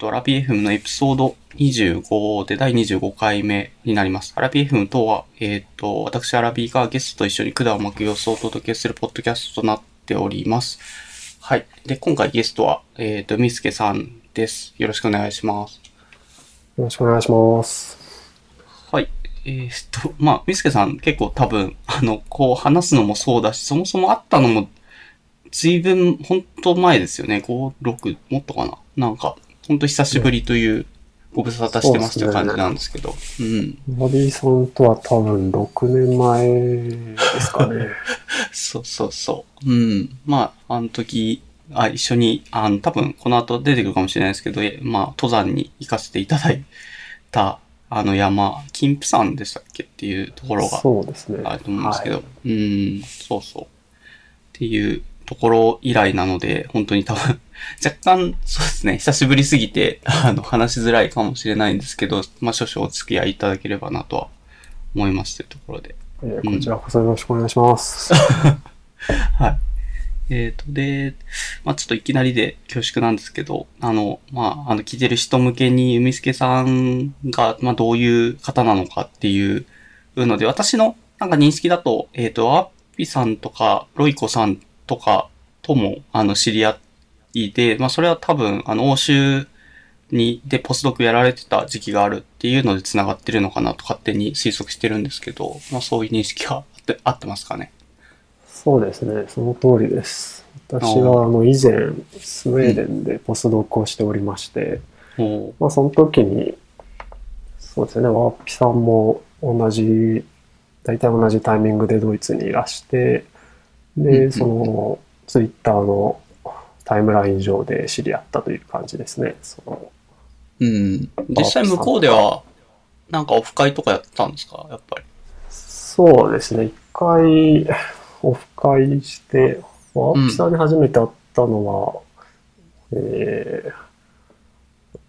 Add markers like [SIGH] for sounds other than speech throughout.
と、アラビ FM のエピソード25で第25回目になります。アラビ FM とは、えっ、と、私アラビがゲストと一緒に管を巻く様子をお届けするポッドキャストとなっております。はい。で、今回ゲストは、えっ、と、みすけさんです。よろしくお願いします。よろしくお願いします。はい。えーっと、まあ、みすけさん結構多分、あの、こう話すのもそうだし、そもそも会ったのも、随分、本当前ですよね。5、6、もっとかな。なんか、本当久しぶりという、ご無沙汰してますという感じなんですけど。うん。ボディさんとは多分6年前ですかね。[LAUGHS] そうそうそう。うん。まあ、あの時、あ、一緒に、あの、多分、この後出てくるかもしれないですけど、えまあ、登山に行かせていただいた、あの山、金峰山でしたっけっていうところがそうですね。あると思うんですけど、はいうん、そうそう。っていうところ以来なので、本当に多分、[LAUGHS] 若干、そうですね、久しぶりすぎて、[LAUGHS] あの、話しづらいかもしれないんですけど、まあ、少々お付き合いいただければなとは思いますというところで。えーこちらこそよろしくお願いします。[LAUGHS] はい。えっ、と、で、まあちょっといきなりで恐縮なんですけど、あの、まああの、聞いてる人向けに、海助さんが、まあどういう方なのかっていうので、私のなんか認識だと、えっ、と、アッピさんとか、ロイコさんとかとも、あの、知り合いで、まあそれは多分、あの、欧州に、で、ポスドクやられてた時期があるっていうので繋がってるのかなと勝手に推測してるんですけど、まあそういう認識はあって [LAUGHS] 合ってますかね？そうですね、その通りです。私はあの以前、スウェーデンでポスドクをしておりまして、おまあその時に、そうですね、ワーピさんも同じ、大体同じタイミングでドイツにいらして、うんうんで、その、ツイッターのタイムライン上で知り合ったという感じですね。そのうん。実際向こうでは、なんかオフ会とかやってたんですか？やっぱり。そうですね、一回オフ会して、ワーピさんに初めて会ったのは、えー、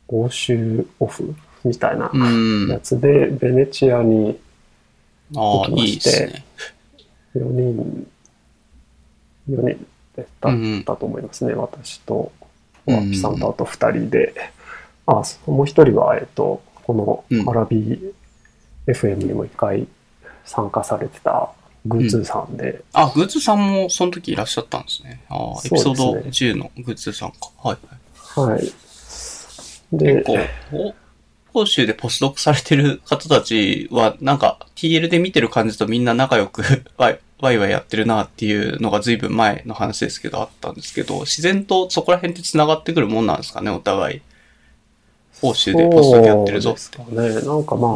欧州オフみたいなうん。やつで、ベネチアに行きまいいしてですね。4人、4人でだうん。ったと思いますね、私と、ワーピさん。とあと2人で、あ、そうもう1人は、えっと、こうん。のアラビ FM にも一回参加されてたグーツーさんで、あ、グッズさんもその時いらっしゃったんですね。ああ、エピソードそうです10のグッズさんか。はいはい。はい。で結、構、お欧州でポスドクされてる方たちは、なんか TL で見てる感じとみんな仲良く [LAUGHS] ワイワイやってるなっていうのが随分前の話ですけど、あったんですけど、自然とそこら辺って繋がってくるもんなんですかね、お互い。欧州でポスドクやってるぞって。そうですかね。なんかまあ、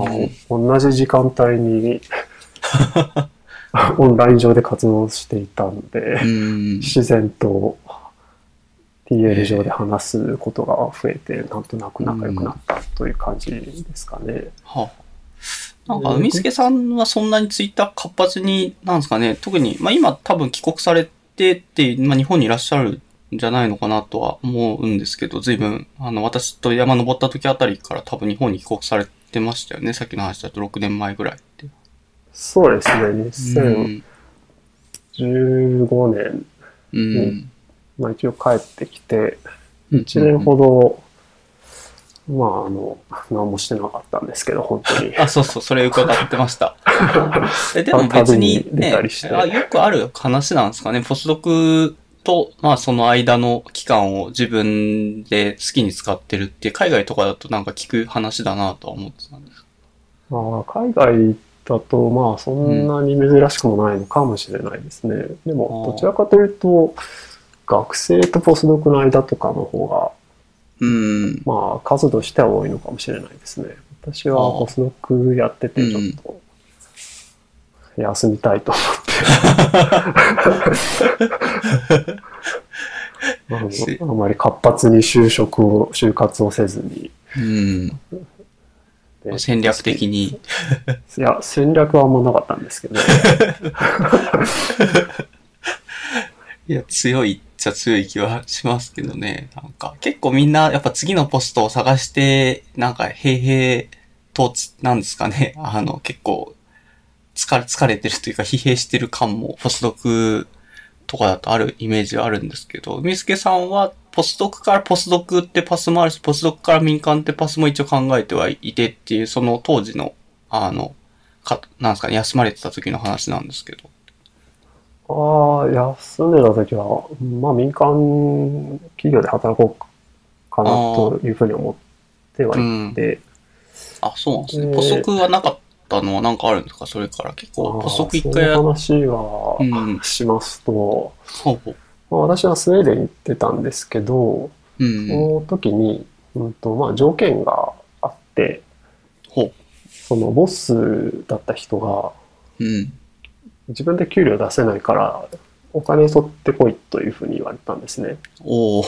うん同じ時間帯に [LAUGHS] オンライン上で活動していたんで、うん。自然と TL 上で話すことが増えて、なんとなく仲良くなったという感じですかね。はあ、なんか、海助さんはそんなにツイッター活発に、なんですかね、特に、まあ今多分帰国されてって、まあ日本にいらっしゃるんじゃないのかなとは思うんですけど、随分、あの、私と山登った時あたりから多分日本に帰国されてましたよね。さっきの話だと6年前ぐらいって。そうですうね、ん。2015年、うん。まあ一応帰ってきて、うん1年ほど、まああの、何もしてなかったんですけど、本当に。あ、そうそう、それ伺ってました。[LAUGHS] えでも別にねあ、よくある話なんですかね？ポスドクと、まあその間の期間を自分で好きに使ってるって、海外とかだとなんか聞く話だなとは思ってたんですまあ、海外だと、まあ、そんなに珍しくもないのかもしれないですね。でも、あーどちらかというと、学生とポスドクの間とかの方が、うん。まあ、数としては多いのかもしれないですね。私はポスドクやってて、ちょっと、休みたいと思って。[LAUGHS] あのしあまり活発に就職を、就活をせずに。うん。で戦略的に。いや、戦略はあんまなかったんですけど、[LAUGHS] いや、強いっちゃ強い気はしますけどね。なんか、結構みんな、やっぱ次のポストを探して、なんか、平々と、なんですかね。[LAUGHS] あの、結構、疲れ、疲れてるというか、疲弊してる感も、ポスドクとかだとあるイメージはあるんですけど、みすけさんは、ポスドクからポスドクってパスもあるし、ポスドクから民間ってパスも一応考えてはいてっていう、その当時の、あの、か、なんですかね、休まれてた時の話なんですけど。ああ、休んでた時は、まあ民間企業で働こうかなというふうに思ってはいて、あ、そうなんですね。でポスドクはなかったのはなんかあるんですか？それから結構、ポスドク一回その話は、うんしますと。まあ、私はスウェーデンに行ってたんですけど、うん。その時に、うんとまあ、条件があって。そのボスだった人がうん。自分で給料出せないからお金取ってこいというふうに言われたんですね。おー。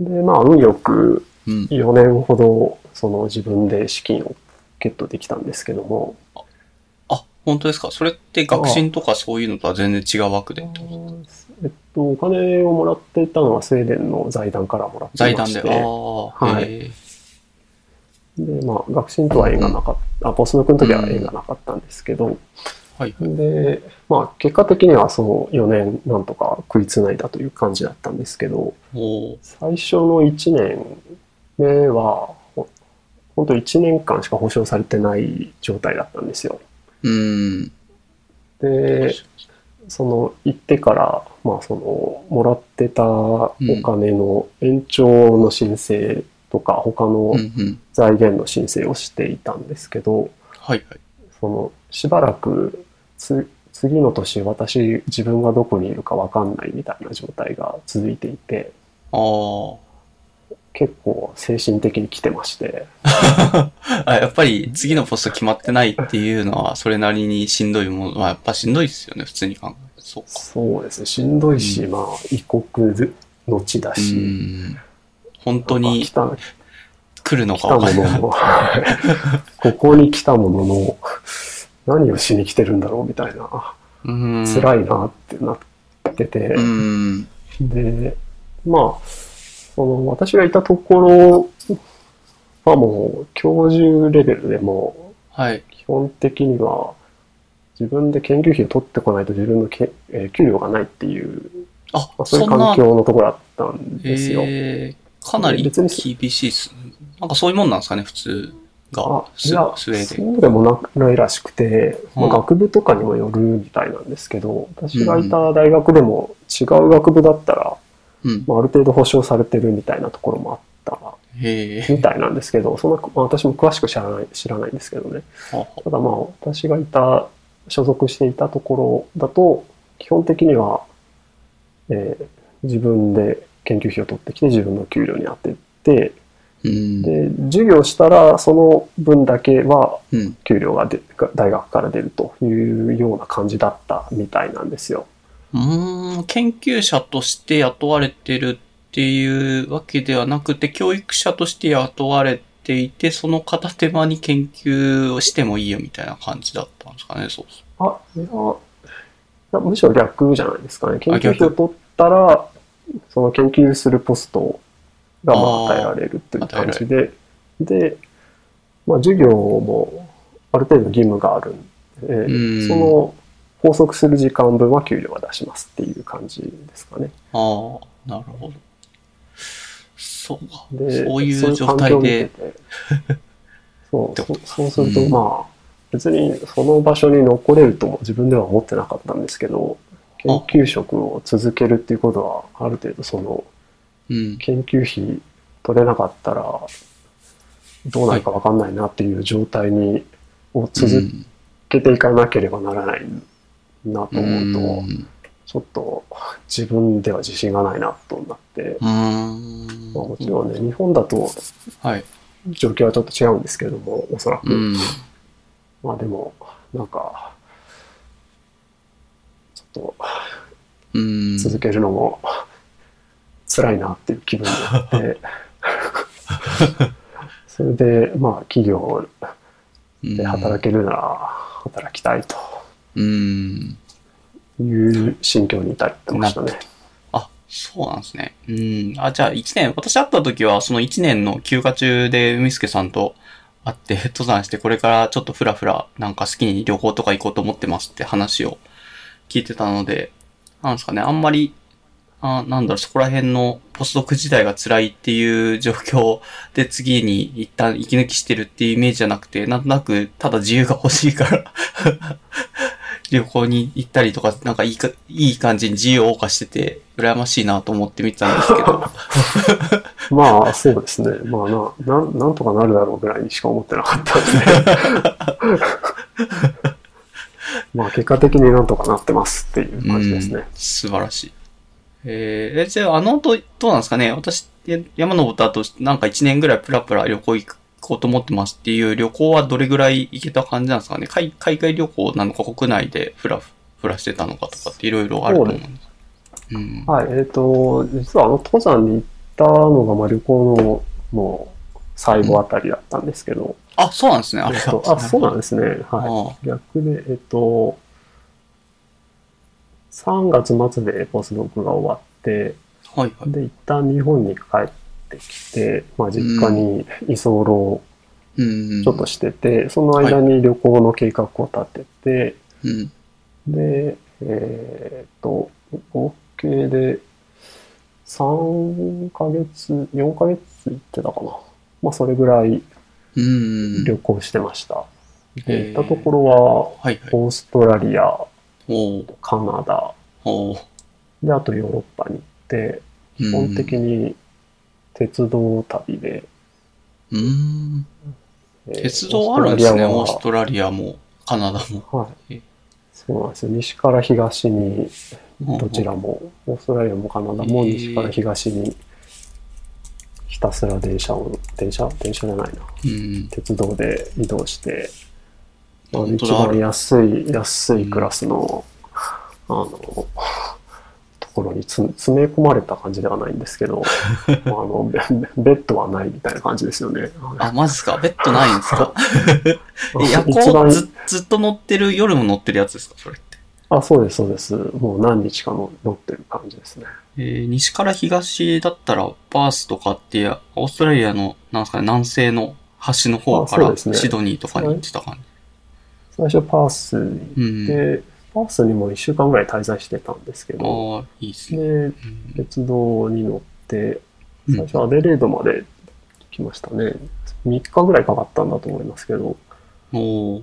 で、まあ運よくうん。4年ほどその自分で資金をゲットできたんですけども、あ、本当ですか？それって学信とかそういうのとは全然違う枠でってこと？えっと、お金をもらっていたのはスウェーデンの財団からもらってまして、ああ、はい。で、まあ、学信とは縁がなかった、あ、ポスドクの時は縁がなかったんですけど、はい。で、まあ、結果的にはその4年なんとか食いつないだという感じだったんですけど。最初の1年目は、ほ本当1年間しか保証されてない状態だったんですよ。うん。で、その行ってから、まあその、もらってたお金の延長の申請とか、他の。財源の申請をしていたんですけど、はいはい。その、しばらくつ、次の年私、自分がどこにいるかわかんないみたいな状態が続いていて、ああ。結構精神的に来てまして、[LAUGHS] あ、やっぱり次のポスト決まってないっていうのは、それなりにしんどいもの、まあやっぱしんどいですよね、普通に考えて。そうか。そうですね、しんどいし、まあ、異国の地だうし、ん。本当まあに来るのか分かんない。[LAUGHS] ここに来たものの、何をしに来てるんだろうみたいな、うん。辛いなってなってて、うん。で、まあ、その私がいたところはもう教授レベルでもはい。基本的には自分で研究費を取ってこないと自分のけ、えー給料がないっていう、あまあ、、そういう環、境のところだったんですよ。えー、かなり別に厳しいっすね。なんかそういうもんなんですかね、普通があ、。スいや、スウェーデン。そうでもなないらしくて、まあ、うん学部とかにもよるみたいなんですけど、私がいた大学でも違う学部だったら、うん。まあ、ある程度保証されてるみたいなところもあった。みたいなんですけど、そんな、まあ、私も詳しく知らない、知らないんですけどね。はただまあ、私がいた、所属していたところだと、基本的には、えー自分で研究費を取ってきて自分の給料に当てて、うん。で、授業したらその分だけはうん。給料がでが大学から出るというような感じだったみたいなんですよ。うーん、研究者として雇われてるっていうわけではなくて、教育者として雇われていて、その片手間に研究をしてもいいよみたいな感じだったんですかね、そうそう。あ、いや、むしろ逆じゃないですかね。研究費逆を取ったら、その研究するポストがまあ与えられるという感じで、で、まあ授業もある程度義務があるんで、うんその拘束する時間分は給料は出しますっていう感じですかね。ああ、なるほど。そうか。で、そういう状態で。てそう [LAUGHS] ってこそ、そうすると、うんまあ、別にその場所に残れるとも自分では思ってなかったんですけど、研究職を続けるっていうことは、ある程度その、うん。研究費取れなかったら、どうなるかわかんないなっていう状態に、を続けていかなければならないなと思うと、うんちょっと自分では自信がないなとなって。まあ、もちろんね、日本だとはい。状況はちょっと違うんですけれども、おそらく。うん。まあでも、なんか、ちょっとうん。続けるのも辛いなっていう気分になって、[LAUGHS] それで、まあ企業で働けるなら働きたいとうん。いう心境に至ってましたね。あ、そうなんですね。うん。あ、じゃあ1年、私会った時はその1年の休暇中で海助さんと会って [LAUGHS] 登山してこれからちょっとふらふらなんか好きに旅行とか行こうと思ってますって話を聞いてたので、なんですかね、あんまり、あなんだろう、そこら辺のポスドク時代が辛いっていう状況で次に一旦息抜きしてるっていうイメージじゃなくて、なんとなくただ自由が欲しいから [LAUGHS] 旅行に行ったりとか、なんかいいか、いい感じに自由を謳歌してて、羨ましいなと思って見てたんですけど。[LAUGHS] まあ、そうですね。まあな、なん、なんとかなるだろうぐらいにしか思ってなかったんで。[LAUGHS] まあ、結果的になんとかなってますっていう感じですね。素晴らしい。えー、えじゃあ、あの後、どうなんですかね？私、山登った後、なんか1年ぐらいプラプラ旅行行こうと思ってますっていう旅行はどれぐらい行けた感じなんですかね？海海外旅行なのか国内でフラフラしてたのかとかっていろいろあると思うんです。うん、はい、えっ、ー、と、実はあの登山に行ったのが、まあ旅行のもう最後あたりだったんですけど。うん、あ、そうなんですね。あれあ、そうなんですね。はい。逆で、えっ、ー、と、3月末でポスドクが終わって、はいはい、で、一旦日本に帰ってきて、まあ、実家に居候をちょっとしてて、うん、その間に旅行の計画を立てて、はい、で、えー、っと、合計で3ヶ月、4ヶ月行ってたかな。まあ、それぐらい旅行してました。で、行ったところは、オーストラリア、カナダ、で、あとヨーロッパに行って、基本的に鉄道旅で、うん、えー、鉄道あるんですね、オーストラリアも、カナダも。はい。そうなんですよ。西から東に、どちらも、オーストラリアもカナダも西から東に、ひたすら電車を、電車電車じゃないな。うん、鉄道で移動して、一番安い、安いクラスの、あの、ところに詰め込まれた感じではないんですけど、[LAUGHS] あのベ、ベッドはないみたいな感じですよね。あ、マジですか？ベッドないんですか？[LAUGHS] 夜行ずずっと乗ってる、夜も乗ってるやつですか？それって。あ、そうです、そうです。もう何日かの乗ってる感じですね。えー、西から東だったら、バースとかって、オーストラリアの、なんですかね、南西の端の方から、シドニーとかに行ってた感じ。最初パースに行って、うん、パースにも1週間ぐらい滞在してたんですけど、あいいすね。で、鉄道に乗って、最初アデレードまで来ましたね。3日ぐらいかかったんだと思いますけど。お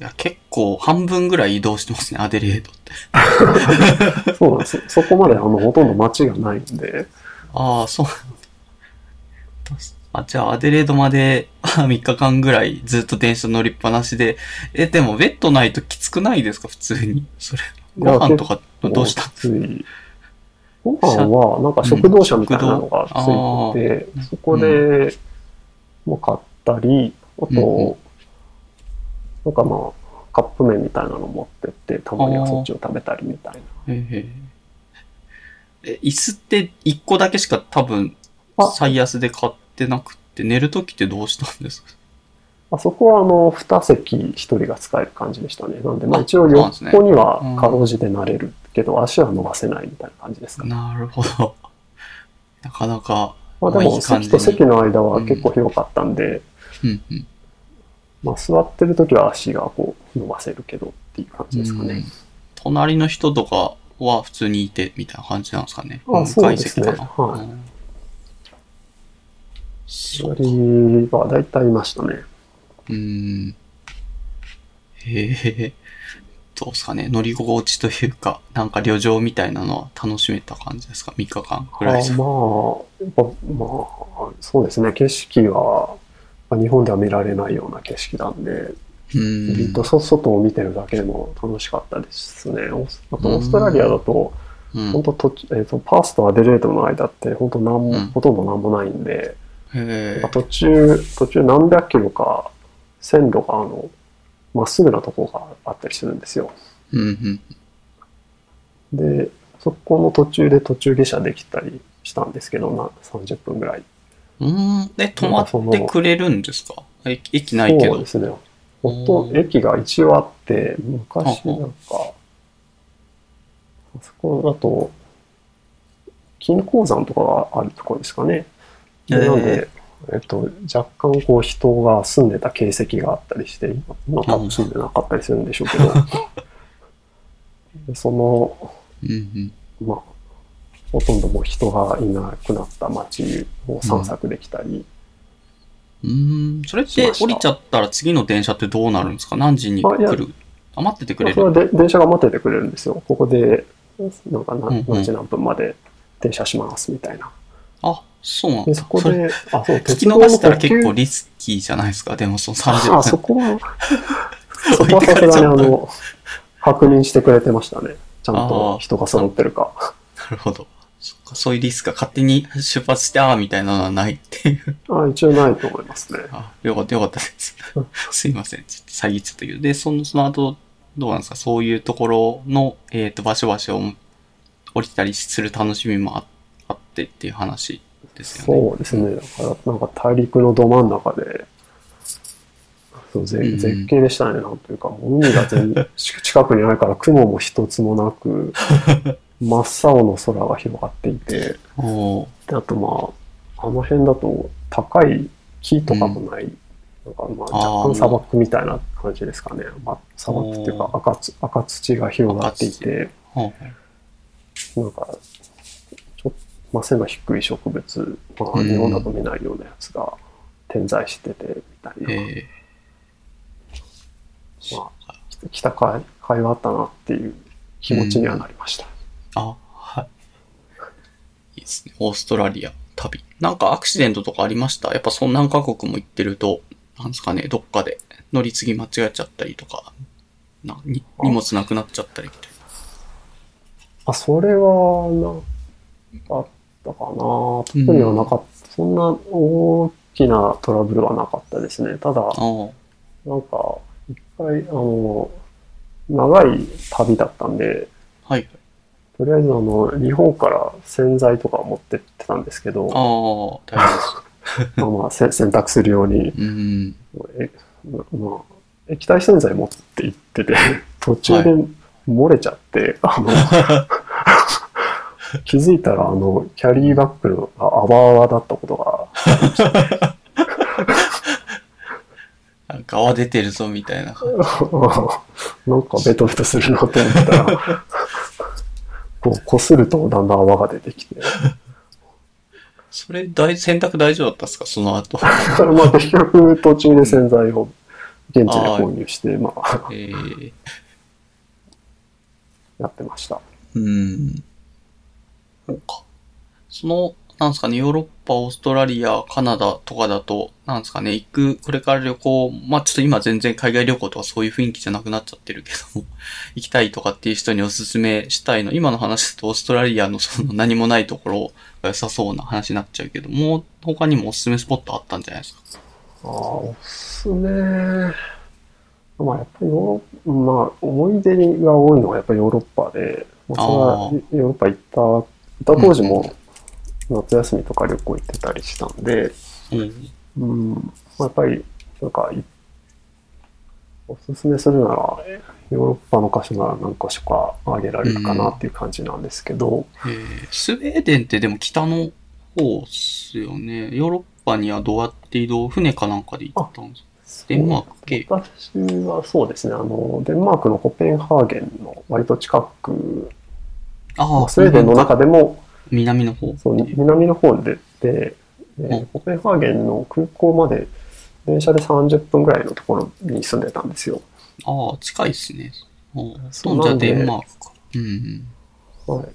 いや、結構半分ぐらい移動してますね、アデレードって。[LAUGHS] そうなんです。そこまであの、ほとんど街がないんで。ああ、そうあ、じゃあアデレードまで [LAUGHS] 3日間ぐらいずっと電車乗りっぱなしで、え、でもベッドないときつくないですか？普通に。それ。ご飯とかどうしたんですか？ご飯は、なんか食堂車みたいなのがついてて、うん、そこで、もう買ったり、あと、うん、なんかまあ、カップ麺みたいなの持ってって、たまにはそっちを食べたりみたいな。ええ、椅子って1個だけしか多分、最安で買ってってなくて、寝るときってどうしたんですか？あそこはあの、二席一人が使える感じでしたね。なんで、まあ一応横にはかろうじてなれるけど、足は伸ばせないみたいな感じですかね。なるほど。[LAUGHS] なかなか。まあでも、席と席の間は結構広かったんで、うんうん、まあ座ってるときは足がこう伸ばせるけどっていう感じですかね。隣の人とかは普通にいてみたいな感じなんですかね。あそうですね。はい。それは大体いましたね。うん。へえ。どうですかね。乗り心地というか、なんか旅情みたいなのは楽しめた感じですか ?3 日間ぐらいですか？まあ、やっぱ、まあ、そうですね。景色は、まあ、日本では見られないような景色なんで、ずっと外を見てるだけでも楽しかったですね。あと、オーストラリアだと、本当と、えっ、ー、と、パースとアデレードの間って、本当なんも、うん、ほとんどなんもないんで、途中、途中何百キロか線路があの、まっすぐなとこがあったりするんですよ。うんうん、で、そこの途中で途中下車できたりしたんですけど、な30分ぐらい。うん。で、止まってくれるんですか？駅ないけど。そうですね。ほと駅が一応あって、昔なんか、あそこだと、金鉱山とかがあるところですかね。なので、えっと、若干こう人が住んでた形跡があったりして、今多分住んでなかったりするんでしょうけど、その、うんうん、まあ、ほとんどもう人がいなくなった街を散策できたり、うーん。それって降りちゃったら次の電車ってどうなるんですか？何時に来る？あ、待っててくれそれ電車が待っててくれるんですよ。ここで、なんか何何時何分まで停車しますみたいな。あ、そうなんで、だ。そこで、あ、そう、聞き逃したら結構リスキーじゃないですか。でもその補給30あ、そ分。こは、[LAUGHS] そこはさすがにあの、確認してくれてましたね。ちゃんと人が揃ってるか。[LAUGHS] なるほど。そっか、そういうリスクが勝手に出発して、ああ、みたいなのはないっていう。[LAUGHS] あ一応ないと思いますね。あ、よかった、よかったです。すいません。ちょっと遮っちゃったけど。で、その、その後、どうなんですか？そういうところの、えっ、と、場所場所を降りたりする楽しみもああってっていう話ですよね。そうですね。だから、なんか大陸のど真ん中で、そうぜうん絶景でしたね。なんというか、海が全ち近くにないから雲も一つもなく、[LAUGHS] 真っ青の空が広がっていて、であとまあ、あの辺だと高い木とかもない、なんかまあ若干砂漠みたいな感じですかね。まあ、砂漠っていうか赤つ赤土が広がっていて、なんか、まあ、背の低い植物、まあ、うん日本だと見ないようなやつが点在してて、みたいな、えまあ、来たかい、会話あったなっていう気持ちにはなりました。ー、あ、はい。いいですね。オーストラリア旅。なんかアクシデントとかありました？やっぱそん何カ国も行ってると、なんですかね、どっかで乗り継ぎ間違えちゃったりとか、なに荷物なくなっちゃったりみたいあ、それはなかったかな。特にはなかった。そんな大きなトラブルはなかったですね。ただ、な。んか、一回、あの、長い旅だったんで、はい。とりあえずあの、日本から洗剤とか持ってってたんですけど、あ。[LAUGHS] まあまあ、せ洗濯するように、うん。えまあ、液体洗剤持って行ってて、途中で漏れちゃって、あの、[LAUGHS] [LAUGHS] 気づいたら、あの、キャリーバッグのあ泡泡だったことが、なんか泡出てるぞみたいな。[LAUGHS] なんかベトベトするなと思ったら、[LAUGHS] こう、こするとだんだん泡が出てきて、それ大、洗濯大丈夫だったんですか？その後。まあ結局途中で洗剤を現地で購入して、まあ、えー、やってました。うん。そうか。その、なんですかね、ヨーロッパ、オーストラリア、カナダとかだと、なんですかね、行く、これから旅行、まあちょっと今全然海外旅行とかそういう雰囲気じゃなくなっちゃってるけど、[LAUGHS] 行きたいとかっていう人におすすめしたいの、今の話だとオーストラリアのその何もないところが良さそうな話になっちゃうけど、もう他にもおすすめスポットあったんじゃないですか？ああ、おすすめ。まあやっぱりヨーロまあ思い出が多いのはやっぱりヨーロッパで、まあ、それはあーヨーロッパ、行った当時も夏休みとか旅行行ってたりしたんで、うん。うん、まあやっぱりなんかいおすすめするならヨーロッパの箇所なら何箇所か挙げられるかなっていう感じなんですけど、えースウェーデンってでも北の方っすよね。ヨーロッパにはどうやって移動船かなんかで行ったんですか？デンマーク系。私はそうですね、あの、デンマークのコペンハーゲンの割と近く、ああ、まあスウェーデンの中でも、南の方。そう南の方で、で、えーうんコペンハーゲンの空港まで電車で30分ぐらいのところに住んでたんですよ。ああ、近いですね。そうなんでじゃあデンマークか。うんうん。はい。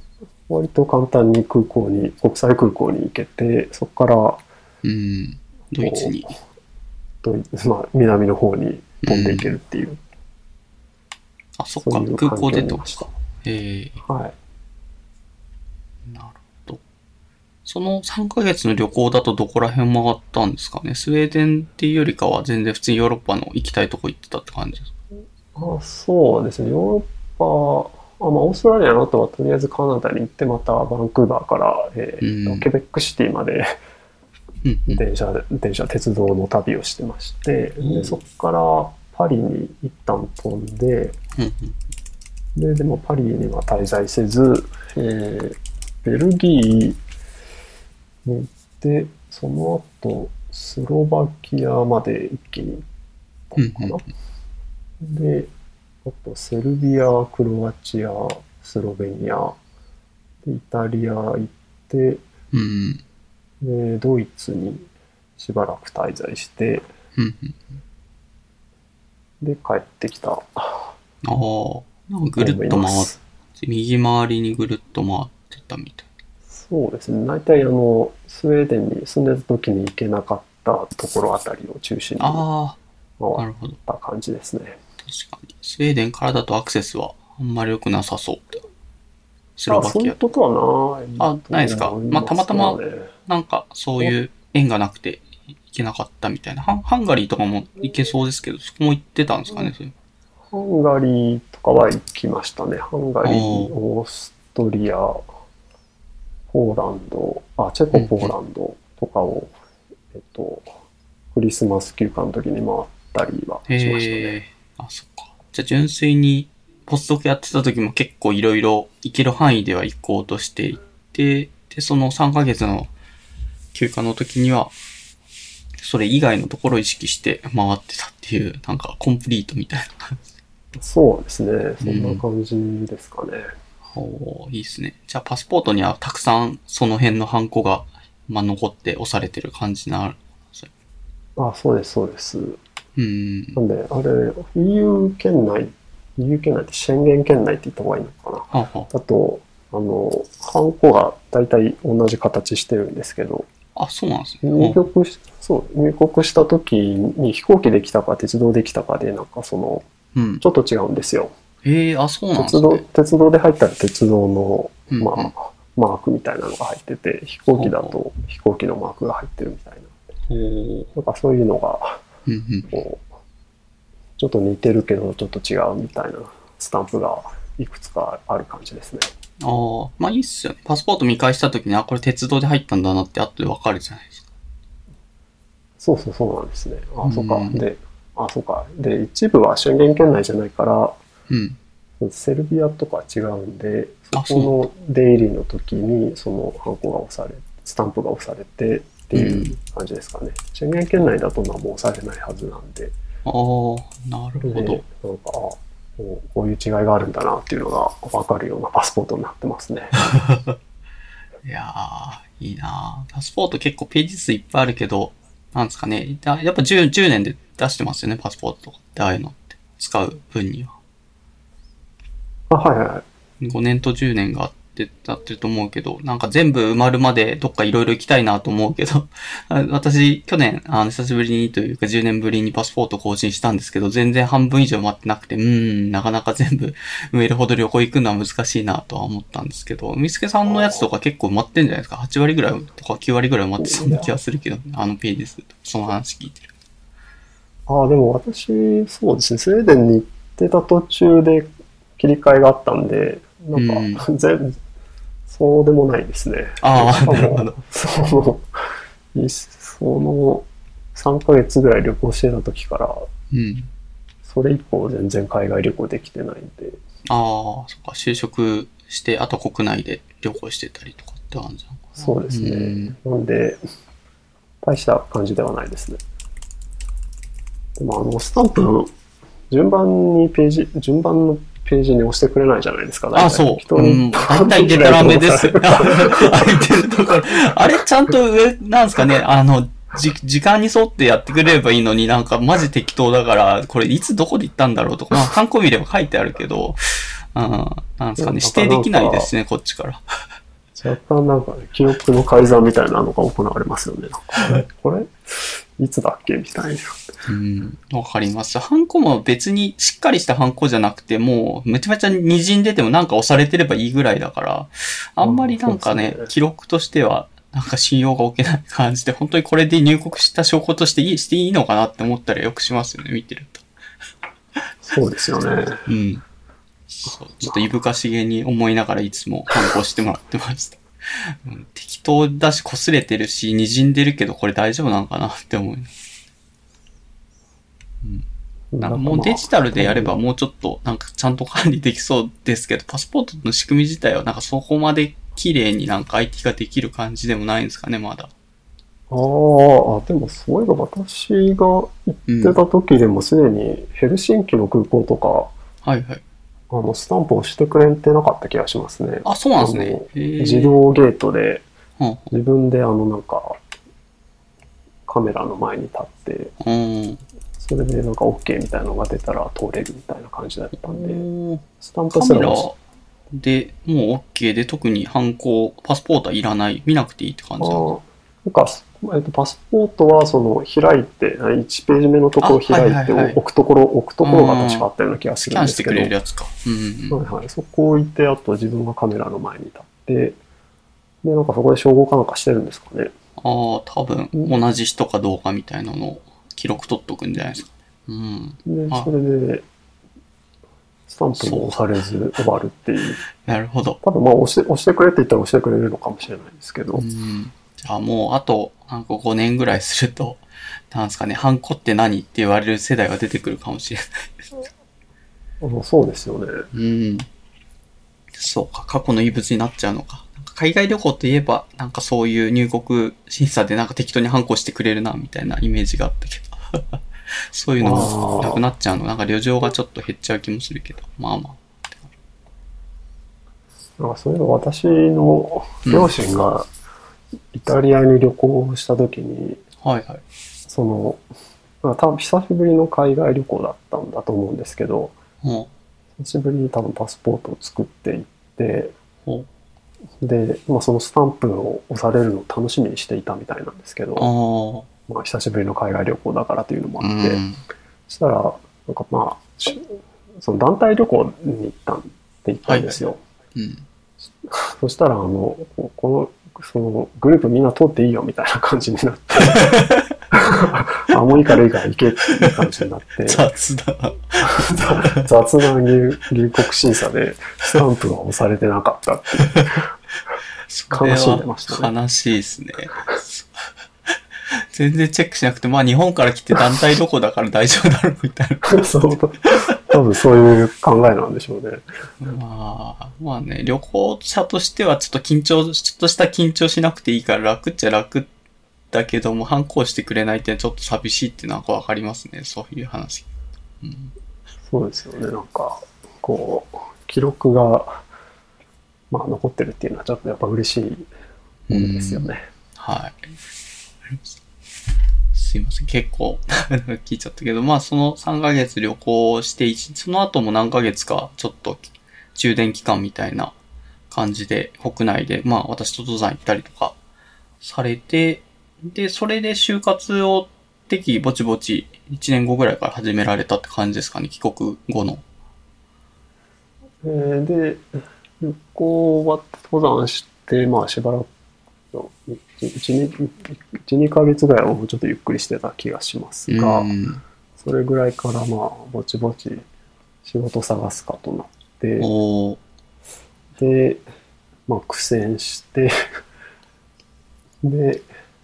割と簡単に空港に、国際空港に行けて、そこからうん。ドイツに。ドイまあ、南の方に飛んでいけるっていう。あ、そっかそう。空港でとか。ええはい。なるほど。その3ヶ月の旅行だとどこら辺回ったんですかね？スウェーデンっていうよりかは全然普通にヨーロッパの行きたいとこ行ってたって感じですかあそうですね。ヨーロッパ、あまあ、オーストラリアの後はとりあえずカナダに行って、またバンクーバーから、えーうんケベックシティまで。電車、電車、鉄道の旅をしてまして、うんでそこからパリに一旦飛んで、うんで、でもパリには滞在せず、えーベルギーに行って、その後、スロバキアまで一気に行ったのかな。で、あと、セルビア、クロアチア、スロベニア、でイタリア行って、うん。で、ドイツにしばらく滞在して、うん。うんで、帰ってきた。ああ、なんかぐるっと回すて、右回りにぐるっと回ってたみたい。そうですね。大体あの、スウェーデンに住んでた時に行けなかったところあたりを中心にああ、なるほど。た感じですね。確かに。スウェーデンからだとアクセスはあんまり良くなさそう。スロあそうキア。うことはない。あないですか？まあたまたまねなんか、そういう縁がなくて行けなかったみたいな。ハンハンガリーとかも行けそうですけど、そこも行ってたんですかね、それハンガリーとかは行きましたね。ハンガリー、おーオーストリア、ポーランド、あ、チェコ、ポーランドとかを、えっと、クリスマス休暇の時に回ったりはしましたね。あ、そっか。じゃあ純粋に、ポスドクやってた時も結構いろいろ行ける範囲では行こうとしていて、で、その3ヶ月の休暇の時には、それ以外のところを意識して回ってたっていう、なんかコンプリートみたいな感じ。そうですね。そんな感じですかね。おーいいですね。じゃあパスポートにはたくさんその辺のハンコが、まあ、残って押されてる感じなる。あ、そうです、そうです。うん。なんで、あれ、EU 圏内、EU 圏内って宣言圏内って言った方がいいのかな。はあはだと、あの、ハンコが大体同じ形してるんですけど、あ。あ、そうなんですね。入国し、そう、入国した時に飛行機で来たか鉄道で来たかで、なんかその、うん。ちょっと違うんですよ。ええあ、そうなんです鉄道、ね。鉄道で入ったら鉄道の、うんまあ、マークみたいなのが入ってて、飛行機だと飛行機のマークが入ってるみたいな。なんかそういうのが、うんうん。こう、ちょっと似てるけどちょっと違うみたいなスタンプがいくつかある感じですね。ああ、まあいいっすよね。パスポート見返した時に、あ、これ鉄道で入ったんだなって後でわかるじゃないですか。そうそうそうなんですね。あ、うんそうか。で、あ、そうか。で、一部は宣言圏内じゃないから、うん。セルビアとかは違うんで、そあこの出入りの時に、そのハンコが押され、スタンプが押されてっていう感じですかね。宣言圏内だとまあもう押されないはずなんで、ああ、なるほで、なんか、こうこういう違いがあるんだなっていうのがわかるようなパスポートになってますね。[LAUGHS] いやー、いいなーパスポート結構ページ数いっぱいあるけど、なんですかね。だやっぱ 10, 10年で出してますよね、パスポートとかって、ああいうのって。使う分には。あ、はいはいはい。5年と10年があって、なってると思うけど、なんか全部埋まるまでどっかいろいろ行きたいなと思うけど、[LAUGHS] あ私、去年、あの、久しぶりにというか10年ぶりにパスポート更新したんですけど、全然半分以上埋まってなくて、うーん、なかなか全部埋めるほど旅行行くのは難しいなとは思ったんですけど、みすけさんのやつとか結構埋まってんじゃないですか ?8 割ぐらいとか9割ぐらい埋まってそうな気がするけど、あのページ数と、その話聞いてる。ああ、でも私、そうですね、スウェーデンに行ってた途中で切り替えがあったんで、なんか、[LAUGHS] 全、そうでもないですね。ああなるほど。その、いその、3ヶ月ぐらい旅行してた時から、うん。それ以降全然海外旅行できてないんで、ああ、そっか、就職して、あと国内で旅行してたりとかって感じなのかな。そうですね。うんなんで、大した感じではないですね。でもあの、スタンプ、順番にページ、順番のページに押してくれないじゃないですか。あ、そう。人にうん。大体デタラメです。空いてるところ。あれ、ちゃんと上、なんですかね、あの、じ、時間に沿ってやってくれればいいのになんかマジ適当だから、これいつどこで行ったんだろうとか、まあ、観光見れば書いてあるけど、うん、なんですかね、指定できないですね、こっちから。若干なんかね、記憶の改ざんみたいなのが行われますよね。これ、これ、いつだっけ？みたいな。うん、わかります。ハンコも別にしっかりしたハンコじゃなくて、もうめちゃめちゃ滲んでてもなんか押されてればいいぐらいだから、あんまりなんかねね、記録としては、なんか信用が置けない感じで、本当にこれで入国した証拠としていいしていいのかなって思ったりよくしますよね、見てると。そうですよね。うん。そう、ちょっといぶかしげに思いながらいつもハンコしてもらってました。うん、適当だし、擦れてるし、滲んでるけど、これ大丈夫なのかなって思います。なんかもうデジタルでやればもうちょっとなんかちゃんと管理できそうですけど、パスポートの仕組み自体はなんかそこまで綺麗になんか IT ができる感じでもないんですかね、まだ。ああ、でもそういえば私が行ってた時でもすでにヘルシンキの空港とか、はいはい。あの、スタンプをしてくれてなかった気がしますね。あ、そうなんですね自。動ゲートで、うん自分であの、なんか、カメラの前に立って、うん。それでなんか OK みたいなのが出たら通れるみたいな感じだったんで、スタンプすらもでもう OK で特に犯行、パスポートはいらない、見なくていいって感じなんか、えっと、パスポートはその開いて、1ページ目のところを開いて置くところ、置くところが確かあったような気がするんですけど、れるやつか。うんうんうん。はいはい、そこを置いて、あと自分がカメラの前に立って、で、なんかそこで照合かなんかしてるんですかね。ああ、多分、同じ人かどうかみたいなのを記録取っとくんじゃないですかね。うん。で、あそれで、スタンプも押されず終わるっていう。なるほど。多分まあ押して、押してくれって言ったら押してくれるのかもしれないですけどう、ん。じゃあもう、あと、なんか5年ぐらいすると、なんですかね、ハンコって何って言われる世代が出てくるかもしれないです。[LAUGHS] そうですよね。うん。そうか、過去の遺物になっちゃうのか。なんか海外旅行といえば、なんかそういう入国審査でなんか適当にハンコしてくれるな、みたいなイメージがあったけど。[LAUGHS] そういうのもなくなっちゃうの。なんか旅情がちょっと減っちゃう気もするけど。まあまあ。なんかそういえば私の両親がイタリアに旅行した時に、はいはい。その、まあ多分久しぶりの海外旅行だったんだと思うんですけど、ほ久しぶりに多分パスポートを作っていって、うほで、まあ、そのスタンプを押されるのを楽しみにしていたみたいなんですけう。ど、あまあ、久しぶりの海外旅行だからというのもあ。って、ん。そしたら、なんかまあ、しその団体旅行に行ったんって言ったんですよ。うん。そしたら、あの、ここの、そのグループみんな通っていいよみたいな感じになって、[LAUGHS] あ、もういいからいいから行けっていう感じになって、雑だな。雑な入入国審査でスタンプが押されてなかったっていう。悲しんでましたね悲しいですね。全然チェックしなくて、まあ日本から来て団体旅行だから大丈夫だろうみたいな。[LAUGHS] そう、多分そういう考えなんでしょうね。まあ、まあね、旅行者としてはちょっと緊張、ちょっとした緊張しなくていいから楽っちゃ楽だけども、反抗してくれないってちょっと寂しいってなんかわかりますね、そういう話。うん、そうですよね。なんか、こう、記録が、まあ残ってるっていうのはちょっとやっぱ嬉しいものですよね。はい。すいません、結構 [LAUGHS] 聞いちゃったけど、まあその3ヶ月旅行して、その後も何ヶ月かちょっと充電期間みたいな感じで、国内で、まあ私と登山行ったりとかされて、で、それで就活を適宜ぼちぼち1年後ぐらいから始められたって感じですかね、帰国後の。えーで、旅行終わって登山して、まあしばらく、1、2、1 2ヶ月ぐらいはもうちょっとゆっくりしてた気がしますが、うん。それぐらいからまあ、ぼちぼち仕事探すかとなって、で、まあ苦戦して、[LAUGHS] で、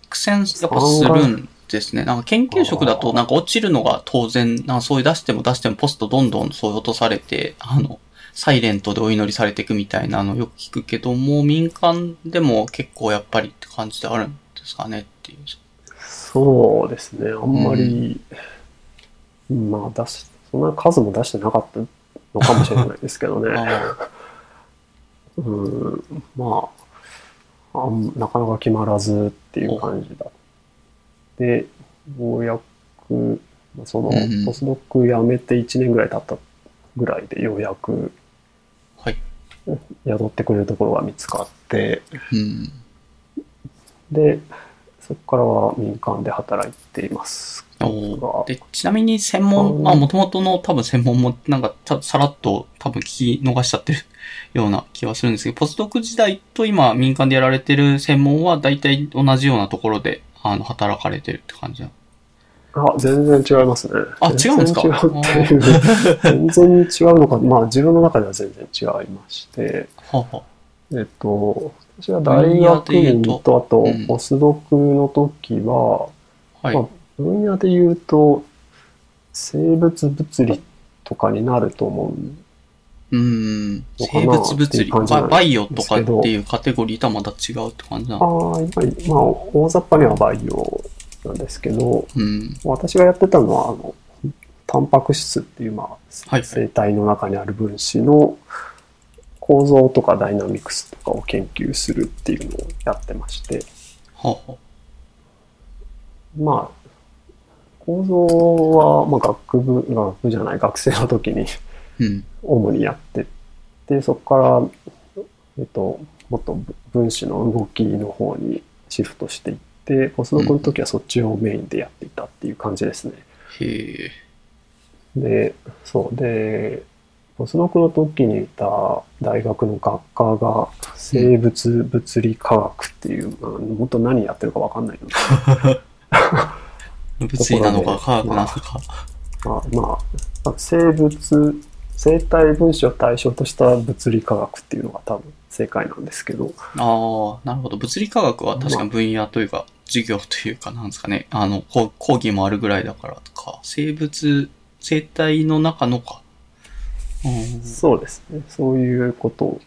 苦戦やっぱするんですね。なんか研究職だとなんか落ちるのが当然、なんかそういう出しても出してもポストどんどんそういう落とされて、あの、サイレントでお祈りされていくみたいなのよく聞くけども、民間でも結構やっぱりって感じであるんですかねっていう。そうですね、あんまり、まあ出し、そんな数も出してなかったのかもしれないですけどね。あうん、まああん、なかなか決まらずっていう感じだ。で、ようやく、そのうん、ポスドック辞めて1年ぐらい経ったぐらいでようやくはい。[LAUGHS] 宿ってくれるところが見つかって、うん。で、そこからは民間で働いています。で、ちなみに専門、まあ、元々の多分専門もなんかたさらっと多分聞き逃しちゃってるような気はするんですけど、ポスドク時代と今民間でやられてる専門は大体同じようなところで、あの、働かれてるって感じなのあ、全然違いますね。あ違うんですか？全然違うっていう。全然違うのか、まあ自分の中では全然違いまして、はあはえっと、私は大学院と、あとうん、ポスドクの時は、あはい。まあ分野で言うと、生物物理とかになると思うんうーん。生物物理ババイオとかっていうカテゴリーとはまた違うって感じなあの？あ、やっぱり、まあ、大雑把にはバイオなんですけど、うん。私がやってたのは、あの、タンパク質っていう、まあ、はい生体の中にある分子の構造とかダイナミクスとかを研究するっていうのをやってまして、はまあ、構造は、まあ、学部、学部じゃない、学生の時にうん。主にやってでそこから、えっと、もっと分子の動きの方にシフトしていってポスドクの時はそっちをメインでやっていたっていう感じですね。へえ。でそうでポスドクの時にいた大学の学科が生物物理科学っていう、まあ本当何やってるか分かんないよね。[LAUGHS] 物理なのか科学なのか。まあ、まあ、生物、生体分子を対象とした物理科学っていうのが多分正解なんですけど、ああ、なるほど。物理科学は確かに分野というか、授業というか、なんですかね。あの、こ講義もあるぐらいだからとか、生物、生体の中のか。うんそうですね。そういうことを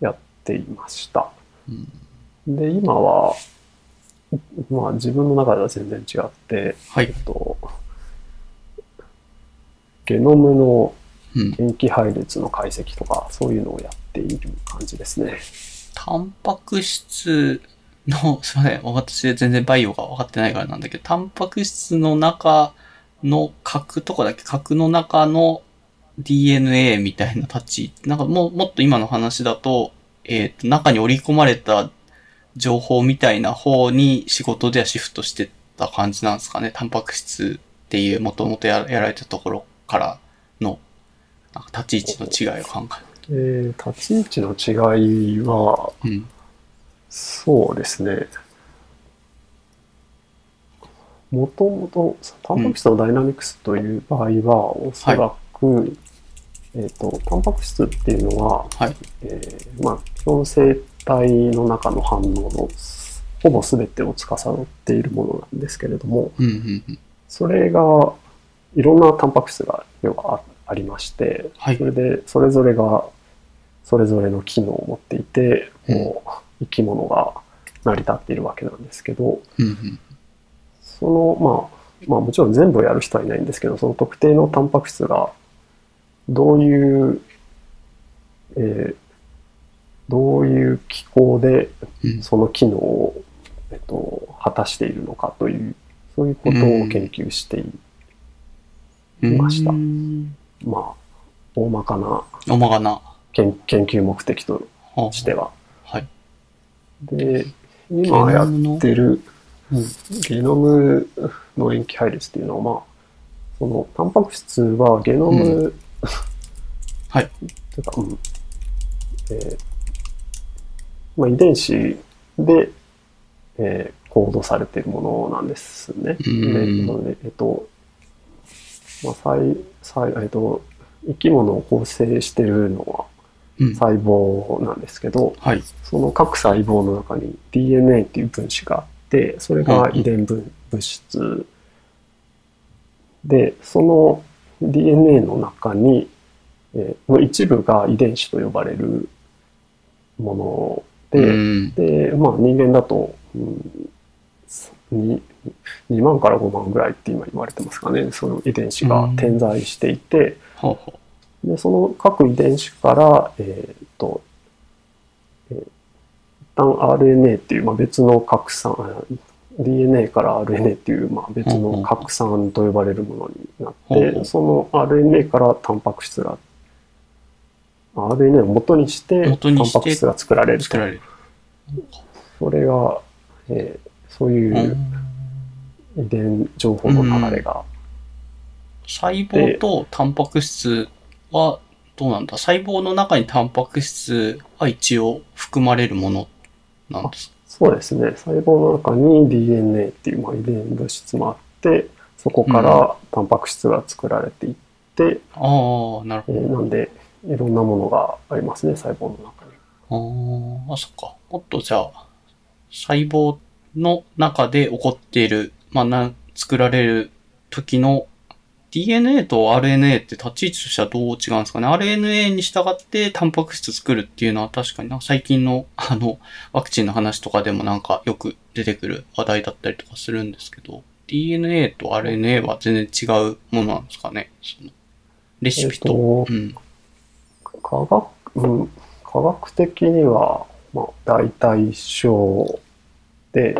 やっていました。うんで、今は、まあ自分の中では全然違って、はいえっ。と、ゲノムのうん。塩基配列の解析とか、そういうのをやっている感じですね。タンパク質の、すいません。私全然バイオが分かってないからなんだけど、タンパク質の中の核とかだっけ？核の中の DNA みたいな立ち、なんかもう、もっと今の話だと、えっ、と、中に織り込まれた情報みたいな方に仕事ではシフトしてた感じなんですかね？タンパク質っていうもともとややられたところからの、立ち位置の違いを考えー立ち位置の違いは、える。うん。そうですね。もともと、タンパク質のダイナミクスという場合は、おそらく、えっ、と、タンパク質っていうのは、はい。えーまあ、基本生体の中の反応のほぼ全てを司っているものなんですけれども、うん、うん、うん。それが、いろんなタンパク質が要はあありまして、はい。それで、それぞれが、それぞれの機能を持っていて、こう、生き物が成り立っているわけなんですけど、うん、うん。その、まあ、まあもちろん全部をやる人はいないんですけど、その特定のタンパク質が、どういう、えーどういう機構でうん。その機能を、えっと、果たしているのかという、そういうことを研究している。ました。うんまあ、大まかなおまがな。研研究目的とはあしては。はい。で、今やってるうん。ゲノムの塩基配列っていうのは、まあ、その、タンパク質はゲノム、う [LAUGHS] はい。というか、うん、えーまあ、遺伝子で、えーコードされているものなんですね。うんでなのでえっと、まあ、細細えっと、生き物を構成しているのはうん。細胞なんですけど、はい。その各細胞の中に DNA っていう分子があって、それが遺伝分物質で、その DNA の中に、えーの一部が遺伝子と呼ばれるもので、うん。で、まあ人間だと、うん、2, 2万から5万ぐらいって今言われてますかね、その遺伝子が点在していて、ほうほで、その各遺伝子から、えーっと、えー一旦 RNA っていう、まあ、別の拡散、あ DNA から RNA っていう、まあ、別の拡散と呼ばれるものになっほうほうて、その RNA からタンパク質が、RNA を元にして、元にしてタンパク質が作られう。ると。それが、えーそういう遺伝情報の流れが、細胞とタンパク質はどうなんだ？細胞の中にタンパク質は一応含まれるものなんですかそうですね。細胞の中に DNA っていう、まあ、遺伝物質もあって、そこからタンパク質が作られていって、ああ、なるほえーなんで、いろんなものがありますね、細胞の中に。ど。ああ、そっか。もっとじゃあ、細胞の中で起こっている、まあ、な、作られる時の DNA と RNA って立ち位置としてはどう違うんですかね ?RNA に従ってタンパク質作るっていうのは確かにな、最近の [LAUGHS] あの、ワクチンの話とかでもなんかよく出てくる話題だったりとかするんですけど、DNA と RNA は全然違うものなんですかね？そのレシピと。えっとうん。科学、うん、科学的には、まあ、大体一緒で、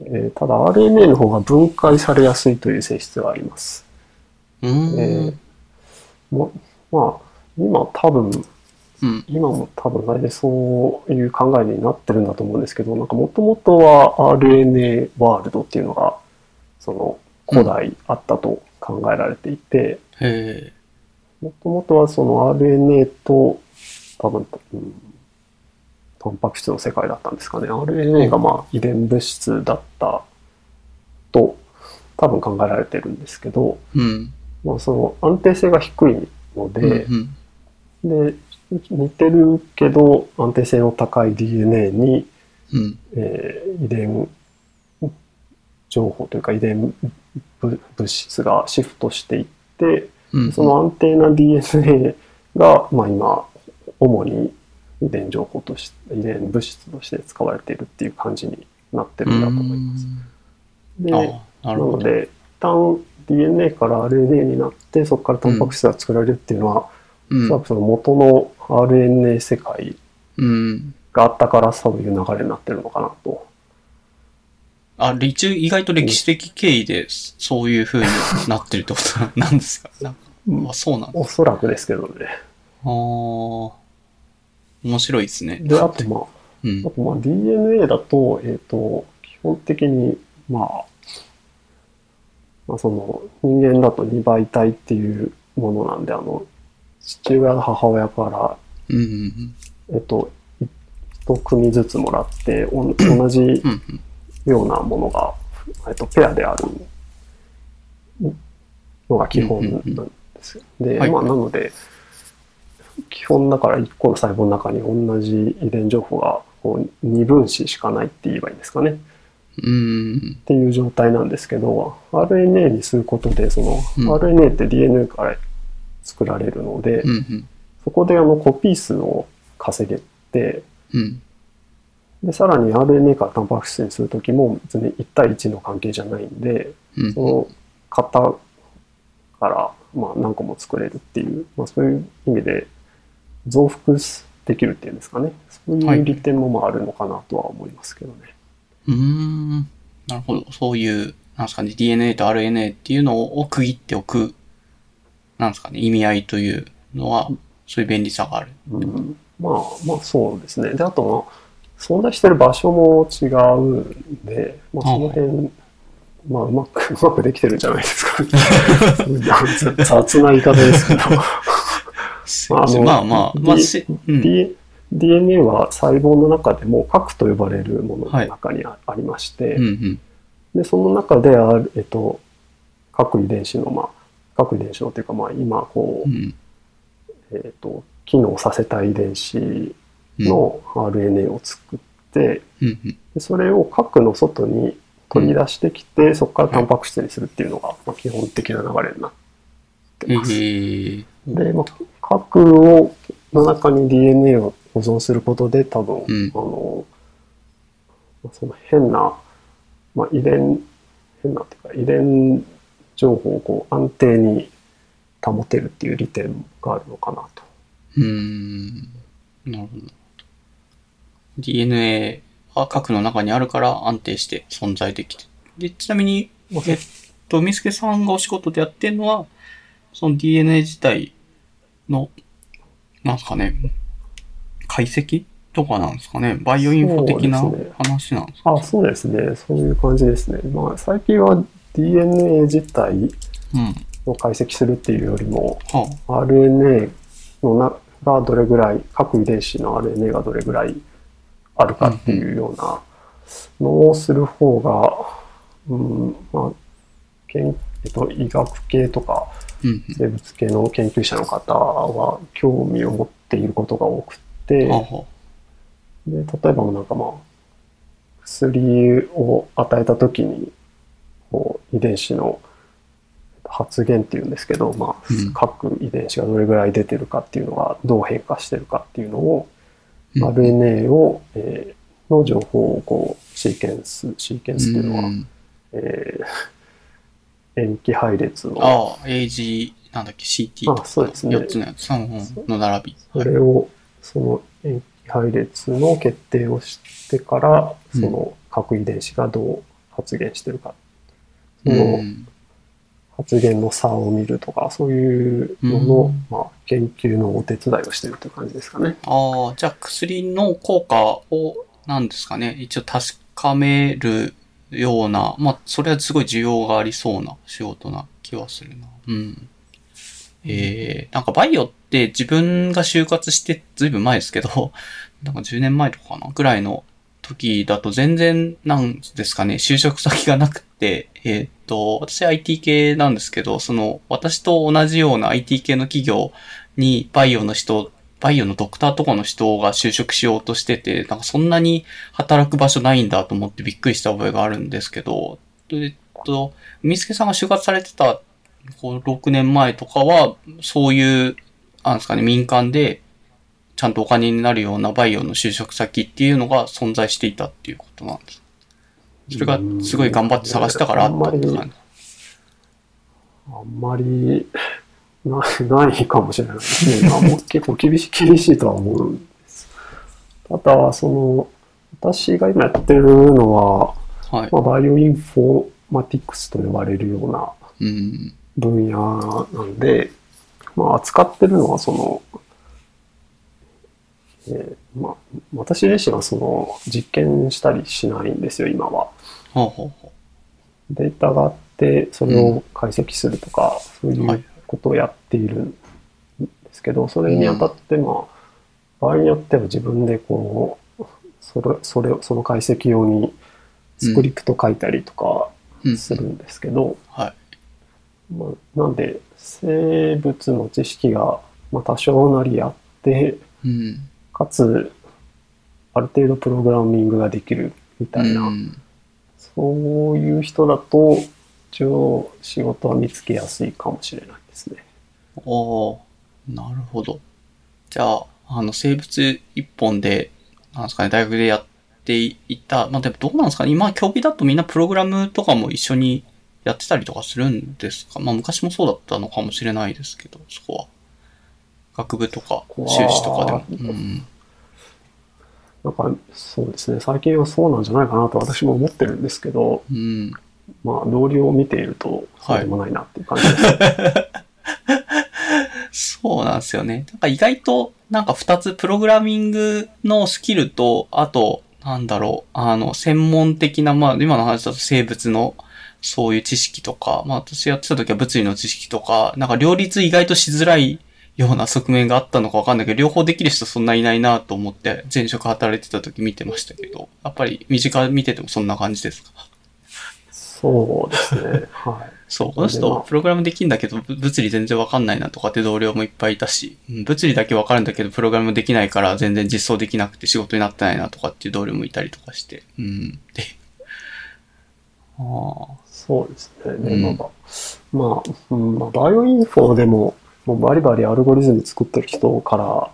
えーただ RNA の方が分解されやすいという性質があります。うーん。えーもまあ、今多分、うん。今も多分大体そういう考えになってるんだと思うんですけど、なんかもともとは RNA ワールドっていうのが、その古代あったと考えられていて、へもともとはその RNA と多分、うん、タンパク質の世界だったんですかね。RNA がまあ遺伝物質だったと多分考えられてるんですけど、え。うん。まあその安定性が低いので、うんで、似てるけど安定性の高い DNA に、うん。うん。えー遺伝情報というか遺伝物物質がシフトしていって、うん。その安定な DNA が、まあ今、主に遺伝情報として、遺伝物質として使われているっていう感じになってるんだと思います。で、な。ので、一旦 DNA から RNA になって、そこからタンパク質が作られるっていうのは、うんおそらくその元の RNA 世界うん。があったからそういう流れになってるのかなと。あ、一応意外と歴史的経緯でそういう風になってるってことなんですか？なんかあ、そうなんだ。おそらくですけどね。ああ、面白いですね。で、あとまあ、うんあ。とまあ DNA だと、えっ、と、基本的に、まあ、まあその人間だと2倍体っていうものなんで、あの、父親と母親から、うんうんえっ、と、い一組ずつもらって、おん同じようなものが、えっと、ペアであるのが基本なんですよ。で、はいまあ、なので、基本だから1個の細胞の中に同じ遺伝情報がこう2分子しかないって言えばいいんですかね。うん。うん。っていう状態なんですけど、RNA にすることで、その、うん RNA って DNA から作られるので、うんうん。そこであのコピー数を稼げて、うん。で、さらに RNA からタンパク質にするときも別に1対1の関係じゃないんで、うんその型からまあ何個も作れるっていう、まあそういう意味で増幅できるっていうんですかね。そうはいいう利点もまああるのかなとは思いますけどね。うーん。なるほど。そういう、なんですかね、DNA と RNA っていうのを区切っておく、なんですかね、意味合いというのは、そういう便利さがある。うん、まあまあそうですね。で、あとまあ、存在してる場所も違うんで、まあその辺、まあうまく、うまくできてるんじゃないですか、ね。[LAUGHS] 雑な言い方ですけど。あのまあまあ、まあ、D- しうん。DNA は細胞の中でも核と呼ばれるものの中にあ,、りまして、うんうん。でその中である、えっと、各遺伝子の、まあ、各遺伝子のというか、まあ、今こう、うん。えっと、機能させた遺伝子の RNA を作って、うんうん。でそれを核の外に取り出してきて、そこからタンパク質にするっていうのが、まあ、基本的な流れになってます。ええで、まあ、核をの中に DNA を保存することで多分、うんあの、まあその変な、まあ、遺伝、変なっていうか遺伝情報をこう安定に保てるっていう利点があるのかなと。うーん。なるほど。DNA は核の中にあるから安定して存在できて。で、ちなみに、まあえっと、みすけさんがお仕事でやってるのは、その DNA 自体の、なんですかね、解析とかなんですかね。バイオインフォ的な話なんですかあ、そうですね。そういう感じですね。まあ、最近は DNA 自体うん。を解析するっていうよりも、は RNA のながどれぐらい、各遺伝子の RNA がどれぐらいあるかっていうようなのをする方が、うん、まあ、えっと、医学系とか生物系の研究者の方は興味を持っていることが多くて、で、例えばなんかまあ、薬を与えたときに、こう、遺伝子の発現っていうんですけど、まあうん、各遺伝子がどれぐらい出てるかっていうのが、どう変化してるかっていうのを、うん。RNA を、えーの情報をこう、シーケンス、シーケンスっていうのは、うん。えー塩基配列の、ああ、AG、なんだっけ、CT あそうですね。4つのやつ、うんうん。の並び。それを、その塩基配列の決定をしてから、うん。その核遺伝子がどう発現してるか。うそのん。発現の差を見るとか、そういうのの、うん。まあ、研究のお手伝いをしてるという感じですかね。ああ、じゃあ薬の効果を、なんですかね、一応確かめるような、まあ、それはすごい需要がありそうな仕事な気はするな。うん。えー、なんかバイオって自分が就活してずいぶん前ですけど、[LAUGHS] なんか10年前とかかなぐらいの時だと全然なんですかね、就職先がなくて、えーっと、私 IT 系なんですけど、その私と同じような IT 系の企業にバイオの人、バイオのドクターとかの人が就職しようとしてて、なんかそんなに働く場所ないんだと思ってびっくりした覚えがあるんですけど、えっと、海助さんが就活されてたこう6年前とかは、そういう、なんですかね、民間で、ちゃんとお金になるようなバイオの就職先っていうのが存在していたっていうことなんです。それがすごい頑張って探したからあったって感じ。あんまりなないかもしれないですね。まあもう [LAUGHS] 結構厳しい、厳しいとは思うんです。ただ、その、私が今やってるのは、はい。まあ、バイオインフォマティクスと呼ばれるようなうん。分野なんで、まあ、扱ってるのはその、えーまあ、私自身はその実験したりしないんですよ、今は。ほうほうほデータがあって、それを解析するとか、そういはいうことをやっているんですけど、それにあたって、まあ、場合によっては自分でこう、それ、それを、その解析用にスクリプト書いたりとか。するんですけど、はい。まあ、なんで、生物の知識が、まあ、多少なりあって、うん。かつ、ある程度プログラミングができるみたいな、うんそういう人だと、一応仕事は見つけやすいかもしれないですね。おーなるほど。じゃあ、あの、生物一本で、なんですかね、大学でやっていた、まあ、でもどうなんですかね、今、競技だとみんなプログラムとかも一緒にやってたりとかするんですか？まあ、昔もそうだったのかもしれないですけど、そこは。学部とか、修士とかでも。うん。なんか、そうですね、最近はそうなんじゃないかなと私も思ってるんですけど、うん。まあ、同僚を見ていると、そうでもないなっていう感じです。[LAUGHS] [LAUGHS] そうなんですよね。なんか意外と、なんか二つ、プログラミングのスキルと、あと、なんだろう、あの、専門的な、まあ、今の話だと生物の、そういう知識とか、まあ、私やってた時は物理の知識とか、なんか両立意外としづらいような側面があったのかわかんないけど、両方できる人そんないないなと思って、前職働いてた時見てましたけど、やっぱり身近見ててもそんな感じですか？そうですね、はい。そう、この人、プログラムできんだけど、ぶ物理全然わかんないなとかって同僚もいっぱいいたし、うん物理だけわかるんだけど、プログラムできないから全然実装できなくて仕事になってないなとかっていう同僚もいたりとかして、うん。で、ああ、そうですね。でうんまあ、まあ、うんまあ、バイオインフォでも、もうバリバリアルゴリズム作ってる人から、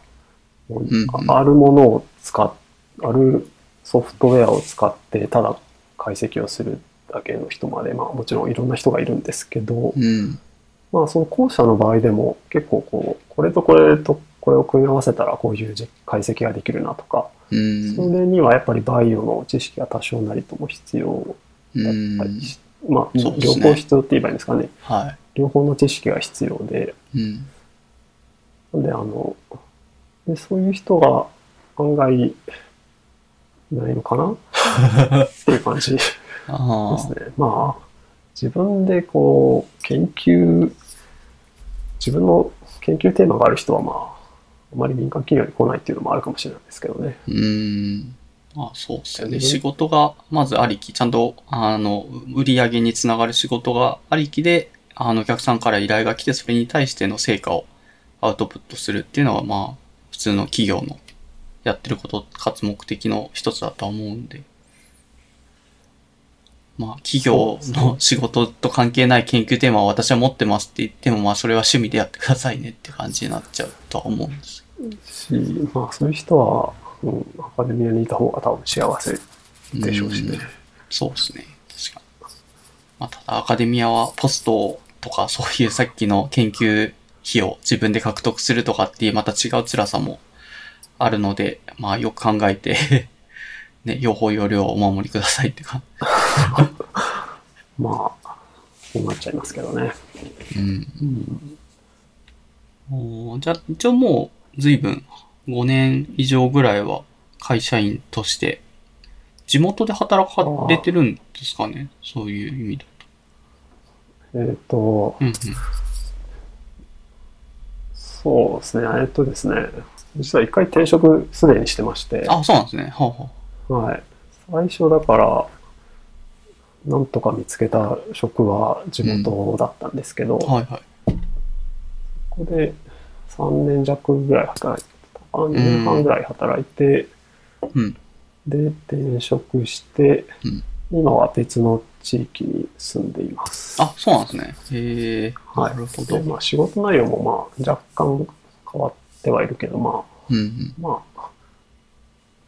うんうん。あるものを使っ、あるソフトウェアを使って、ただ解析をするだけの人まで、まあもちろんいろんな人がいるんですけど、うん。まあその後者の場合でも結構こう、これとこれとこれを組み合わせたらこういう実解析ができるなとか、うん。それにはやっぱりバイオの知識が多少なりとも必要うだったんり。し、まあ、両そうですね方必要って言えばいいんですかね。は両方の知識が必要で、い。うん。で、あの、でそういう人が案外いないのかな？[LAUGHS] っていう感じですああ、ね。まあ、自分でこう、研究、自分の研究テーマがある人はまあ、あまり民間企業に来ないっていうのもあるかもしれないですけどね。うん。まあそうですよね。うん仕事がまずありき、ちゃんと、あの、売り上げにつながる仕事がありきで、あの、お客さんから依頼が来て、それに対しての成果をアウトプットするっていうのは、まあ、普通の企業のやってること、かつ目的の一つだとは思うんで。まあ、企業の仕事と関係ない研究テーマを私は持ってますって言っても、まあ、それは趣味でやってくださいねって感じになっちゃうとは思うんです。し、まあそういう人は、うん、アカデミアにいた方が多分幸せでしょうしね。んそうですね。確かまあ、ただアカデミアはポストとかそういうさっきの研究費を自分で獲得するとかっていうまた違う辛さもあるので、まあよく考えてね、用法用量をお守りくださいって感 [LAUGHS] まあ、そうなっちゃいますけどね。じ。うん。うん、じゃあ、一応もう随分5年以上ぐらいは会社員として、地元で働かれてるんですかね？そういう意味だえっ、と、と。うんうん。そうですね、えっとですね、実は一回転職すでにしてまして、あ、そうなんですね。はあ、ははい。最初だから、なんとか見つけた職は地元だったんですけど、あ、はいはい。ここで3年弱ぐらい働いてた。3年半ぐらい働いて、うん。で、転職して、うん今は別の地域に住んでいます。あ、そうなんですね。へえ。はい。なるほど。で、まあ仕事内容もまあ若干変わってはいるけど、まうんうん。あ、まあ、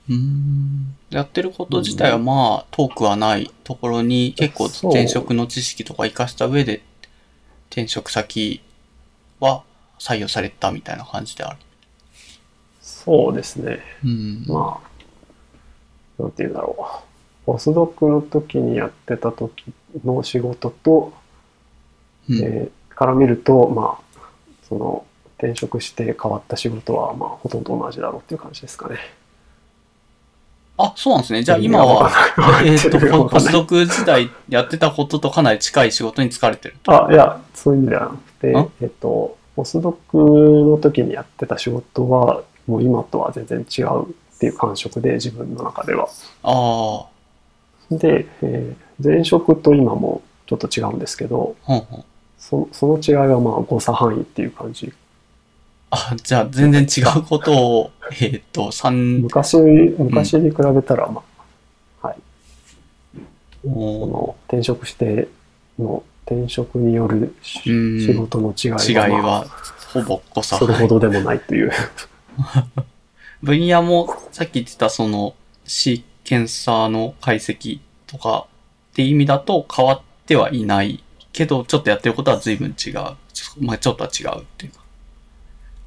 うーんやってること自体はまあ遠くはないところに結構転職の知識とか活かした上で転職先は採用されたみたいな感じである。そうですね。うん。まあ、なんて言うんだろう。ポスドクの時にやってた時の仕事と、うんえーから見ると、まあ、その、転職して変わった仕事は、まあ、ほとんど同じだろうっていう感じですかね。あ、そうなんですね。じゃあ今は、えっと、ポポスク。ドク時代やってたこととかなり近い仕事に疲れてる。あ、いや、そういう意味ではなくあて、えっと、ポスドクの時にやってた仕事は、もう今とは全然違うっていう感触で、自分の中では。ああ、で、えー前職と今もちょっと違うんですけど、ほんほん。そその違いはまあ誤差範囲っていう感じ。あ、じゃあ全然違うことを、えっと、三、昔、昔に比べたら、まあ、はい。こおの転職しての転職による仕事の違い違いは、ほぼ誤差それほどでもないという。[LAUGHS] 分野もさっき言ってたそのシーケンサーの解析とかって意味だと変わってはいないけど、ちょっとやってることは随分違う。まあちょっとは違うっていうか。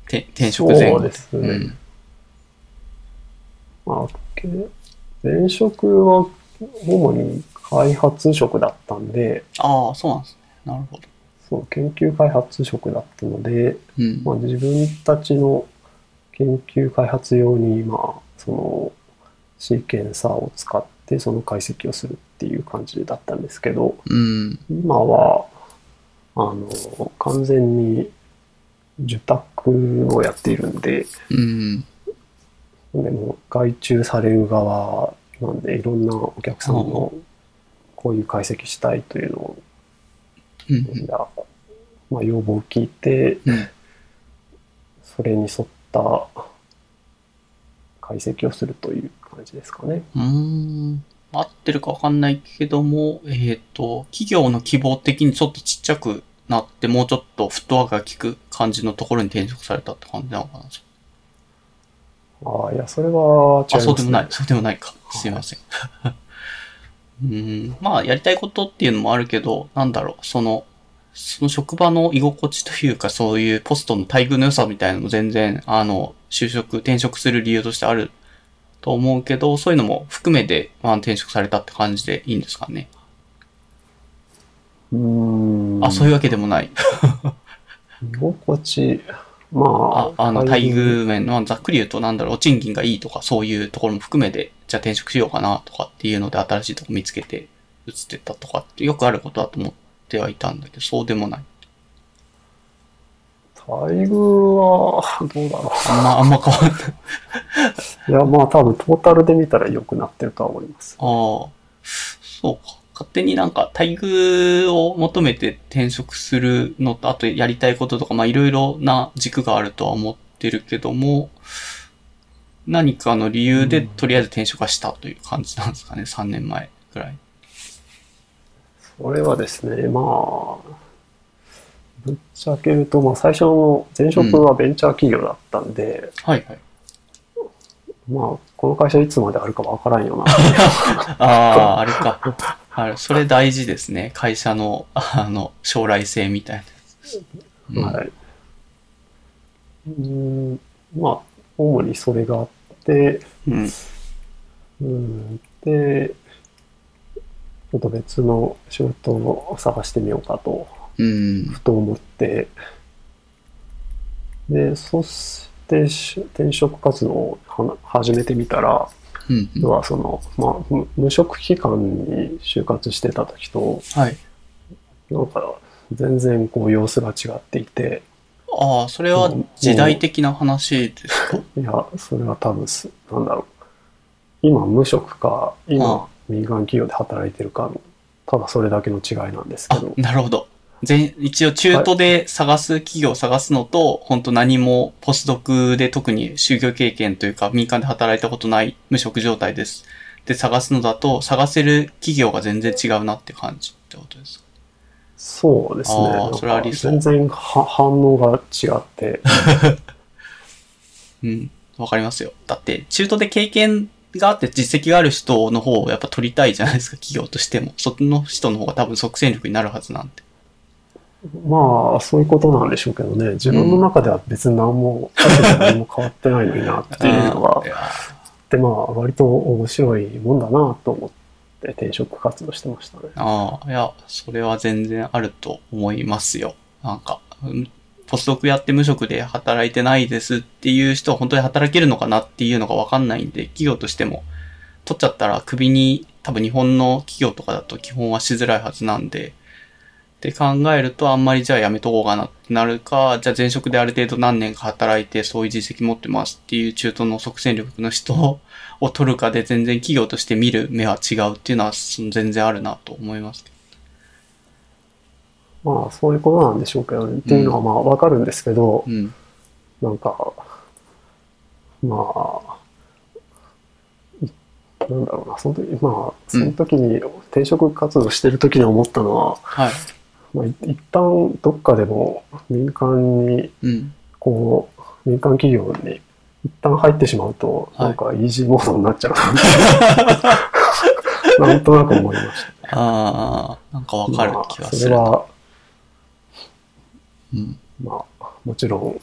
て転職前後そうですねうんまあ、け前職は主に開発職だったんで、ああ、そうなんですね。なるほど。そう研究開発職だったので、うん。まあ、自分たちの研究開発用に、まあ、そのシーケンサーを使ってその解析をするっていう感じだったんですけど、うん。今は、あの、完全に受託をやっているんで、うん。でも外注される側なんで、いろんなお客さんのこういう解析したいというのを、うん。まあ、要望を聞いて、うん。それに沿った解析をするという感じですかね。うーん。合ってるかわかんないけども、えっ、と、企業の希望的にちょっとちっちゃくなって、もうちょっとフットワークが効く感じのところに転職されたって感じなのかな。ああ、いや、それは違います、あ、ね。そうでもない。[LAUGHS] そうでもないか。すいません。[LAUGHS] うん。まあ、やりたいことっていうのもあるけど、なんだろう、その、その職場の居心地というか、そういうポストの待遇の良さみたいなのも全然、あの、就職、転職する理由としてあると思うけど、そういうのも含めて、まあ、転職されたって感じでいいんですかね。うーん。あ、そういうわけでもない。居心地、まああ、あの、待遇面、まあ、ざっくり言うと、なんだろう、賃金がいいとか、そういうところも含めて、じゃあ転職しようかなとかっていうので、新しいとこ見つけて、移ってったとかって、よくあることだと思ってはいたんだけど、そうでもない。待遇は、どうだろあんま、あんま変わんない。う。[LAUGHS] いや、まあ、多分トータルで見たら良くなってるとは思います。ああ、そうか。勝手になんか待遇を求めて転職するのと、あとやりたいこととか、まあいろいろな軸があるとは思ってるけども、何かの理由でうんとりあえず転職はしたという感じなんですかね、3年前くらい。それはですね、まあ、ぶっちゃけると、まあ、最初の前職はベンチャー企業だったんで、はいはい。まあ、この会社いつまであるかわからんよな。[LAUGHS] ああ、あれか。はい。それ大事ですね。会社の、あの、将来性みたいなやつ。うんはい。うーん、まあ、主にそれがあって、うん。うん、で、ちょっと別の仕事を探してみようかと、うん。ふと思って、で、そしてし転職活動をは始めてみたら、うん。要はその、まあ、無無職期間に就活してた時と、はい。なんか全然こう様子が違っていて、ああ、それは時代的な話ですか？いや、それは多分す、なんだろう。今無職か、あ今民間企業で働いてるかの、ただそれだけの違いなんですけあど、、なるほど。全一応中途で探す、企業を探すのと、本当何もポスドクで特に就業経験というか民間で働いたことない無職状態です。で探すのだと、探せる企業が全然違うなって感じってことですか？そうですね。それはありそう全然は反応が違って、[LAUGHS] うん。わかりますよ。だって、中途で経験があって実績がある人の方をやっぱ取りたいじゃないですか、企業としても。その人の方が多分即戦力になるはずなんで。まあ、そういうことなんでしょうけどね、自分の中では別に何も、何も変わってないのになっていうのが、で、まあ、割と面白いもんだなと思って転職活動してましたね。ああ、いや、それは全然あると思いますよ。なんか、ポスドクやって無職で働いてないですっていう人は本当に働けるのかなっていうのがわかんないんで、企業としても、取っちゃったら首に、多分日本の企業とかだと基本はしづらいはずなんで、って考えるとあんまりじゃあやめとこうかなってなるか、じゃあ前職である程度何年か働いてそういう実績持ってますっていう中途の即戦力の人 [LAUGHS] を取るかで全然企業として見る目は違うっていうのは全然あるなと思います。まあ、そういうことなんでしょうけどね。っていうのはまあ、わかるんですけど、うん。なんか、まあ、いなんだろうな、その時、まあ、その時に、転職活動してる時に思ったのは、はい。まあ、い一旦どっかでも民間に、うん。こう、民間企業に一旦入ってしまうと、はいなんかイージーモードになっちゃうな。[LAUGHS] なんとなく思いました。ああ、なんかわかる気がする。まあそれは、うん。まあ、もちろん、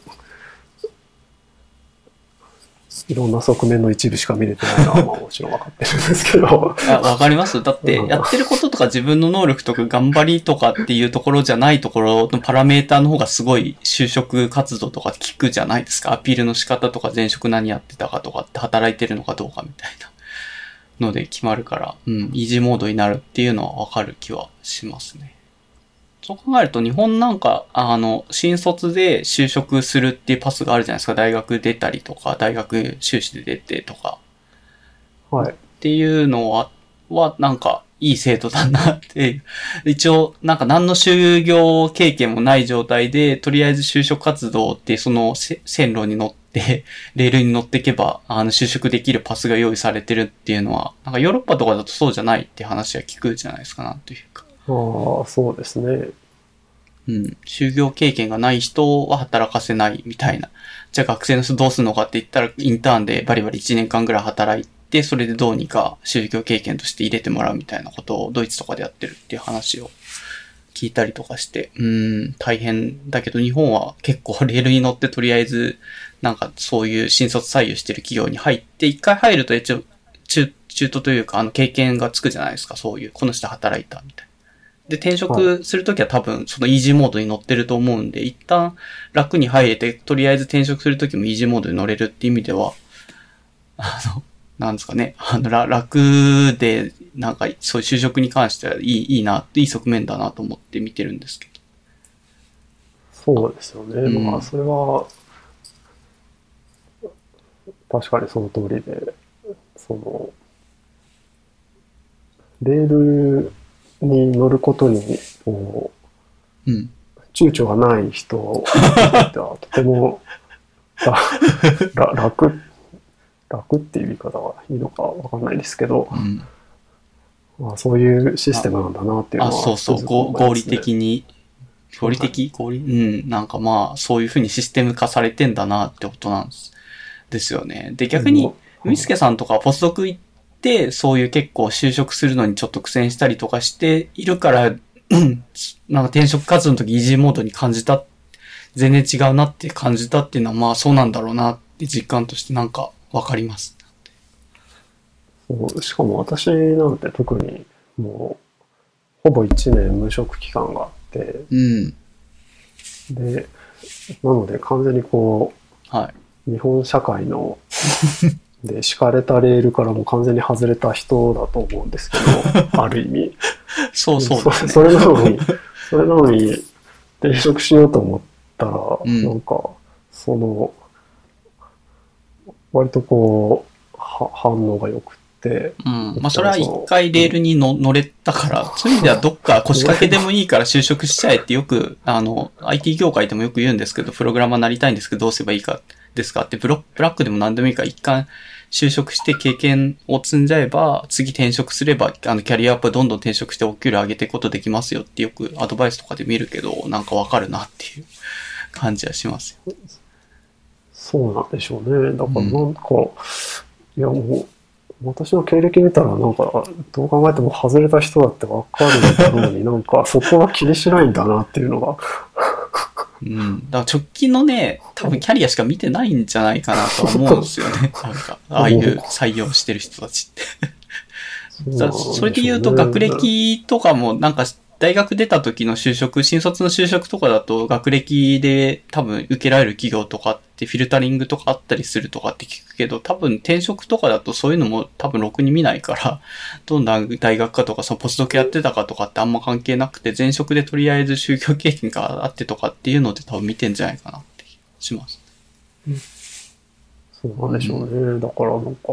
いろんな側面の一部しか見れてないのは、まあもちろん分かってるんですけど、あわかります？だって、うんやってることとか自分の能力とか頑張りとかっていうところじゃないところのパラメーターの方がすごい就職活動とか聞くじゃないですか？アピールの仕方とか前職何やってたかとかって働いてるのかどうかみたいなので決まるから、うん、イージーモードになるっていうのはわかる気はしますね。そう考えると日本なんか、あの、新卒で就職するっていうパスがあるじゃないですか。大学出たりとか、大学修士で出てとか。はい。っていうのは、は、なんか、いい制度だなって。一応、なんか何の就業経験もない状態で、とりあえず就職活動って、そのせ線路に乗って、[LAUGHS] レールに乗っていけば、あの、就職できるパスが用意されてるっていうのは、なんかヨーロッパとかだとそうじゃないって話は聞くじゃないですか、なんていうか。ああ、そうですね。うん。就業経験がない人は働かせないみたいな。じゃあ学生の人どうするのかって言ったら、インターンでバリバリ1年間ぐらい働いて、それでどうにか就業経験として入れてもらうみたいなことをドイツとかでやってるっていう話を聞いたりとかして、うん、大変だけど日本は結構レールに乗ってとりあえず、なんかそういう新卒採用してる企業に入って、一回入ると一応中、中途というかあの経験がつくじゃないですか、そういう、この人働いたみたいな。で、転職するときは多分そのイージーモードに乗ってると思うんで、一旦楽に入れて、とりあえず転職するときもイージーモードに乗れるっていう意味では、あの、なんですかね、あの、ら楽で、なんかそういう就職に関してはいい、いいな、いい側面だなと思って見てるんですけど。そうですよね。うんまあ、それは、確かにその通りで、その、レールに乗ることに、こう、うん。躊躇がない人は、とても、[LAUGHS] 楽、楽っていう言い方はいいのかわかんないですけど、うん。まあ、そういうシステムなんだなっていうのあ、は、そうそう、つくづくご合理的に、合理的？合理？うん。なんかまあ、そういうふうにシステム化されてんだなってことなんです。ですよね。で、逆に、うんみすけさんとかポスドク行そういう結構就職するのにちょっと苦戦したりとかしているから、うんなんか転職活動の時イージーモードに感じた、全然違うなって感じたっていうのはまあそうなんだろうなって実感としてなんかわかります。そうしかも私なんて特にもう、ほぼ1年無職期間があって、うん。で、なので完全にこはい。う、日本社会の、で、敷かれたレールからもう完全に外れた人だと思うんですけど、[LAUGHS] ある意味。そうそうね。それなのに、[LAUGHS] それなのに、転職しようと思ったら、んなんか、その、割とこう、は反応が良くって、うん。まあ、それは一回レールにの乗れたから、そういう意味ではどっか [LAUGHS] 腰掛けでもいいから就職しちゃえってよく、あの、IT 業界でもよく言うんですけど、プログラマーになりたいんですけど、どうすればいいかですか？って、ブロブラックでも何でもいいから、一回就職して経験を積んじゃえば、次転職すれば、あの、キャリアアップどんどん転職してお給料上げていくことできますよってよくアドバイスとかで見るけど、なんかわかるなっていう感じはしますよ。そうなんでしょうね。だからなんか、いやもう、私の経歴見たらなんか、どう考えても外れた人だってわかるんだろうに、なんかそこは気にしないんだなっていうのが、うん。だから直近のね、多分キャリアしか見てないんじゃないかなとは思うんですよね。[LAUGHS] なんか、ああいう採用してる人たちって。だそれで言うと学歴とかもなんか大学出た時の就職、新卒の就職とかだと学歴で多分受けられる企業とかってフィルタリングとかあったりするとかって聞くけど、多分転職とかだとそういうのも多分ろくに見ないから、[LAUGHS] どんな大学かとかそのポスドクやってたかとかってあんま関係なくて、前職でとりあえず就業経験があってとかっていうので多分見てんじゃないかなって気がします。そうなんでしょうね。だからなんか、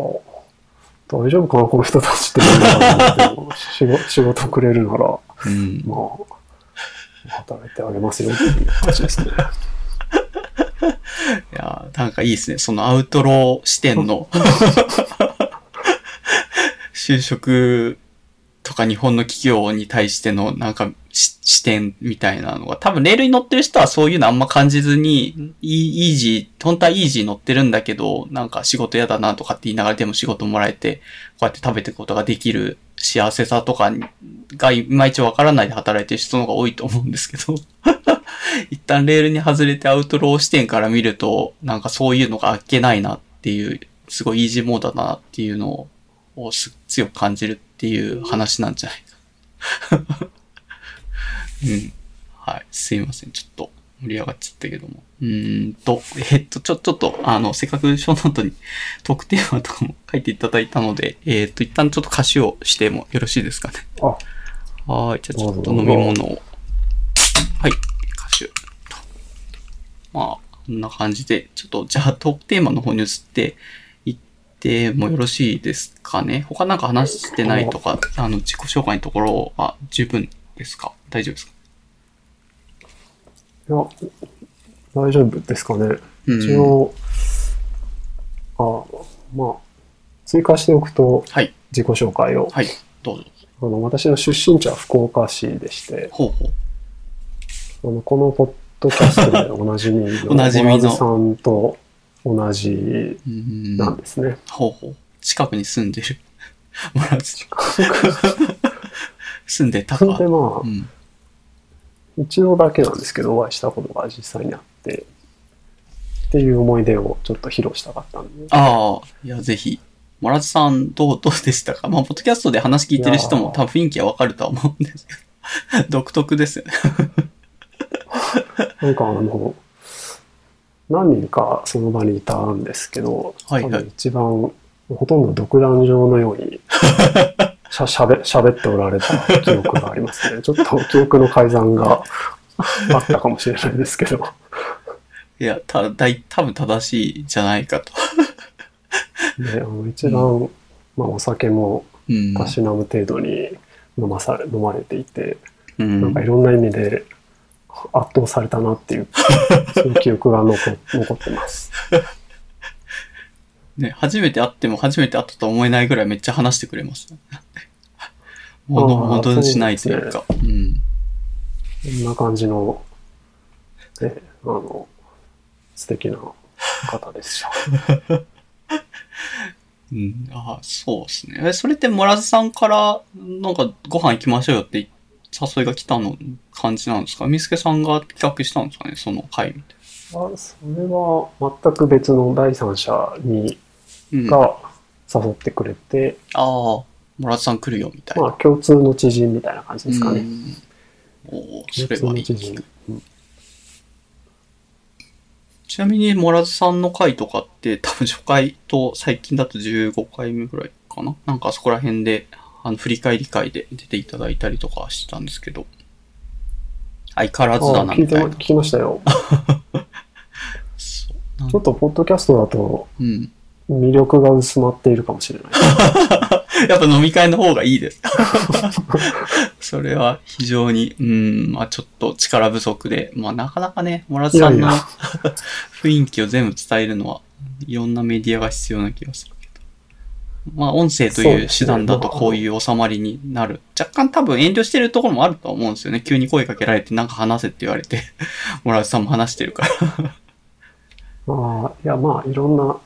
大丈夫かな、この人たちって [LAUGHS] 仕事。仕事くれるなら、うん。まあ、働いてあげますよっていう感じですね。[LAUGHS] [LAUGHS] いやーなんかいいですね。そのアウトロー視点の [LAUGHS] 就職とか日本の企業に対してのなんかし視点みたいなのが多分レールに乗ってる人はそういうのあんま感じずに、イイージー、本当はイージー乗ってるんだけど、なんか仕事嫌だなとかって言いながらでも仕事もらえて、こうやって食べていくことができる幸せさとかがいまいちわからないで働いてる人の方が多いと思うんですけど。[LAUGHS] 一旦レールに外れてアウトロー視点から見ると、なんかそういうのがあっけないなっていう、すごいイージーモードだなっていうのをす強く感じるっていう話なんじゃないか。[LAUGHS] うん。はい。すいません。ちょっと盛り上がっちゃったけども。うーんと、えっと、ちょ、ちょっと、あの、せっかくショーノートに特テーマとかも書いていただいたので、[LAUGHS] えっと、一旦ちょっと歌詞をしてもよろしいですかね。あ、はーい。じゃあちょっと飲み物を。はい。まあ、こんな感じで、ちょっと、じゃあトークテーマの方に移っていってもよろしいですかね？他なんか話してないとか、あの、自己紹介のところは十分ですか？大丈夫ですか？いや、大丈夫ですかね。うん一応、あ、まあ、追加しておくと、はい。自己紹介を。はい。どうぞ。あの私の出身地は福岡市でして、ほうほう。あのこのポッドキャストでおなじみのおなじみのさんと同じうんなんですね。ほうほう。近くに住んでる。もらず。住んでたか。それでまあう、ん。一度だけなんですけど、お会いしたことが実際にあって、っていう思い出をちょっと披露したかったんで。ああ、いや、ぜひ。モラズさん、どう、どうでしたか？まあ、ポッドキャストで話聞いてる人も多分雰囲気はわかるとは思うんですけど。独特ですよね。[LAUGHS] [LAUGHS] なんかあの、何人かその場にいたんですけど、はいはい多分一番、ほとんど独壇場のように、[LAUGHS] しゃ、しゃべ、喋っておられた記憶がありますね。[LAUGHS] ちょっと記憶の改ざんがあったかもしれないですけど。いや、た、だい、多分正しいじゃないかと。で、あの一番、まあお酒もうん。たしなむ程度に飲まされ、飲まれていて、うんなんかいろんな意味で圧倒されたなっていう、[LAUGHS] そういう記憶が残残ってます。ね、初めて会っても初めて会ったとは思えないぐらいめっちゃ話してくれます、ね。物、あー物しないというか。うん。こんな感じの、ね、あの、素敵な方でした。[LAUGHS] うん、あそうですね。え、それってモラズさんから、なんかご飯行きましょうよって誘いが来たの感じなんですか？みすけさんが企画したんですかね？その会みたいあそれは全く別の第三者にな。うん。あが誘ってくれて、あー、モラズさん来るよみたいな。まあ共通の知人みたいな感じですかね。うんおーそれはいい。うんちなみに、モラズさんの回とかって、多分初回と最近だと15回目ぐらいかな？なんかそこら辺で、あの、振り返り会で出ていただいたりとかはしてたんですけど、相変わらずだあな、みたいな聞。きましたよ。[LAUGHS] ちょっとポッドキャストだとうん。魅力が薄まっているかもしれない。[LAUGHS] やっぱ飲み会の方がいいです。[LAUGHS] それは非常に、うん、まあちょっと力不足で、まあなかなかね、モラズさんの雰囲気を全部伝えるのは、いろんなメディアが必要な気がする。まあ音声という手段だとこういう収まりになる。若干多分遠慮してるところもあるとは思うんですよね。急に声かけられてなんか話せって言われて、モラズさんも話してるから。[LAUGHS] まあ、いや、まあ、いろんな、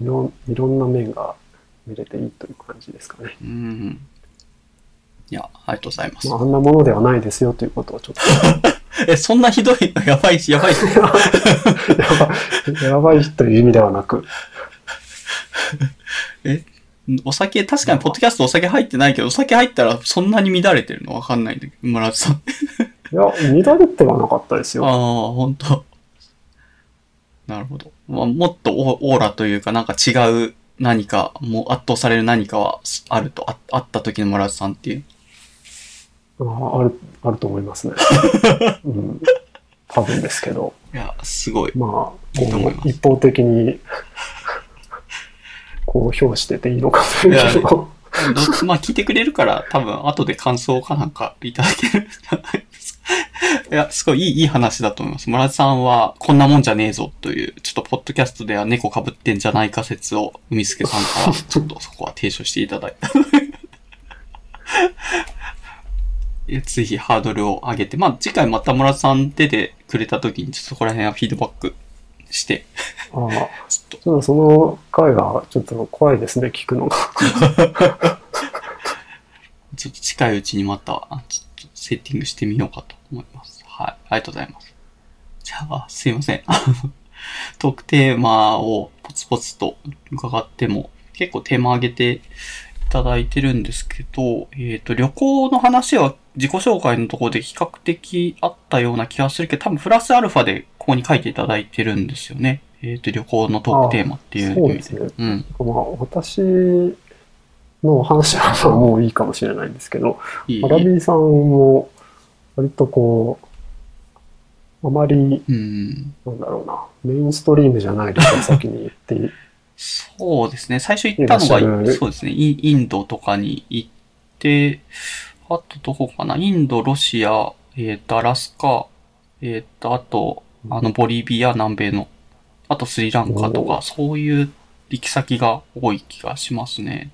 いろんいろんな面が見れていいという感じですかね。うん。いや、ありがとうございますま。あ、あんなものではないですよということをちょっと、[LAUGHS] え、そんなひどい、[LAUGHS] やばいし、やばいし。やばい、やばいという意味ではなく、お酒、確かにポッドキャストお酒入ってないけど、お酒入ったらそんなに乱れてるの？わかんないんだけど、村田さん。いや、乱れてはなかったですああ、よ。本当なるほど。まあ、もっとオオーラというか、なんか違う何か、もう圧倒される何かはあると、ああった時の村田さんっていう。あある、あると思いますね。[LAUGHS] うん、多分ですけど、いや、すごい。まあ、いいと思います一方的に、こう、評してていいのかというけど、どまあ、聞いてくれるから、多分、後で感想かなんかいただけるんじゃないですか。いや、すごいいい、いい話だと思います。村田さんは、こんなもんじゃねえぞという、ちょっと、ポッドキャストでは猫被ってんじゃないか説を、海助さんから、ちょっとそこは提唱していただいた。ぜひハードルを上げて、まあ、次回また村田さん出てくれた時に、ちょっとそこら辺はフィードバックして、ああ、ちょっと、その回がちょっと怖いですね、聞くのが。[LAUGHS] ちょっと近いうちにまた、あちょっとセッティングしてみようかと思います。はい。ありがとうございます。じゃあ、すいません。あのトークテーマをポツポツと伺っても、結構テーマ上げていただいてるんですけど、えっ、と、旅行の話は自己紹介のところで比較的あったような気がするけど、多分プラスアルファでここに書いていただいてるんですよね。えっ、と、旅行のトークテーマっていう意味で。そうですね。うん。まあ、私の話はまあもういいかもしれないんですけど、いいアラビーさんも割とこう、あまり、うん。なんだろうな、メインストリームじゃない旅行先に行って、そうですね。最初行ったのが、そうですね。インインドとかに行って、あとどこかな。インド、ロシア、えっ、と、アラスカ、えっ、と、あと、あの、ボリビア、南米の、あとスリランカとおか、そういう行き先が多い気がしますね。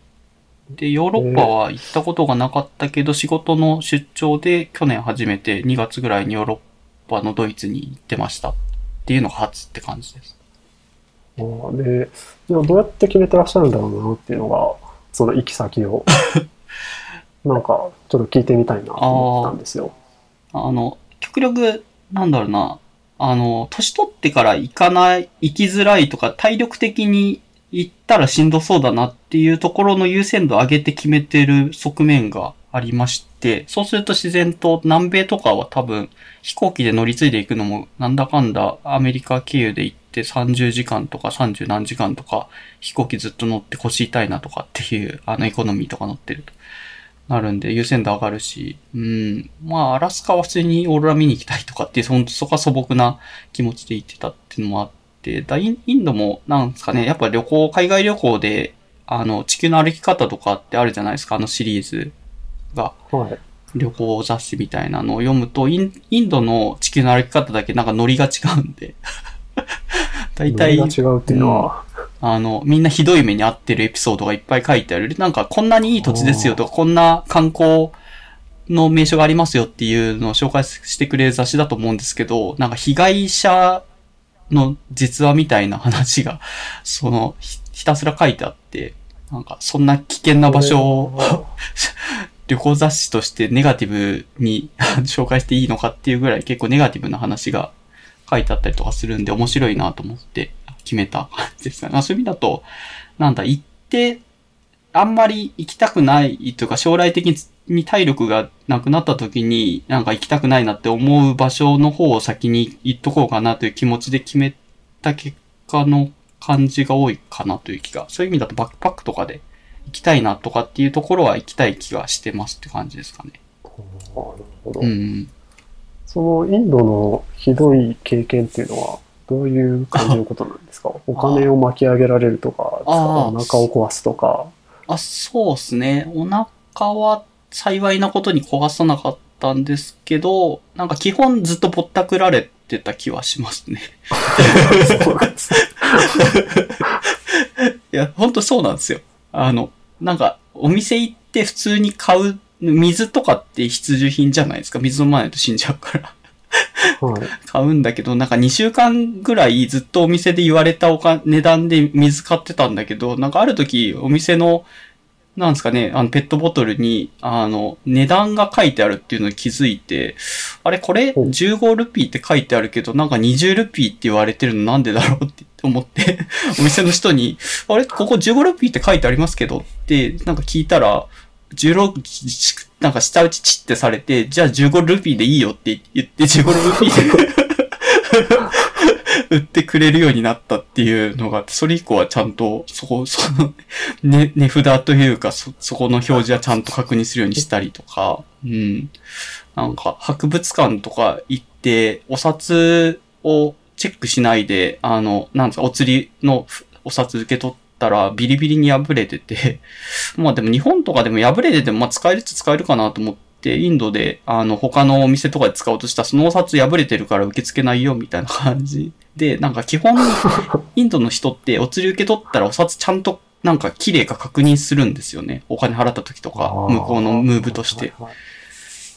で、ヨーロッパは行ったことがなかったけど、仕事の出張で去年初めて2月ぐらいにヨーロッパのドイツに行ってましたっていうのが初って感じです。で、じゃあどうやって決めてらっしゃるんだろうなっていうのが、その行き先を、[LAUGHS] なんかちょっと聞いてみたいなと思ったんですよ。あの、極力、なんだろうな、あの、年取ってから行かない、行きづらいとか、体力的に行ったらしんどそうだなっていうところの優先度を上げて決めてる側面がありまして、そうすると自然と南米とかは多分飛行機で乗り継いでいくのもなんだかんだアメリカ経由で行って30時間とか30何時間とか飛行機ずっと乗って腰痛いなとかっていうあのエコノミーとか乗ってると。なるんで優先度上がるし、うん。まあ、アラスカは普通にオーロラ見に行きたいとかっていう、その、そこは素朴な気持ちで行ってたっていうのもあって、だインインドも、なんですかね、やっぱ旅行、海外旅行で、あの、地球の歩き方とかってあるじゃないですか、あのシリーズが。はい。旅行雑誌みたいなのを読むと、インインドの地球の歩き方だけなんかノリが違うんで。[LAUGHS] 大体、が違うっていうのは、あの、みんなひどい目に遭ってるエピソードがいっぱい書いてある。なんか、こんなにいい土地ですよとか、こんな観光の名所がありますよっていうのを紹介してくれる雑誌だと思うんですけど、なんか被害者の実話みたいな話が、[LAUGHS] その、ひひたすら書いてあって、なんか、そんな危険な場所を [LAUGHS] 旅行雑誌としてネガティブに紹介していいのかっていうぐらい結構ネガティブな話が書いてあったりとかするんで面白いなと思って決めた感じ [LAUGHS] ですね。そういう意味だと、なんだ、行って、あんまり行きたくないというか将来的に体力がなくなった時になんか行きたくないなって思う場所の方を先に行っとこうかなという気持ちで決めた結果の感じが多いかなという気が、そういう意味だとバックパックとかで行きたいなとかっていうところは行きたい気がしてますって感じですかね。なるほど。うん。そのインドのひどい経験っていうのは、どういう感じのことなんですか？お金を巻き上げられるとか、お腹を壊すとか。あ、そうですね。お腹は幸いなことに壊さなかったんですけど、なんか基本ずっとぼったくられてた気はしますね。そうなんです [LAUGHS] いや、本当そうなんですよ。あの、なんか、お店行って普通に買う、水とかって必需品じゃないですか？水飲まないと死んじゃうから。はい、買うんだけど、なんか2週間ぐらいずっとお店で言われたお金、値段で水買ってたんだけど、なんかある時お店のなんですかね、あの、ペットボトルに、あの、値段が書いてあるっていうのに気づいて、あれ、これ、15ルピーって書いてあるけど、なんか20ルピーって言われてるのなんでだろうって思ってお店の人に、あれ、ここ15ルピーって書いてありますけどって、なんか聞いたら、16、なんか下打ちチってされて、じゃあ15ルピーでいいよって言って15ルピーで [LAUGHS] 売ってくれるようになったっていうのが、それ以降はちゃんと、そこ、その、ね、値札というか、そ、そこの表示はちゃんと確認するようにしたりとか、うん。なんか、博物館とか行って、お札をチェックしないで、あの、なんですか、お釣りのお札受け取ってたらビリビリに破れてて、[LAUGHS] まあでも日本とかでも破れてても、まあ使えるっちゃ使えるかなと思って、インドで、あの、他のお店とかで使おうとしたら、そのお札破れてるから受け付けないよ、みたいな感じで、なんか基本、[LAUGHS] インドの人ってお釣り受け取ったらお札ちゃんとなんか綺麗か確認するんですよね。お金払った時とか、向こうのムーブとして。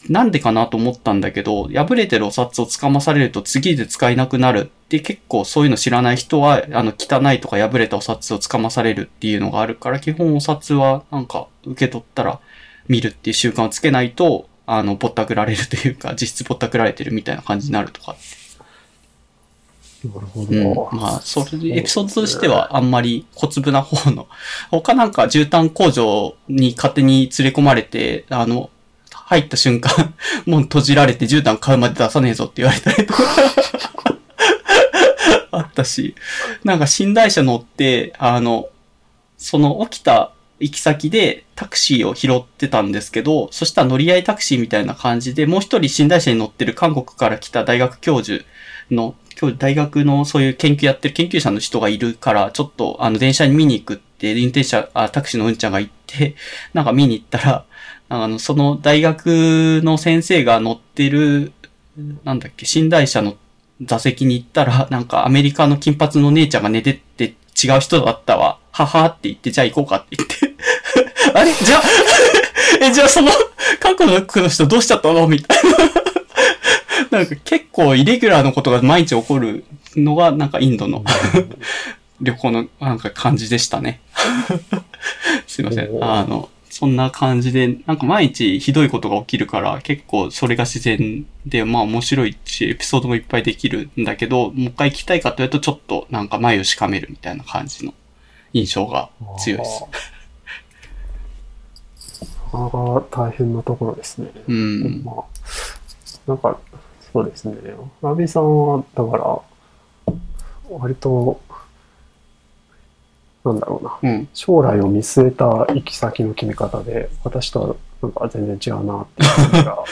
なんでかなと思ったんだけど、破れてるお札をつかまされると次で使えなくなるって結構そういうの知らない人は、あの、汚いとか破れたお札をつかまされるっていうのがあるから、基本お札はなんか受け取ったら見るっていう習慣をつけないと、あの、ぼったくられるというか、[LAUGHS] 実質ぼったくられてるみたいな感じになるとか。なるほど。うん、まあ、それでエピソードとしてはあんまり小粒な方の、他なんか絨毯工場に勝手に連れ込まれて、あの、入った瞬間、[LAUGHS] もう閉じられて絨毯買うまで出さねえぞって言われたりとか。[LAUGHS] あったし、なんか寝台車乗って、あの、その起きた行き先でタクシーを拾ってたんですけど、そしたら乗り合いタクシーみたいな感じで、もう一人寝台車に乗ってる韓国から来た大学教授の今日大学のそういう研究やってる研究者の人がいるから、ちょっとあの電車に見に行くって、運転者、あ、タクシーのうんちゃんが行って、なんか見に行ったら、あの、その大学の先生が乗ってる、なんだっけ、寝台車の座席に行ったら、なんかアメリカの金髪の姉ちゃんが寝てって違う人だったわ。ははって言って、じゃあ行こうかって言って [LAUGHS] あれ？じゃあえ、じゃあその、韓国の人どうしちゃったの？みたいな [LAUGHS] なんか結構イレギュラーのことが毎日起こるのが、なんかインドの [LAUGHS] 旅行のなんか感じでしたね。すいません。あの、そんな感じで、なんか毎日ひどいことが起きるから、結構それが自然で、まあ面白いし、エピソードもいっぱいできるんだけど、もう一回行きたいかというと、ちょっとなんか前をしかめるみたいな感じの印象が強いです。なかなか大変なところですね。うん。まあ、なんか、そうですね。ラビさんは、だから、割と、なんだろうな、うん、将来を見据えた行き先の決め方で、私とはなんか全然違うなっていう感じが。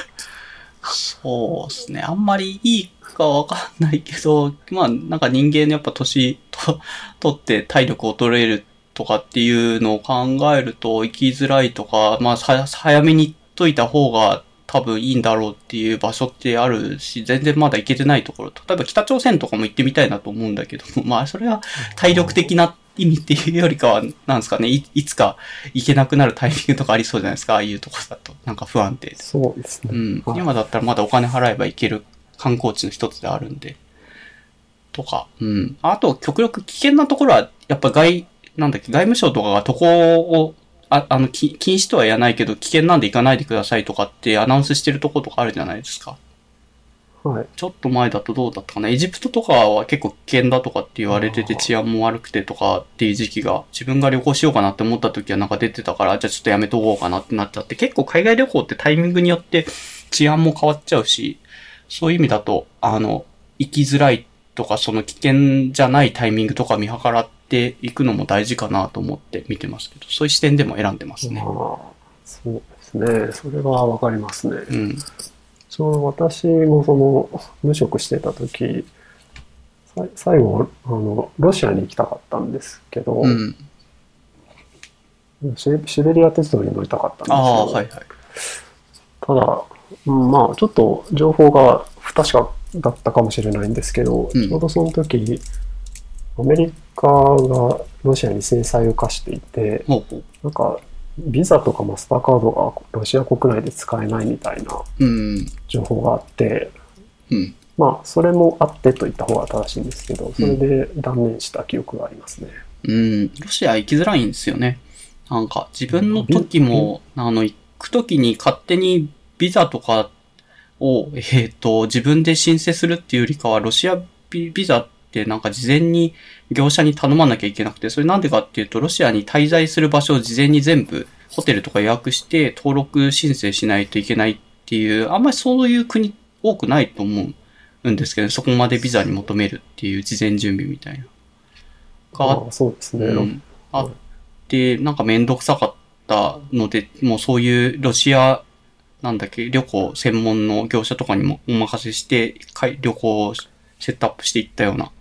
[LAUGHS] そうですね。あんまりいいかわかんないけど、[LAUGHS] まあなんか人間のやっぱ年と、[LAUGHS] とって体力を衰えるとかっていうのを考えると生きづらいとか、まあ早めに言っといた方が多分いいんだろうっていう場所ってあるし、全然まだ行けてないところと、例えば北朝鮮とかも行ってみたいなと思うんだけど、[LAUGHS] まあそれは体力的な意味っていうよりかは、なんですかねい、いつか行けなくなるタイミングとかありそうじゃないですか、ああいうとこだと。なんか不安定で。そうですね。うん。今だったらまだお金払えば行ける観光地の一つであるんで。とか。うん。あと、極力危険なところは、やっぱ外、なんだっけ、外務省とかが渡航を、ああの、き禁止とは言わないけど、危険なんで行かないでくださいとかってアナウンスしてるとことかあるじゃないですか。はい。ちょっと前だとどうだったかな。エジプトとかは結構危険だとかって言われてて治安も悪くてとかっていう時期が自分が旅行しようかなって思った時はなんか出てたから、じゃあちょっとやめとこうかなってなっちゃって、結構海外旅行ってタイミングによって治安も変わっちゃうし、そういう意味だと、あの、行きづらいとか、その危険じゃないタイミングとか見計らっていくのも大事かなと思って見てますけど、そういう視点でも選んでますね。まあ、そうですね。それはわかりますね。うん。ちょうど私もその、無職してた時、さ最後、あの、ロシアに行きたかったんですけど、うん。シベリア鉄道に乗りたかったんですけど、はいはい。ただ、うんまあ、ちょっと情報が不確かだったかもしれないんですけど、うんちょうどその時、アメリカがロシアに制裁を課していて。なんか、ビザとかマスターカードがロシア国内で使えないみたいなうん。情報があって、うん。まあ、それもあってと言った方が正しいんですけど、それで断念した記憶がありますね。うん、ロシア行きづらいんですよね。なんか、自分の時も、あの、行く時に勝手にビザとかを、えっ、と、自分で申請するっていうよりかは、ロシアビビザってなんか事前に業者に頼まなきゃいけなくて、それなんでかっていうと、ロシアに滞在する場所を事前に全部、ホテルとか予約して登録申請しないといけないっていう、あんまりそういう国多くないと思うんですけど、そこまでビザに求めるっていう事前準備みたいな。があああそうですね。うん、あって、なんかめんどくさかったので、もうそういうロシア、なんだっけ、旅行専門の業者とかにもお任せして、旅行をセットアップしていったような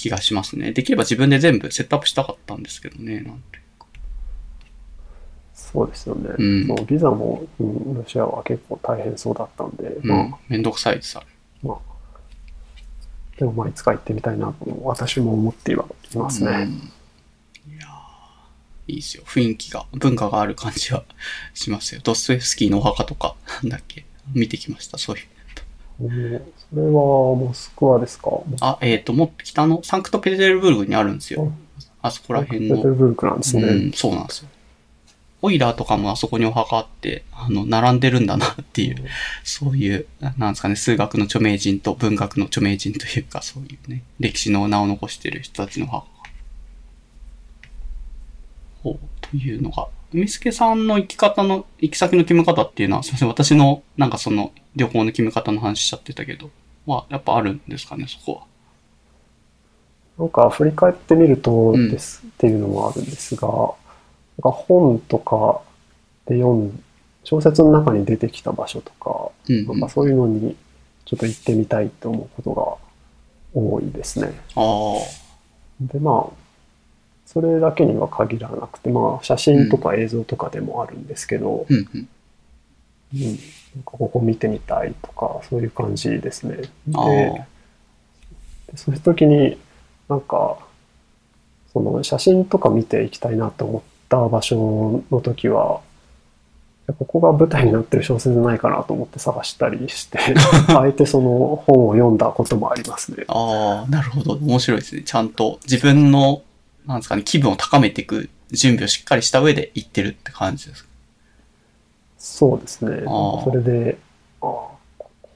気がしますね。できれば自分で全部セットアップしたかったんですけどね、なんて。そうですよね。うんそうビザも、うん、ロシアは結構大変そうだったんで、まあうん、めんどくさいです、あれまあ、でもまあいつか行ってみたいなと私も思ってはいますね。うんいやーいいですよ。雰囲気が、文化がある感じはしますよ。ドストエフスキーのお墓とか、なんだっけ、見てきました、そういう。うんそれはモスクワですか？あ、えっ、と、もっと北のサンクトペテルブルグにあるんですよ。あそこら辺の。ペテルブルクなんですね。うん、そうなんですよ。オイラーとかもあそこにお墓あって、あの、並んでるんだなっていう、そういう、なんですかね、数学の著名人と文学の著名人というか、そういうね、歴史の名を残してる人たちのお墓が。ほう、というのが。海助さんの行き方の、行き先の決め方っていうのは、すみません、私の、なんかその、旅行の決め方の話しちゃってたけど、は、やっぱあるんですかね、そこは。なんか振り返ってみるとうんです、っていうのもあるんですが、なんか本とかで読ん、小説の中に出てきた場所とか、うん、うん。あなんかそういうのにちょっと行ってみたいと思うことが多いですね。あ。で、まあ、それだけには限らなくて、まあ、写真とか映像とかでもあるんですけど、うん、うん。うん、ここ見てみたいとか、そういう感じですね。あで、あ。そういう時に、なんか、その写真とか見ていきたいなと思った場所の時は、ここが舞台になってる小説ないかなと思って探したりして、[LAUGHS] あえてその本を読んだこともありますね。ああ、なるほど。面白いですね。ちゃんと自分の、なんですかね、気分を高めていく準備をしっかりした上で行ってるって感じですか？そうですね。それで、ああ、こ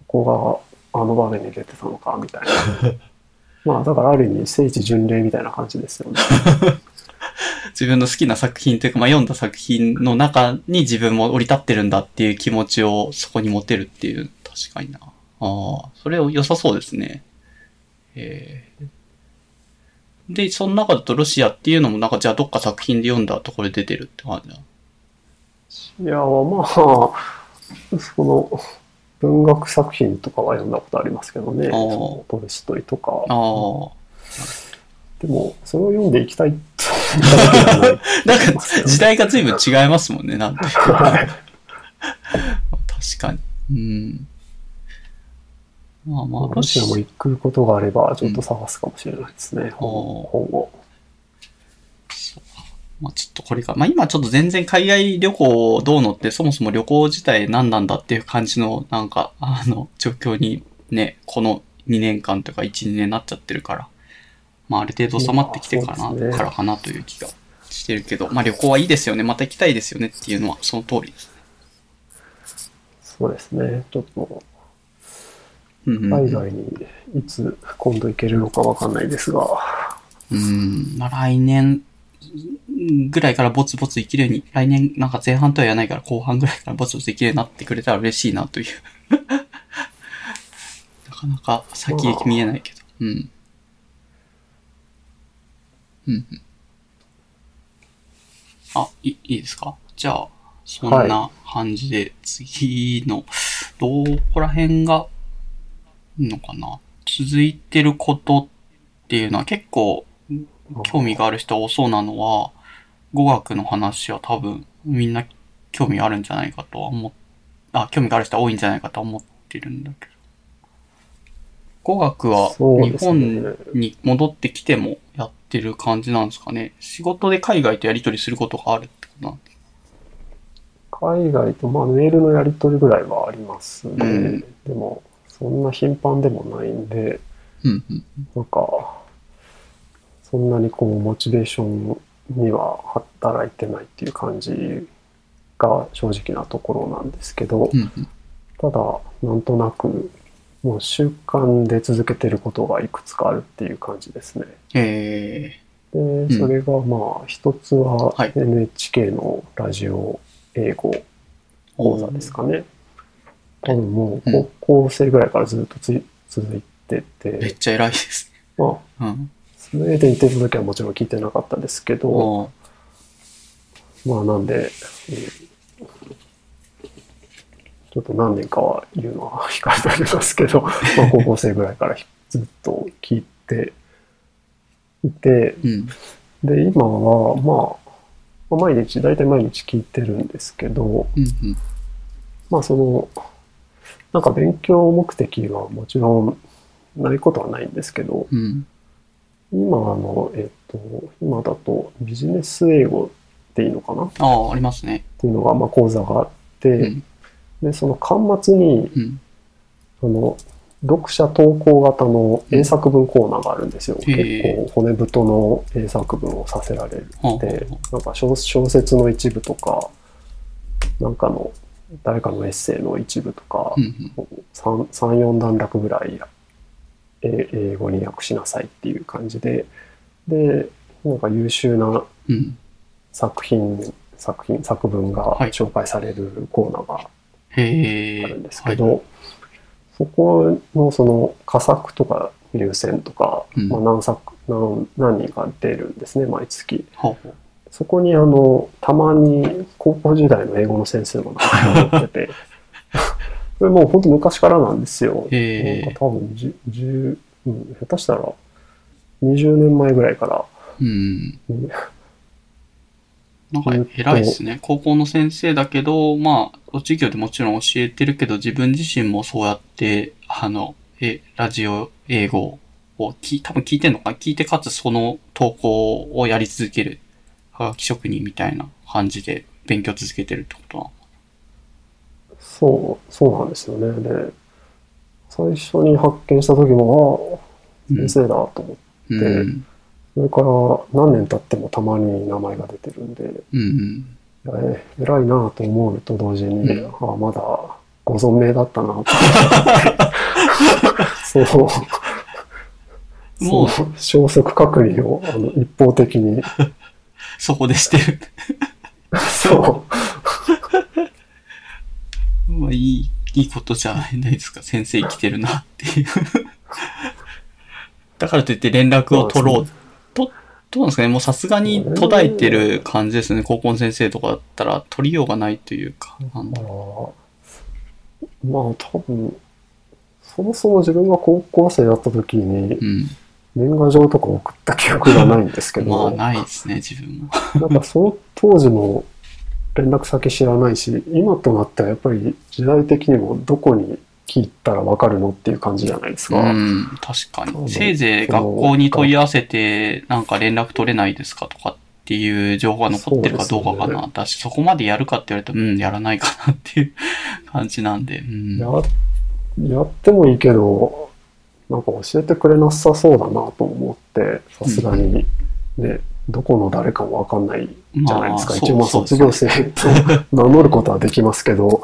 こがあの場面に出てたのか、みたいな。[LAUGHS] まあ、だからある意味、聖地巡礼みたいな感じですよね。[LAUGHS] 自分の好きな作品というか、まあ、読んだ作品の中に自分も降り立ってるんだっていう気持ちをそこに持てるっていう、確かにな。ああ、それ良さそうですね。えーで、その中だとロシアっていうのもなんかじゃあどっか作品で読んだところで出てるって感じだ。いや、まあ、その、文学作品とかは読んだことありますけどね。トルストイとか。でも、それを読んでいきたい [LAUGHS] なんか時代が随分違いますもんね、なん [LAUGHS] 確かに。うん。まあまあ、ロシアも行くことがあれば、ちょっと探すかもしれないですね。本おー本を。まあちょっとこれか。まあ今ちょっと全然海外旅行どうのってそもそも旅行自体何なんだっていう感じのなんか、あの、状況にね、この2年間とか1、2年になっちゃってるから。まあある程度収まってきてからな、ねからかなという気がしてるけど、まあ旅行はいいですよね。また行きたいですよねっていうのはその通りです。そうですね。ちょっと、海外にいつ今度行けるのかわかんないですが、うん、まあ来年ぐらいからぼつぼつ生きるように、来年なんか前半とは言わないから後半ぐらいからぼつぼつ生きるようになってくれたら嬉しいなという。[LAUGHS] なかなか先行き見えないけど。うん。うん。あ、いいいですか？じゃあ、そんな感じで、次の、どこら辺が、いいのかな？続いてることっていうのは結構、興味がある人多そうなのは、語学の話は多分みんな興味あるんじゃないかとは思っ、あ、興味がある人は多いんじゃないかとは思ってるんだけど。語学は日本に戻ってきてもやってる感じなんですかね。仕事で海外とやり取りすることがあるってことなんです海外と、まあ、メールのやり取りぐらいはありますね。うんでも、そんな頻繁でもないんで、うんうん。なんか、そんなにこう、モチベーションには働いてないっていう感じが正直なところなんですけど、うんうん。ただ、なんとなく、もう習慣で続けてることがいくつかあるっていう感じですね。えで、んそれがまあ、一つははい NHK のラジオ英語ー、講座ですかね。多分もううん高校生ぐらいからずっとつい続いてて、めっちゃ偉いですね。まあ、うん。スウェーデン行ってた時はもちろん聞いてなかったですけど、まあなんで、うんちょっと何年かは言うのは控えてありますけど、[LAUGHS] まあ高校生ぐらいからずっと聞いていて、うん。で、今はまあ、まあ毎日、大体毎日聞いてるんですけど、うんうん。まあその、なんか勉強目的はもちろんないことはないんですけど、うん。今あの、えっと、今だとビジネス英語っていいのかな？っああ、ありますね。ていうのが、まあ講座があって、うん。で、その端末に、うん。あの、読者投稿型の英作文コーナーがあるんですよ。結構骨太の英作文をさせられる。でほう、なんか小小説の一部とか、なんかの誰かのエッセイの一部とかう、ん3、4段落ぐらいえ英語に訳しなさいっていう感じで、で、なんか優秀なうん。うん。作品、作品、作文がはい紹介されるコーナーが。あるんですけど、そこのその佳作とか入選とか、うんまあ、何作何何人か出るんですね毎月。そこにあのたまに高校時代の英語の先生の名前が載ってて [LAUGHS] これもう本当昔からなんですよ。なんか多分10、10うん、下手したら20年前ぐらいから。うん。うん。なんか偉いですね。高校の先生だけど、まあ、授業でもちろん教えてるけど、自分自身もそうやって、あの、え、ラジオ英語を聞い、多分聞いてんのかな？聞いてかつその投稿をやり続ける、はがき職人みたいな感じで勉強続けてるってことなのそうそうなんですよねで最初に発見した時もああ先生だと思って、うん。それから何年経ってもたまに名前が出てるんで、うんうん。え偉いなと思うと同時に、うんああまだご存命だったなと思って。[LAUGHS] そう。もうそう消息確認をあの一方的に。[LAUGHS] そこでしてる。[LAUGHS] そまあ、いい、いいことじゃないですか。先生生きてるなっていう。だからといって連絡を取ろう。と、どうなんですかねもうさすがに途絶えてる感じですね。高校の先生とかだったら取りようがないというか。あう。のまあ多分、そもそも自分が高校生だった時にうん。年賀状とか送った記憶がないんですけまあ、ど、ないですね、自分も。なんかその当時も連絡先知らないし、今となってはやっぱり時代的にもどこに聞いたらわかるのっていう感じじゃないですうか。ん、確かに。せいぜい学校に問い合わせて、なんか連絡取れないですかとかっていう情報が残ってるかどうかかな。だし、そこまでやるかって言われると、うん、やらないかなっていう感じなんで。[LAUGHS] うん。ややってもいいけど、なんか教えてくれなさそうだなと思って、さすがに。で、どこの誰かもわかんないじゃないですか。まあ一応まあ卒業生と [LAUGHS] 名乗ることはできますけど、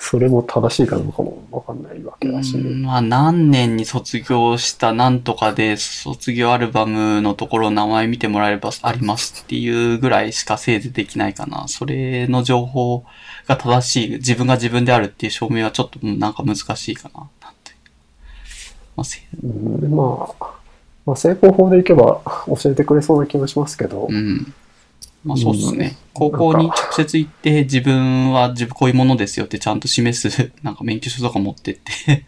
それも正しいかどうかもわかんないわけだし。うんまあ何年に卒業したなんとかで卒業アルバムのところ名前見てもらえればありますっていうぐらいしかせいぜいできないかな。それの情報が正しい、自分が自分であるっていう証明はちょっとうんなんか難しいかな。なんてまあ、せうんでまあ、まあ、成功法でいけば [LAUGHS] 教えてくれそうな気がしますけど、うん。まあそうですね。うん高校に直接行って自分は [LAUGHS] 自分こういうものですよってちゃんと示す、[LAUGHS] なんか免許証とか持ってって、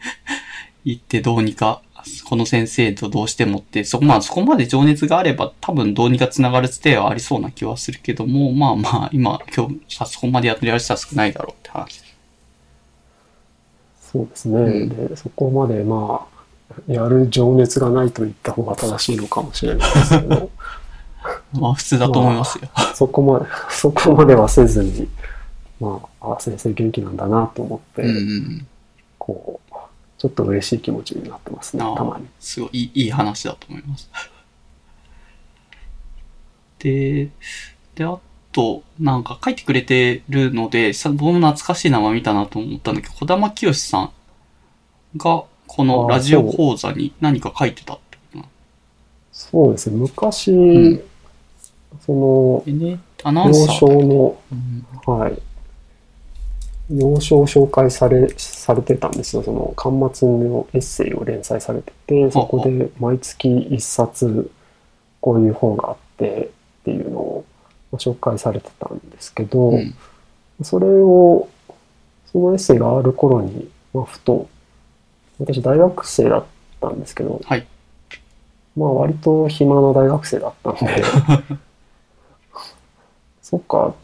行ってどうにか、この先生とどうしてもって、そこまあそこまで情熱があれば多分どうにか繋がるつてはありそうな気はするけども、まあまあ今今日さそこまでやってる人は少ないだろうって話。そうですね。うんで、そこまでまあ、やる情熱がないと言った方が正しいのかもしれないですけど、[LAUGHS] まあ普通だと思いますよ。そこまで、[LAUGHS] そこまではせずに、まあ、あ、先生元気なんだなと思って、うんうんこう、ちょっと嬉しい気持ちになってますねあ、あたまに。すごいいい話だと思います。[LAUGHS] で、で、あと、なんか書いてくれてるので、さ僕も懐かしい名前見たなと思ったんだけど、小玉清さんが、このラジオ講座に何か書いてたってことなの？そう。ですね。昔、ん。その、でね、アナウ幼ンサー少の、うん。はい。幼少を紹介され、されてたんですよ。その、端末のエッセイを連載されてて、そこで毎月一冊、こういう本があってっていうのをまあ紹介されてたんですけど、うん。それを、そのエッセイがある頃に、まあ、ふと、私大学生だったんですけど、はい。まあ割と暇な大学生だったんで、[LAUGHS] そっか、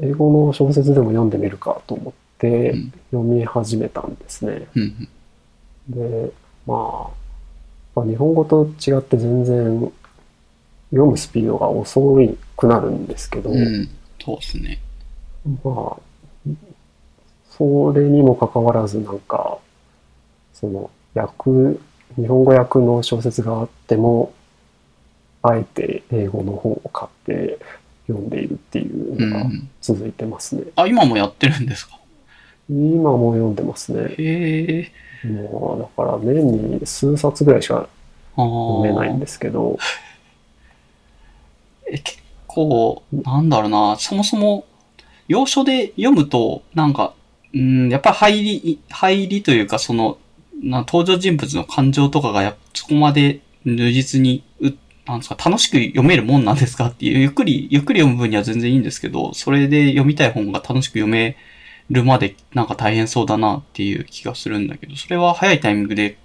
英語の小説でも読んでみるかと思ってうん読み始めたんですね。うんで、まあ、まあ日本語と違って全然読むスピードが遅くなるんですけど、うん。うん。そうですね。まあ、それにもかかわらずなんか、その訳、日本語訳の小説があっても、あえて英語の本を買って読んでいるっていううのがん。続いてますね。あ、今もやってるんですか？今も読んでますね。へえ。もう、だから年に数冊ぐらいしか。読めないんですけど、[LAUGHS] え、結構、なんだろうな、そもそも、要所で読むと、なんか、うん、やっぱり入り、入りというか、その、な登場人物の感情とかがやっそこまで如実に、う、なんですか、楽しく読めるもんなんですかっていう、[LAUGHS] ゆっくり、ゆっくり読む分には全然いいんですけど、それで読みたい本が楽しく読めるまで、なんか大変そうだなっていう気がするんだけど、それは早いタイミングで、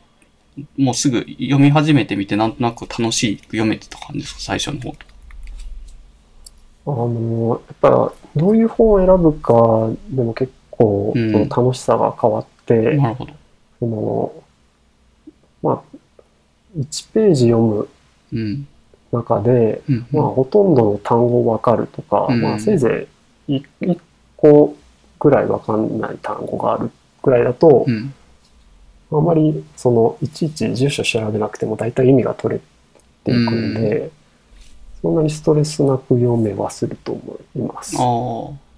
もうすぐ読み始めてみて、なんとなく楽しく読めてた感じですか、最初の方と。あの、やっぱどういう本を選ぶかでも結構、うんその楽しさが変わって、なるほど。その、まあ、1ページ読むうん。中で、うん。まあ、ほとんどの単語わかるとか、うんまあ、せいぜい1個ぐらいわかんない単語があるぐらいだとう、ん。あまり、その、いちいち住所調べなくても大体意味が取れていくんで、そんなにストレスなく読めはすると思います。ああ。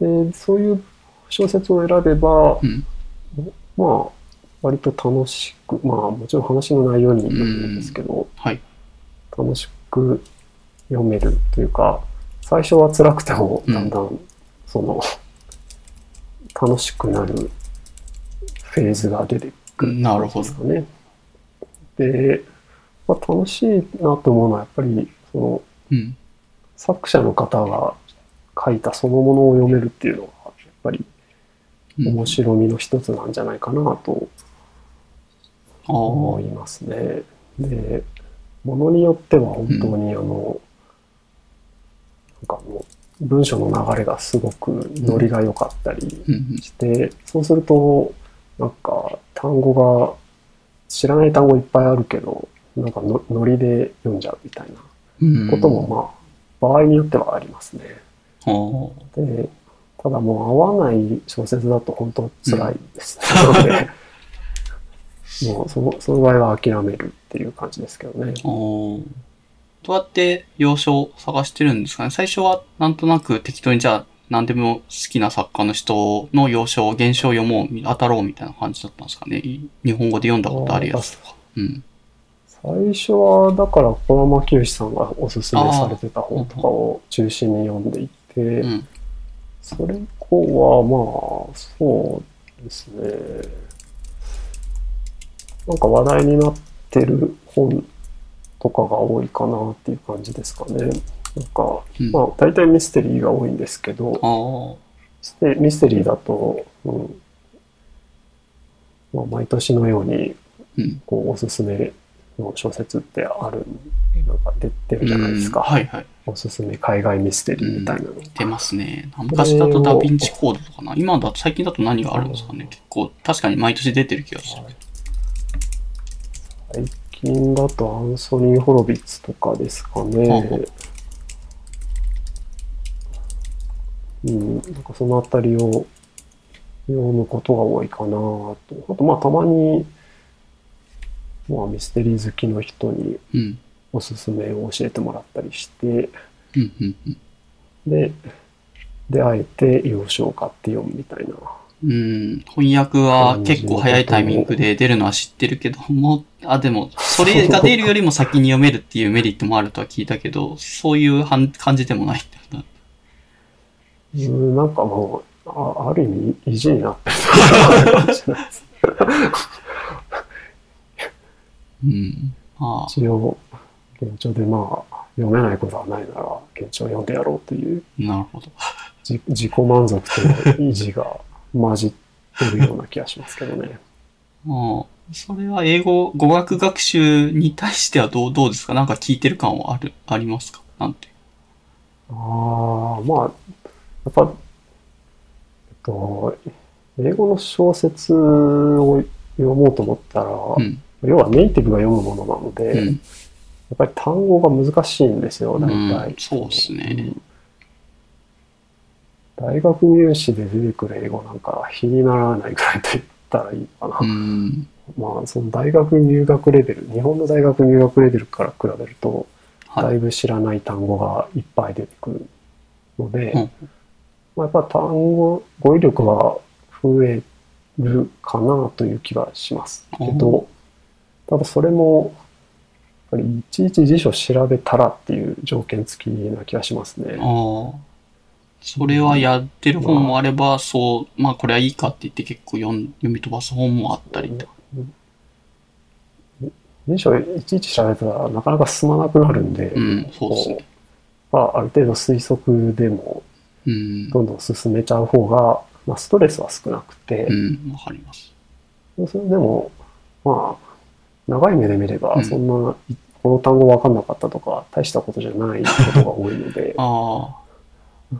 で、そういう小説を選べば、うん。まあ、割と楽しく、まあ、もちろん話の内容によるんですけど、はい。楽しく読めるというか、最初は辛くても、うんだんだん、その、楽しくなるフェーズが出てくるなるほどね。で、まあ、楽しいなと思うのは、やっぱり、その、うん。作者の方が書いたそのものを読めるっていうのが、やっぱりうん面白みの一つなんじゃないかなと。思いますね。で、ものによっては本当にあの、なんかあの、文章の流れがすごくノリが良かったりうん。して、そうすると、なんか単語が、知らない単語いっぱいあるけど、なんかのノリで読んじゃうみたいなうん。こともまあ、場合によってはありますね。で、ただもう合わない小説だと本当辛いです。なので、[LAUGHS] もうその、その場合は諦めるっていう感じですけどね。[LAUGHS] どうやって要所を探してるんですかね？最初はなんとなく適当にじゃあ何でも好きな作家の人の要所、現象を読もう、当たろうみたいな感じだったんですかね？日本語で読んだことあるやつとか。うん。最初は、だから、小山清さんがおすすめされてた本とかを中心に読んでいて、うん。それ以降は、まあ、そうですね。なんか話題になってる本とかが多いかなっていう感じですかね。なんか、うんまあ、大体ミステリーが多いんですけど、あでミステリーだと、うんまあ、毎年のように。こうおすすめの小説ってある、なんか出てるじゃないですか。うんはいはい。おすすめ海外ミステリーみたいなの。出ますね。昔だとダヴィンチコードとかな。今だと、最近だと何があるんですかね。結構、確かに毎年出てる気がする。最近だとアンソニー・ホロビッツとかですかね。うん、なんかそのあたりを読むことが多いかなと。あと、まあ、たまに、まあ、ミステリー好きの人にうん。おすすめを教えてもらったりして。で、で、あえて要所を買って読むみたいな。うん、翻訳は結構早いタイミングで出るのは知ってるけども、あ、でも、それが出るよりも先に読めるっていうメリットもあるとは聞いたけど、そういうはん感じでもないんだよな。うん、なんかもう、あある意味意地になってる。うん。ああ、一応、現状でまあ、読めないことはないなら、現状読んでやろうという、なるほど。じ自己満足と意地が混じってるような気がしますけどね。[LAUGHS] ああ、それは英語、語学学習に対してはどう、どうですか？なんか聞いてる感はある、ありますか？なんて。ああ、まあ、やっぱ、えっと、英語の小説を読もうと思ったら、うん。要はネイティブが読むものなので、うん。やっぱり単語が難しいんですよ、大体。うんそうっすねうん大学入試で出てくる英語なんか比にならないぐらいと言ったらいいのかな。うん。まあ、その大学入学レベル、日本の大学入学レベルから比べると、はい。だいぶ知らない単語がいっぱい出てくるので、うんまあ、やっぱ単語、語彙力は増えるかなという気はしますけど、ただそれも、ぱりいちいち辞書調べたらっていう条件付きな気がしますね。ああ。それはやってる本もあれば、そう、まあこれはいいかって言って結構読ん読み飛ばす本もあったりと。辞書いちいち調べたらなかなか進まなくなるんで、うん、そうですね。まあ、ある程度推測でもうん。どんどん進めちゃう方が、まあ、ストレスは少なくて、うん、わかります。それでも、まあ、長い目で見ればう、んそんな、いこの単語分かんなかったとか、大したことじゃないことが多いので、[LAUGHS] ああ。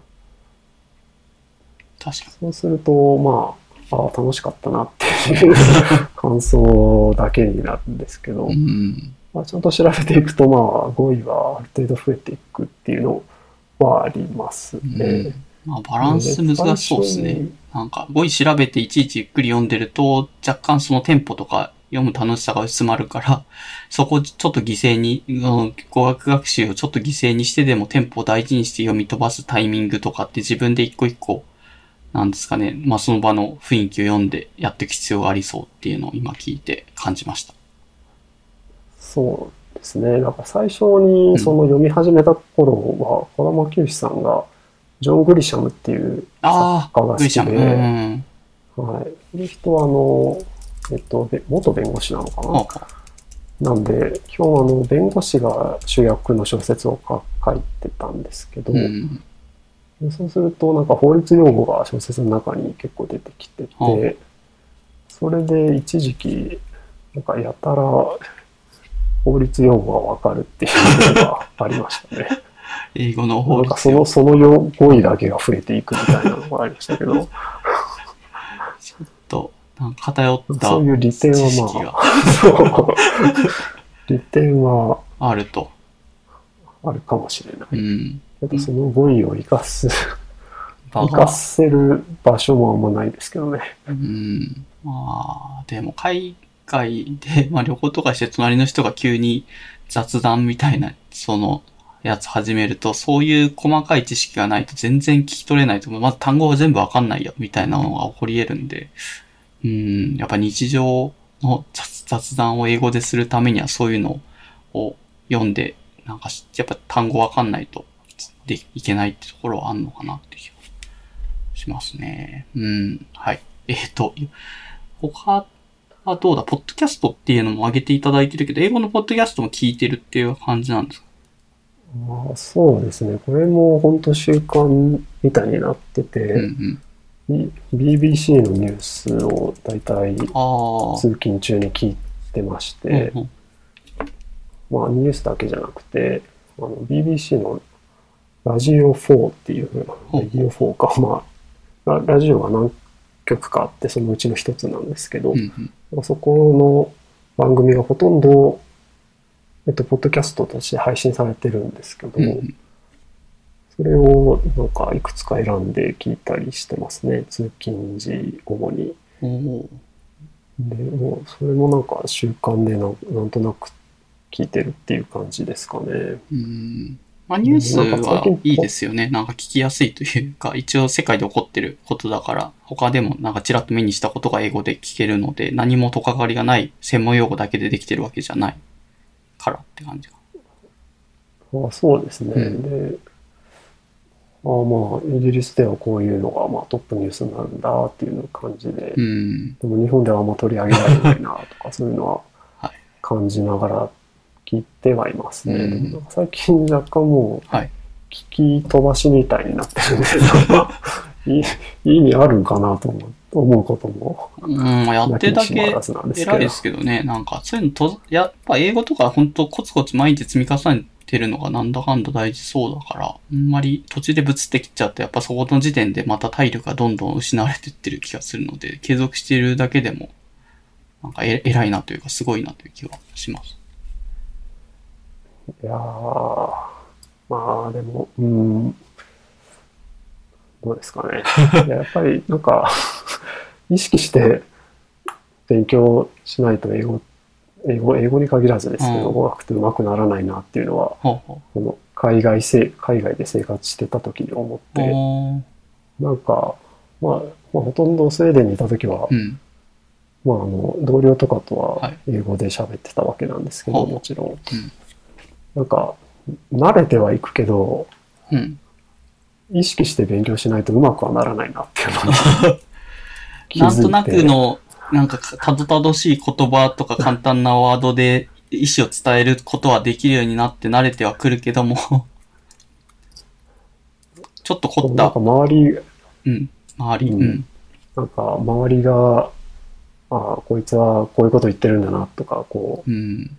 確かそうすると、まあ、ああ、楽しかったなっていう [LAUGHS] 感想だけになるんですけどに。う、ん。まあ、ちゃんと調べていくと、まあ、語彙はある程度増えていくっていうのはありますね。まあバランス難しそうですね。なんか語彙調べていちいちゆっくり読んでると、若干そのテンポとか読む楽しさが薄まるから、[LAUGHS] そこちょっと犠牲に、うん語学学習をちょっと犠牲にしてでもテンポを大事にして読み飛ばすタイミングとかって自分で一個一個、なんですかね、まあその場の雰囲気を読んでやっていく必要がありそうっていうのを今聞いて感じました。そうですね。なんか最初にその読み始めた頃は、小玉清さんが、ジョン・グリシャムっていうああ、作家が好きグリシャム。うで、ん。はい。この人は、あの、えっと、べ元弁護士なのかあ。ななんで、基本あの、弁護士が主役の小説をか書いてたんですけど、うん。でそうすると、なんか法律用語が小説の中に結構出てきてはて、それで一時期、なんかやたら法律用語がわかるっていうのがありましたね。[LAUGHS] 英語のな法律んかその、その用語彙だけが増えていくみたいなのがありましたけど、[LAUGHS] と、なんか偏ったそういう利点知識はあ、そう。利点はあると。あるかもしれない。うん。けどその語彙を生かす、場生かせる場所もあんまないですけどね。うん。まあ、でも海外で、[LAUGHS] まあ旅行とかして隣の人が急に雑談みたいなその、やつ始めると、そういう細かい知識がないと全然聞き取れないと思う。まず単語が全部わかんないよ、みたいなのが起こり得るんで、うん、やっぱ日常の雑雑談を英語でするためにはそういうのを読んで、なんかしやっぱ単語わかんないとでいけないってところはあんのかなって気がしますね。うん、はい。えっ、と、他はどうだ？ポッドキャストっていうのも上げていただいてるけど、英語のポッドキャストも聞いてるっていう感じなんですか？まあ、そうですね。これも本当習慣みたいになってて、うんうん。B- BBC のニュースを大体。通勤中に聞いてまして、うんうんまあニュースだけじゃなくて、あの BBC のラジオ4っていうラジオ4か、まあ、ララジオが何曲かあって、そのうちの一つなんですけど、うんうん。そこの番組がほとんど、えっと、ポッドキャストとして配信されてるんですけど、うんうんそれをなんかいくつか選んで聞いたりしてますね。通勤時、主に。おーで、もうそれもなんか習慣でなんなんとなく聞いてるっていう感じですかね。うん。まあ、ニュースはいいですよね。なんか聞きやすいというか、一応世界で起こってることだから、他でもなんかちらっと目にしたことが英語で聞けるので、何もとかかりがない専門用語だけでできてるわけじゃないからって感じが。あそうですね。うんで、あまあ、イギリスではこういうのがまあトップニュースなんだっていう感じで、うん。でも日本ではあんま取り上げられないなとか、そういうのは [LAUGHS] はい感じながら聞いてはいますね。うんでもなんか最近若干もうはい。聞き飛ばしみたいになってるんで、なんかいい意味あるんかなと思う思うこともうん、まあやってるだけ偉いですけどね。なんか、そういうのと、やっぱ英語とか本当コツコツ毎日積み重ねてるのがなんだかんだ大事そうだから、あんまり途中でぶつってきちゃうと、やっぱそこの時点でまた体力がどんどん失われてってる気がするので、継続しているだけでも、なんかえ偉いなというか、すごいなという気がします。いやー、まあでも、うん、どうですかね。いややっぱりなんか、意識して勉強しないと英語、英語、英語に限らずですけど、うん語学って上手くならないなっていうのは、この海外せ海外で生活してた時に思っう。て、なんか、まあ、まあ、ほとんどスウェーデンにいた時は、うん。まあ、あの、同僚とかとははい英語で喋ってたわけなんですけど、ほうもちろん。うんなんか、慣れてはいくけど、うん。意識して勉強しないとうまくはならないなっていうのが [LAUGHS] 気づいてなんとなくの、なんかかたどたどしい言葉とか簡単なワードで意思を伝えることはできるようになって慣れてはくるけども、[LAUGHS] ちょっと凝った。なんか、周り、うん、周り、ううん。ん、なんか周りが、ああ、こいつはこういうこと言ってるんだなとか、こう、うん。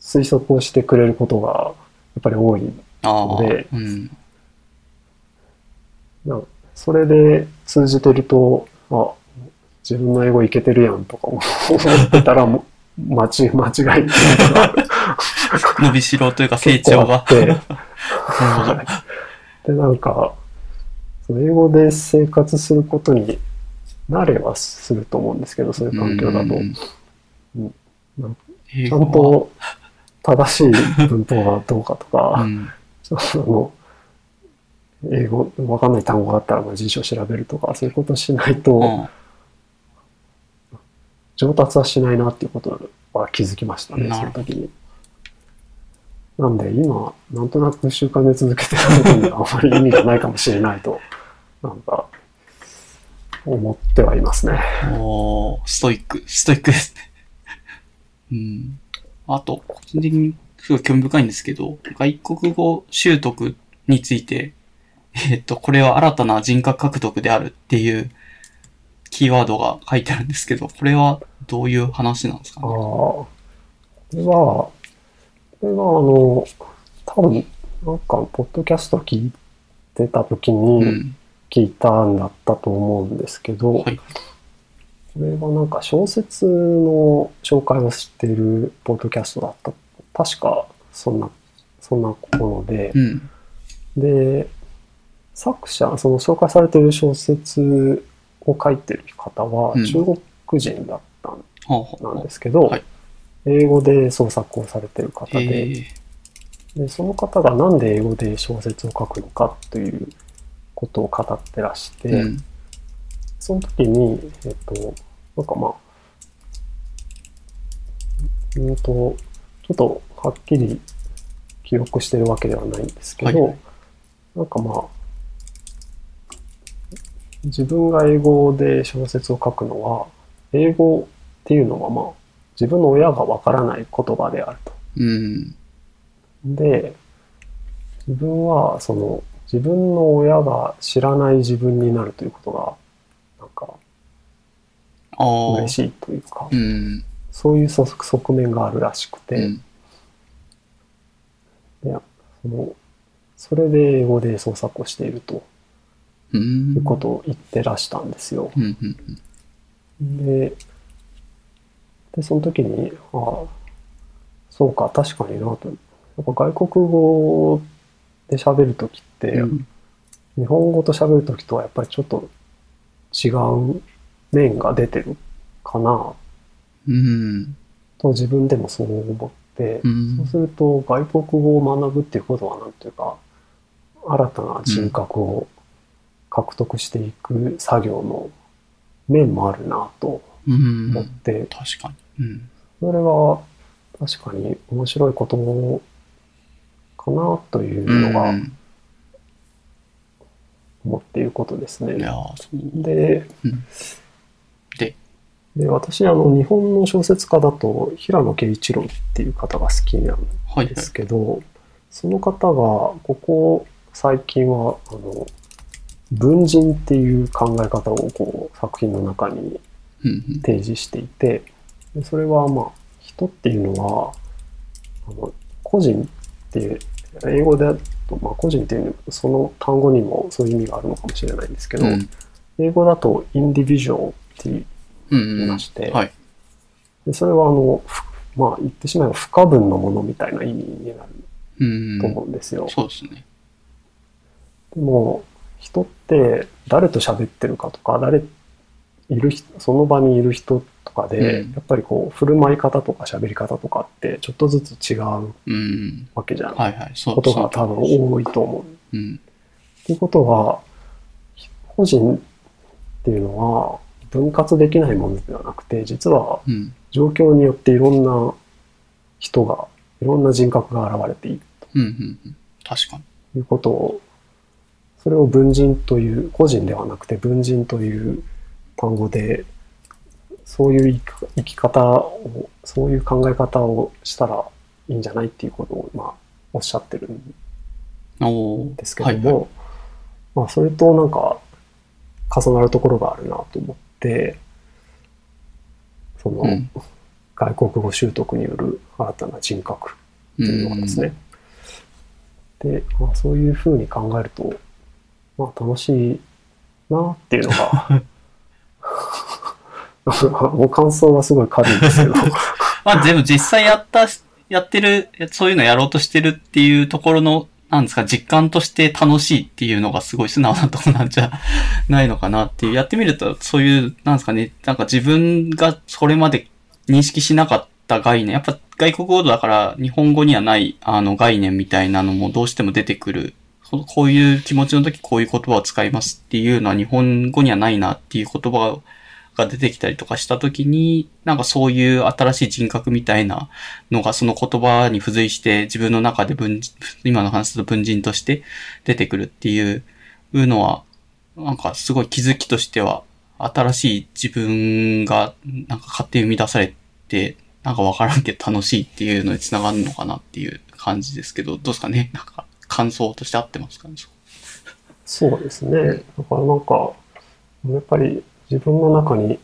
推測をしてくれることがやっぱり多い。ああ、で。うん。なんかそれで通じてると、あ、自分の英語いけてるやんとか思ってたら、もう間違 [LAUGHS] 間違い伸びしろというか成長が。で、なんか、英語で生活することに慣れはすると思うんですけど、そういう環境だと。うんちゃんと正しい文法がどうかとか、うん。その、英語、わかんない単語があったらまあ辞書調べるとか、そういうことしないとうん上達はしないなっていうことは気づきましたね、その時に。なんで今、なんとなく習慣で続けてることにあまり意味がないかもしれないと、なんか、思ってはいますね。おーストイック、ストイックですね。[LAUGHS] うん。あと、個人的にすごい興味深いんですけど、外国語習得について、えっと、これは新たな人格獲得であるっていうキーワードが書いてあるんですけど、これはどういう話なんですかああ、ねこれは、これはあの、多分、なんか、ポッドキャスト聞いてた時うにん。聞いたんだったと思うんですけど、はい。これはなんか小説の紹介をしているポッドキャストだった。確か、そんな、そんなものでう、ん。で、作者、その紹介されている小説を書いてる方はうん中国人だったんなんですけど、はい英語で創作をされてる方へで、え。で、その方がなんで英語で小説を書くのかということを語ってらして、うん。その時に、えっと、なんかまあ、うんと、ちょっとはっきり記憶してるわけではないんですけど、はいなんかまあ、自分が英語で小説を書くのは、英語っていうのはまあ、自分の親がわからない言葉であると。うん。で、自分は、その、自分の親が知らない自分になるということが、なんか。嬉しいというか、うん。そういう側側面があるらしくて、うん。でその、それで英語で創作をしているとうん。いうことを言ってらしたんですよ。で、で、その時に、ああ、そうか、確かになと。やっぱ外国語で喋るときって、うん。日本語と喋るときとはやっぱりちょっと違う面が出てるかなうん。と自分でもそう思って、うんそうすると外国語を学ぶっていうことはなんていうか、新たな人格を獲得していく作業の面もあるなとうん。思って、確かに。うん。それは確かに面白いことかなというのがうん思っていることですね。で、うんで、で私あの日本の小説家だと平野啓一郎っていう方が好きなんはいはい。ですけど、その方がここ最近はあの文人っていう考え方をこう作品の中に。提示していてでそれはまあ人っていうのはあの個人っていう英語でと、まあ、個人っていうその単語にもそういう意味があるのかもしれないんですけど、うん。英語だとインディビジュアルっていううんうん。言いましてはい。でそれはあのふまあ言ってしまえば不可分のものみたいな意味になるうん。と思うんですよ。そうですね。でも人って誰と喋ってるかとか誰いる人その場にいる人とかで、うんやっぱりこう振る舞い方とか喋り方とかってちょっとずつ違ううん。わけじゃん、はいはい。そうことが多分多いと思う。うん。っていうことは個人っていうのは分割できないものではなくて実はうん。状況によっていろんな人がいろんな人格が現れているうん。うん。うん確かに。ということをそれを文人という個人ではなくて文人という単語でそういう生き方をそういう考え方をしたらいいんじゃないっていうことを、まあ、おっしゃってるんですけども、はいはい。まあ、それとなんか重なるところがあるなと思ってその、うん。外国語習得による新たな人格っていうのがですね。で、まあ、そういうふうに考えると、まあ楽しいなっていうのが、[LAUGHS] もう感想はすごい軽いんですけど、ま [LAUGHS] あ、でも実際やった、やってる、そういうのやろうとしてるっていうところの、なんですか、実感として楽しいっていうのがすごい素直なとこなんじゃないのかなっていう。やってみると、そういう、なんですかね、なんか自分がそれまで認識しなかった概念、やっぱ外国語だから日本語にはないあの概念みたいなのもどうしても出てくる。ここういう気持ちの時こういう言葉を使いますっていうのは日本語にはないなっていう言葉が出てきたりとかした時に、なんかそういう新しい人格みたいなのがその言葉に付随して自分の中で文人、今の話だと文人として出てくるっていうのは、なんかすごい気づきとしては、新しい自分がなんか勝手に生み出されて、なんかわからんけど楽しいっていうのにつながるのかなっていう感じですけど、どうですかね？なんか。感想として合ってますか？ねそうですね。だからなんか、やっぱり自分の中に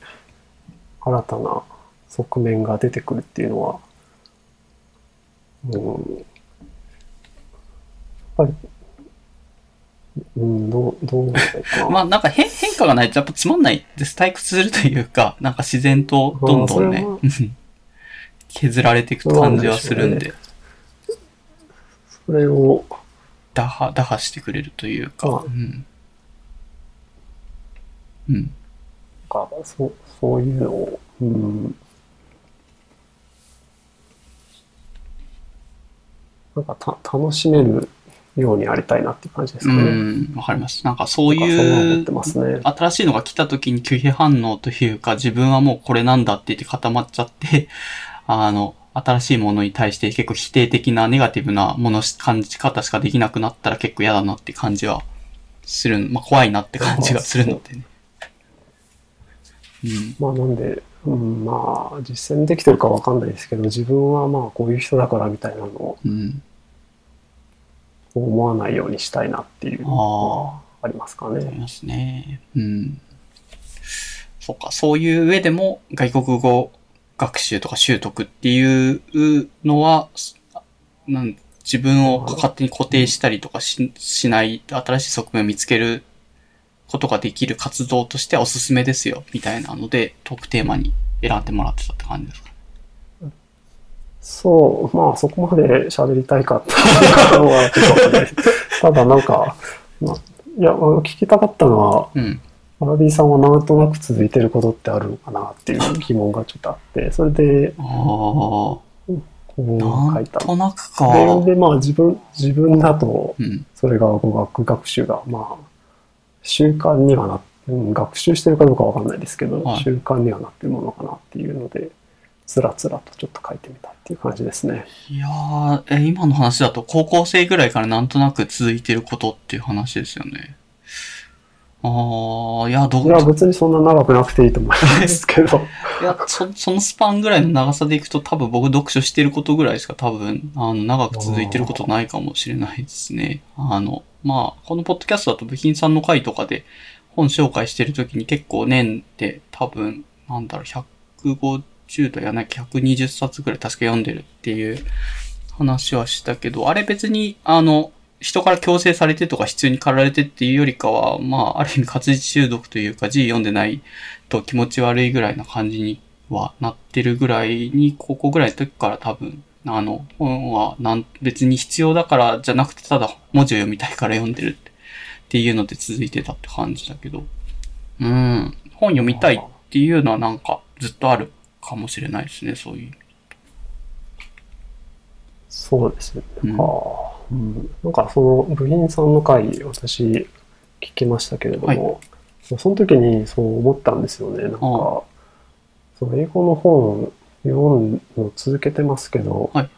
新たな側面が出てくるっていうのは、うん、やっぱり、うん、どう、どうなかな。[LAUGHS] まあなんか変変化がないとやっぱつまんないです。退屈するというか、なんか自然とどんどんね削られていく感じはするんで、それを、打破、打破してくれるというか、あうん。うん。なんかそうそういうのを、うん、なんかた楽しめるようにありたいなっていう感じですうかね。ん、わかります。なんかそういうって、ますね。新しいのが来た時に拒否反応というか、自分はもうこれなんだって言って固まっちゃって、あの、新しいものに対して結構否定的なネガティブなものし、感じ方しかできなくなったら結構嫌だなって感じはする、まあ怖いなって感じがするのでね。うん。まあなんで、うん、まあ実践できてるかわかんないですけど、自分はまあこういう人だからみたいなのをうん。思わないようにしたいなっていうのはありますかね。ありますね。うん。そうか、そういう上でも外国語学習とか習得っていうのは、なん自分を勝手に固定したりとかししない、新しい側面を見つけることができる活動としてはおすすめですよ、みたいなので、トークテーマに選んでもらってたって感じですか。そう、まあそこまで喋りたいかっていうのは。ただなんか、まあ、いや、聞きたかったのは、うん。アラビーさんはなんとなく続いてることってあるのかなっていう疑問がちょっとあって、それで、ああ、こう書ないんた。となくか。でまあ自分、自分だと、うん。それが語学学習が、まあ、習慣にはなうん学習してるかどうかわかんないですけど、はい習慣にはなってるものかなっていうので、つらつらとちょっと書いてみたっていう感じですね。いやー、え、今の話だと高校生ぐらいからなんとなく続いてることっていう話ですよね。あー、いや、どいや、別にそんな長くなくていいと思いますけど。いや、そ、[LAUGHS] そのスパンぐらいの長さでいくと多分僕読書してることぐらいしか多分、あの、長く続いてることないかもしれないですね。あの、まあ、このポッドキャストだと部品さんの回とかで本紹介してるときに結構年で多分、なんだろう、150とやなきゃ120冊ぐらい確か読んでるっていう話はしたけど、あれ別に、あの、人から強制されてとか必要に駆られてっていうよりかは、まあ、ある意味活字中毒というか字読んでないと気持ち悪いぐらいな感じにはなってるぐらいに、高校ぐらいの時から多分、あの、本はなん別に必要だからじゃなくて、ただ文字を読みたいから読んでるってっていうので続いてたって感じだけど、うん、本読みたいっていうのはなんかずっとあるかもしれないですね、そういう。そうですね。うんなんか、うん、なんかその部品さんの回、私聞きましたけれども、その時にそう思ったんですよね。なんか、その英語の本を読むのを続けてますけど、はい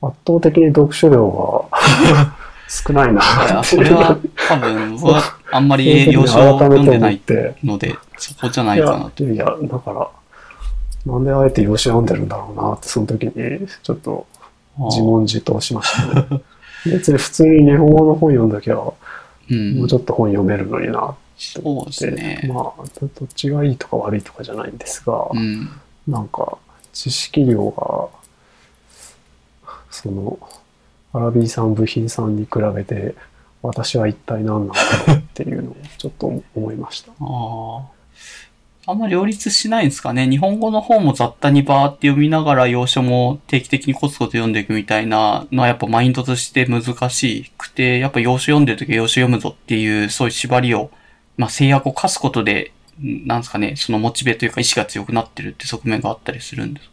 圧倒的に読書量が [LAUGHS] 少ないなそれは多分、あんまり洋書を読んでないって、ので、そこじゃないかなと。いや、いや、だから、なんであえて洋書読んでるんだろうなって、その時にちょっと自問自答しましたね。別に普通に日本語の本読んだきゃ、もうんうちょっと本読めるのになっそうですて、ね。まあ、どっちがいいとか悪いとかじゃないんですが、うん。なんか、知識量が、その、アラビーさん部品さんに比べて、私は一体何なんだろうっていうのをちょっと思いました。ああ。あんまり両立しないんですかね。日本語の方も雑多にバーって読みながら洋書も定期的にコツコツ読んでいくみたいなのはやっぱマインドとして難しくて、やっぱ洋書読んでるときは洋書読むぞっていうそういう縛りを、まあ制約を課すことで、んなんですかね、そのモチベというか意志が強くなってるって側面があったりするんですか？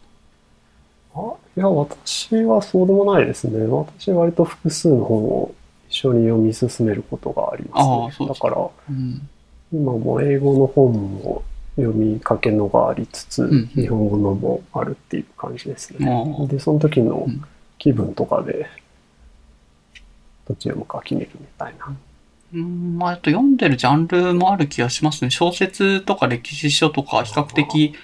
あいや、私はそうでもないですね。私は割と複数の本を一緒に読み進めることがあります、ね。ああそうですだから、うん。今も英語の本も読みかけのがありつつ、んうん日本語のもあるっていう感じですね。で、その時のうん気分とかで、どっち読むか決めるみたいな。うん、まあ、あと読んでるジャンルもある気がしますね。小説とか歴史書とか比較的、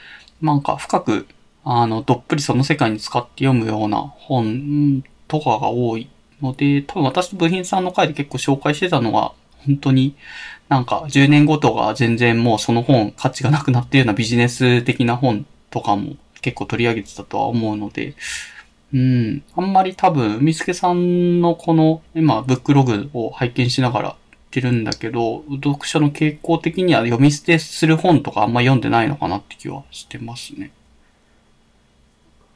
なんか深く、あの、どっぷりその世界に使って読むような本うんとかが多いので、多分私と部品さんの回で結構紹介してたのは、本当になんか10年ごとが全然もうその本価値がなくなってるようなビジネス的な本とかも結構取り上げてたとは思うので、うん。あんまり多分、海助さんのこの、今、ブックログを拝見しながら言ってるんだけど、読書の傾向的には読み捨てする本とかあんま読んでないのかなって気はしてますね。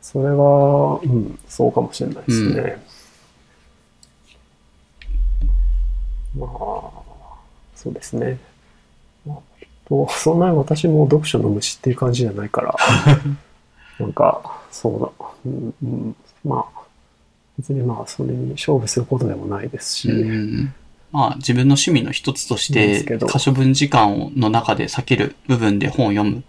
それは、うん、そうかもしれないですね。まあ、そうですね。まあ、とそんなに私も読書の虫っていう感じじゃないから、[LAUGHS] なんか、そうだ、うんうん、まあ、別にまあ、それに勝負することでもないですし、うんまあ自分の趣味の一つとして可処分時間の中で避ける部分で本を読むっ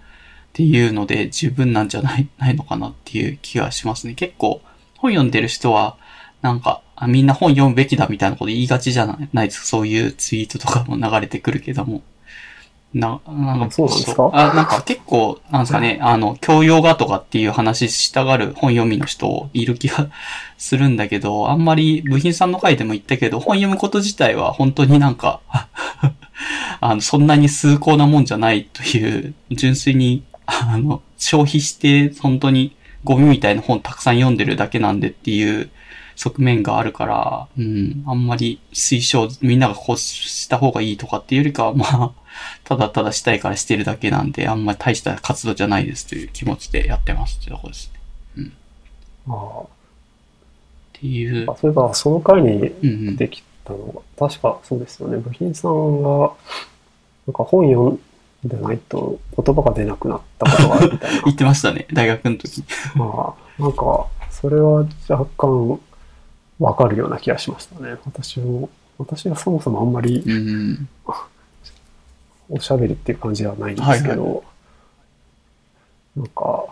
ていうので十分なんじゃないないのかなっていう気がしますね。結構本読んでる人はなんかあみんな本読むべきだみたいなこと言いがちじゃないないですか。そういうツイートとかも流れてくるけども。な、なんか、そうなんですか？あ、なんか結構、なんですかね、あの、教養がとかっていう話したがる本読みの人いる気がするんだけど、あんまり部品さんの回でも言ったけど、本読むこと自体は本当になんか、[LAUGHS] あの、そんなに崇高なもんじゃないという、純粋に、あの、消費して、本当にゴミみたいな本たくさん読んでるだけなんでっていう側面があるから、うん、あんまり推奨、みんながこうした方がいいとかっていうよりかは、まあ、[LAUGHS] ただただしたいからしてるだけなんで、あんまり大した活動じゃないですという気持ちでやってますってとこですね。あっていうあ、。そういえば、その回にうんうん。できたのが、確かそうですよね。部品さんが、なんか本読んでないと言葉が出なくなったことがあるみたいな。[LAUGHS] 言ってましたね、大学の時に。まあ、なんか、それは若干わかるような気がしましたね。私も、私はそもそもあんまりうん。おしゃべりっていう感じではないんですけど、なんか、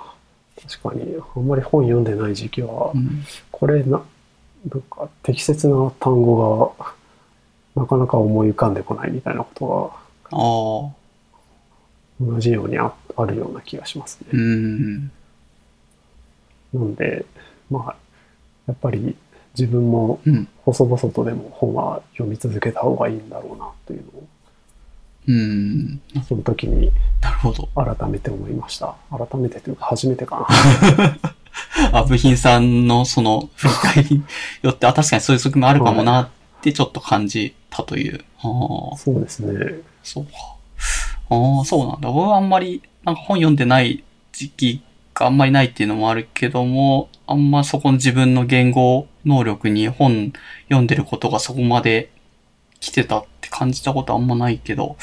確かにあんまり本読んでない時期はう、んこれな、なんか適切な単語がなかなか思い浮かんでこないみたいなこと。が同じようにああるような気がしますうね。ん。なんで、まあ、やっぱり自分もうん。細々とでも本は読み続けた方がいいんだろうなといううん。のを、その時になるほど。改めて思いました。改めてというか初めてかな。あ、部品さんのその振り返りによって、あ、確かにそういう側面あるかもなってちょっと感じたという。ああ、そうですね。そうか。ああ、そうなんだ。僕はあんまり、なんか本読んでない時期があんまりないっていうのもあるけども、あんまそこの自分の言語能力に本読んでることがそこまで来てたって感じたことあんまないけど、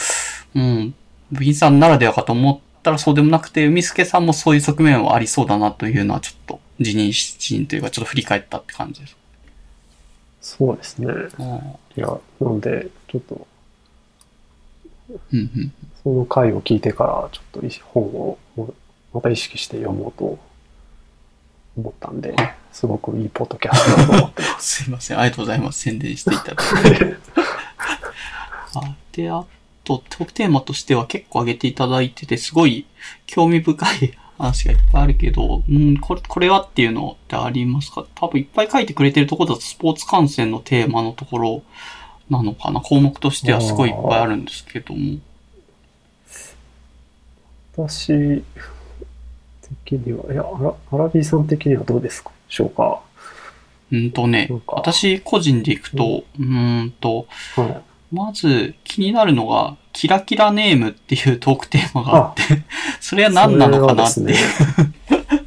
うん。部員さんならではかと思ったらそうでもなくて、海助さんもそういう側面はありそうだなというのはちょっと辞任し、辞任というかちょっと振り返ったって感じです。そうですね。いや、なんで、ちょっと、うんうん。その回を聞いてから、ちょっと本をもまた意識して読もうと思ったんで、[LAUGHS] すごくいいポッドキャストだと思ってます。すいません。ありがとうございます。宣伝していただいて。[LAUGHS] あで、あと、テーマとしては結構挙げていただいてて、すごい興味深い話がいっぱいあるけど、うん、これ、これはっていうのってありますか？多分いっぱい書いてくれてるところだとスポーツ観戦のテーマのところなのかな？項目としてはすごいいっぱいあるんですけども。私的には、いや、アラアラビーさん的にはどうですか？しょうか。うんとね私個人でいくと、うーんと、はい。まず気になるのが、キラキラネームっていうトークテーマがあって、[LAUGHS] それは何なのかなって。それはですね。[LAUGHS]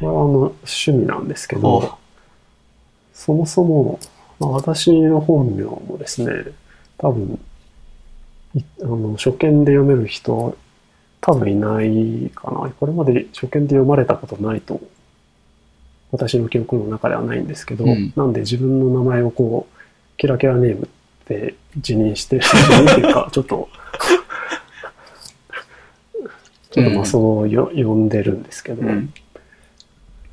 これはあの趣味なんですけど、そもそも、まあ、私の本名もですね、多分、いあの初見で読める人、多分いないかな。これまで初見で読まれたことないと、私の記憶の中ではないんですけど、うんなんで自分の名前をこう、キラキラネームって辞任して、辞任っていうか、ちょっと、[LAUGHS] ちょっとまあそうよ、呼んでるんですけど、うん。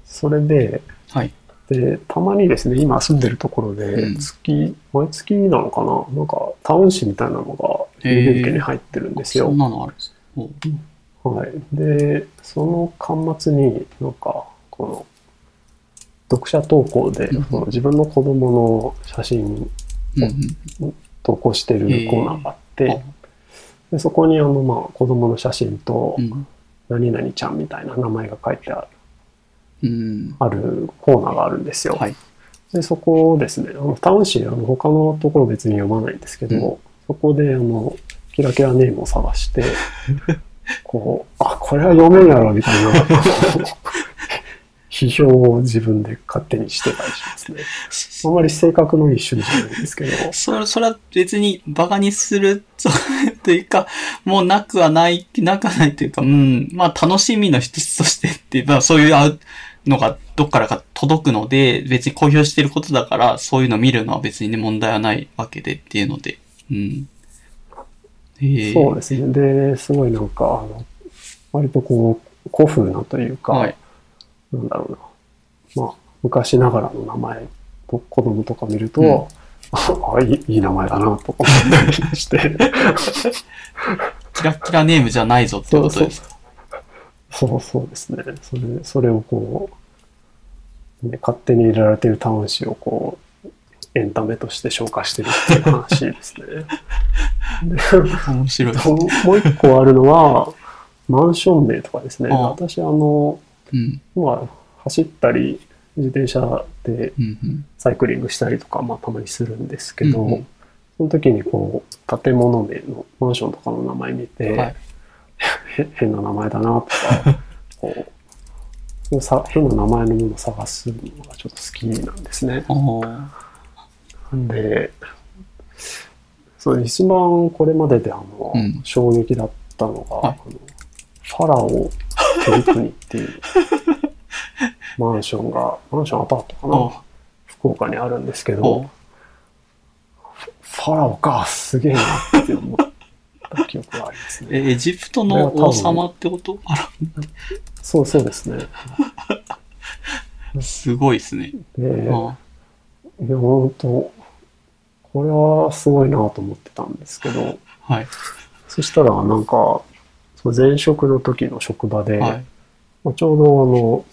それで、はい。で、たまにですね、今住んでるところうで、ん月、毎月なのかな？なんか、タウン誌みたいなのが、郵便受けに入ってるんですよそん。なのあるんですはい。で、その端末になんか、この、読者投稿で、うんその自分の子供の写真うんうん投稿してるコーナーがあって、でそこにあの、まあ、子供の写真とう、ん。何々ちゃんみたいな名前が書いてあるうん。あるコーナーがあるんですよ。はい。で、そこをですね、あのタウン誌、あの他のところ別に読まないんですけど、うんそこであの、キラキラネームを探して、[LAUGHS] こう、あ、これは読めんやろ、みたいな、[LAUGHS] 批評を自分で勝手にしてたりしますね。あんまり性格のいい趣味じゃないんですけど、そ、それは別にバカにするというか、もうなくはない、なくはないというか、うん、まあ楽しみの一つとしてっていう、まあそういうあのがどっからか届くので、別に公表してることだから、そういうの見るのは別にね、問題はないわけでっていうので。うん。ええそうですね。で、すごいなんか、あの、割とこう、古風なというか、はい。なんだろうな。まあ、昔ながらの名前と子供とか見ると、うん [LAUGHS] あいい、いい名前だなとか思ったりして、キラキラネームじゃないぞってことですか？そうそうですね。それ、それをこう、ね、勝手に入れられてる端子をこう、エンタメとして消化してるっていう話ですね。で面白い。もう一個あるのは、マンション名とかですね。私、あの、うん。まあ、走ったり、自転車で。サイクリングしたりとか、まあ、たまにするんですけど、うんうんその時にこう、建物名のマンションとかの名前見て、はい。へ変な名前だなとか、[LAUGHS] こうさ、変な名前のものを探すのがちょっと好きなんですね。で、そう、一番これまでであの、うん。衝撃だったのが、はい。あのファラオトリプニっていう [LAUGHS] マンションが、マンションアパートかな？お福岡にあるんですけおど、ファラオか、すげえなって思った記憶がありますね。[LAUGHS] え、エジプトの王様ってこと？そうそうですね。[LAUGHS] すごいですね。で、あいや、本当これはすごいなと思ってたんですけど、はい。そしたらなんか、その前職の時の職場で、はい。まあちょうどあの、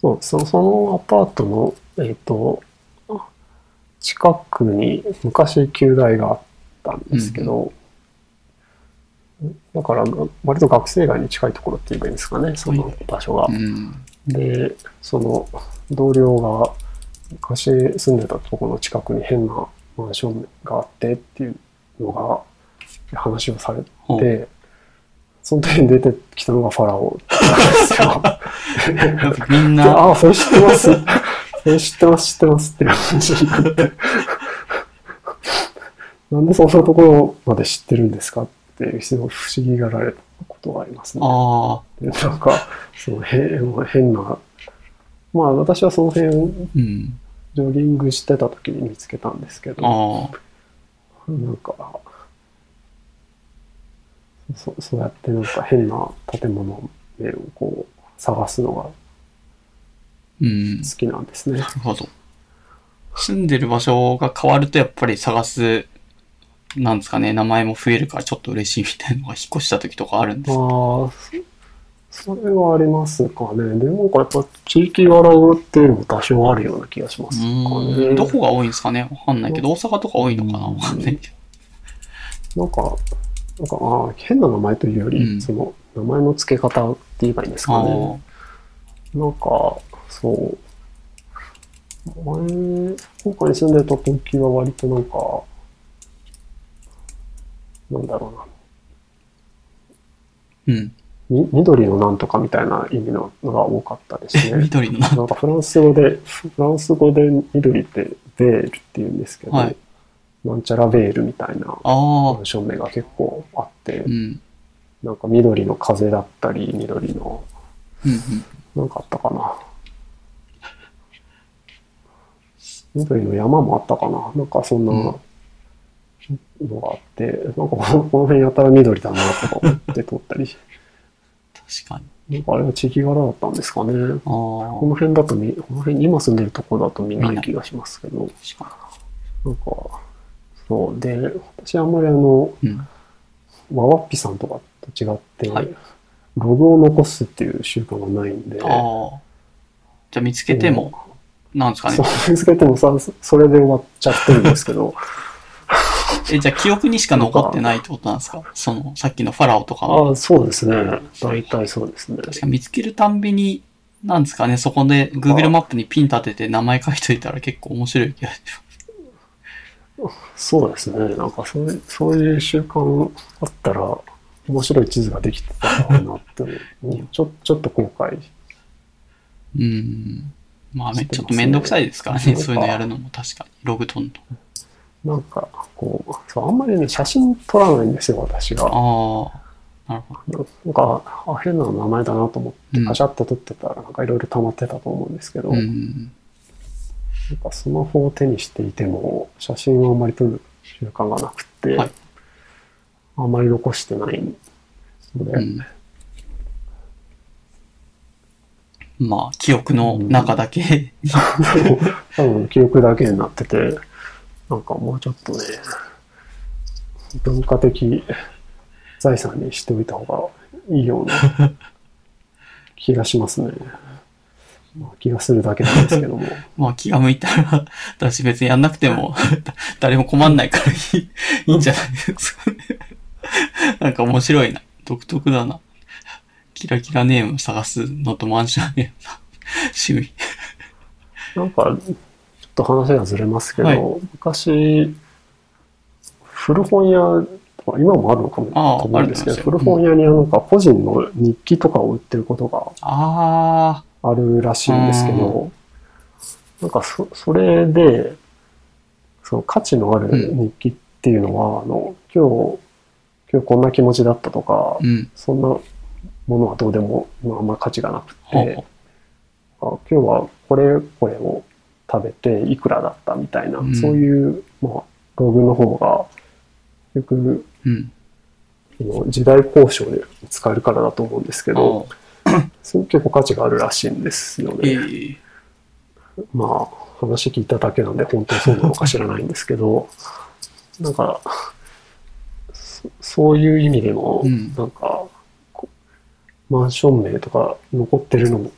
そう、そそのアパートの、えっ、と、近くに昔旧大があったんですけど、だから割と学生街に近いところって言えばいいんですかね、その場所がう。ん。で、その同僚が昔住んでたところの近くに変なマンションがあってっていうのが話をされほうて、その時に出てきたのがファラオだったんですよ。みんでな、あ [LAUGHS] あ、それ知ってます？それ知ってます、知ってますっていう話になって。なんでそんなところまで知ってるんですかっていう、不思議がられたことがありますね。あなんか、その変 [LAUGHS] 変な、まあ私はその辺、うん。ジョギングしてた時に見つけたんですけど、なんか、そそうやってなんか変な建物名をこう探すのがうん。好きなんですね。なるほど。住んでる場所が変わるとやっぱり探す、なんですかね、名前も増えるからちょっと嬉しいみたいなのが引っ越した時とかあるんですか？ああ、そそれはありますかね。でもやっぱ地域柄っていうのも多少あるような気がしますうか。ね。どこが多いんですかねわかんないけど、大阪とか多いのかなわかんないけど。なんか、なんかああ変な名前というより、うんその名前の付け方って言えばいいんですかね。なんか、そう。前、福岡に住んでた時は割となんか、なんだろうな。うん。み緑のなんとかみたいな意味ののが多かったですね。[LAUGHS] 緑のな。なんかフランス語で、フランス語で緑ってベールって言うんですけど、はいなんちゃらベールみたいなああマ、ンション名が結構あって、うん。なんか緑の風だったり、緑の、うんうん。なんかあったかな。緑の山もあったかな。なんかそんなのがあって、なんかこのこの辺やたら緑だなとか思って撮ったり、確かに。なんかあれは地域柄だったんですかね。ああ、この辺だとみ、この辺今住んでるとこだと見ない気がしますけど、確かなんか、そう。で、私あんまりあの、に。うん。ワワッピさんとかと違って、はいログを残すっていう習慣がないんで、ああ。じゃあ見つけても、なんですかねそう。見つけてもさ、それで終わっちゃってるんですけど、[LAUGHS] え、じゃあ記憶にしか残ってないってことなんですか？その、さっきのファラオとかは。ああ、そうですね。大体そうですね。確かに見つけるたんびに、なんですかね、そこで Google マップにピン立てて名前書いといたら結構面白い気がします。そうですね。なんかそういう、そういう習慣あったら、面白い地図ができてたらなって [LAUGHS] ちょ、ちょっと後悔。うん。まあ、ちょっとめんどくさいですからね、そうかそういうのやるのも確かに。ログ取るの。なんか、こう、そう、あんまりね、写真撮らないんですよ、私が。ああ。なるほど。なんか、あ、変な名前だなと思って、うんカシャって撮ってたら、なんかいろいろ溜まってたと思うんですけど、うん。なんかスマホを手にしていても、写真をあんまり撮る習慣がなくて、はいあんまり残してないので、うん。まあ、記憶の中だけ、多分記憶だけになってて、なんかもうちょっとね、文化的財産にしておいた方がいいような [LAUGHS] 気がしますね。まあ、気がするだけなんですけども。[LAUGHS] まあ気が向いたら、私別にやんなくても、[LAUGHS] 誰も困んないからいいいいんじゃないですかね。なんか面白いな。独特だな。キラキラネーム探すのとマンションネームさ趣味。なんか、と話がずれますけど、はい。昔、古本屋今もあるのかもと思うんですけど、古本屋にはなんか個人の日記とかを売ってることがああ。るらしいんですけど、なんかそ、それで、その価値のある日記っていうのは、あの、今日、今日こんな気持ちだったとかあ、、うん。そんなものはどうでも、まあ、あんま価値がなくてあ今日はこれこれを食べていくらだったみたいな、うんそういう、まあ、ログの方が、よくう。うん。時代交渉で使えるからだと思うんですけど、それ [COUGHS] 結構価値があるらしいんですよえね。えまあ、話聞いただけなんで本当にそうなのか知らないんですけど、なんか、そそういう意味でも、うんなんか、こマンション名とか残ってるのも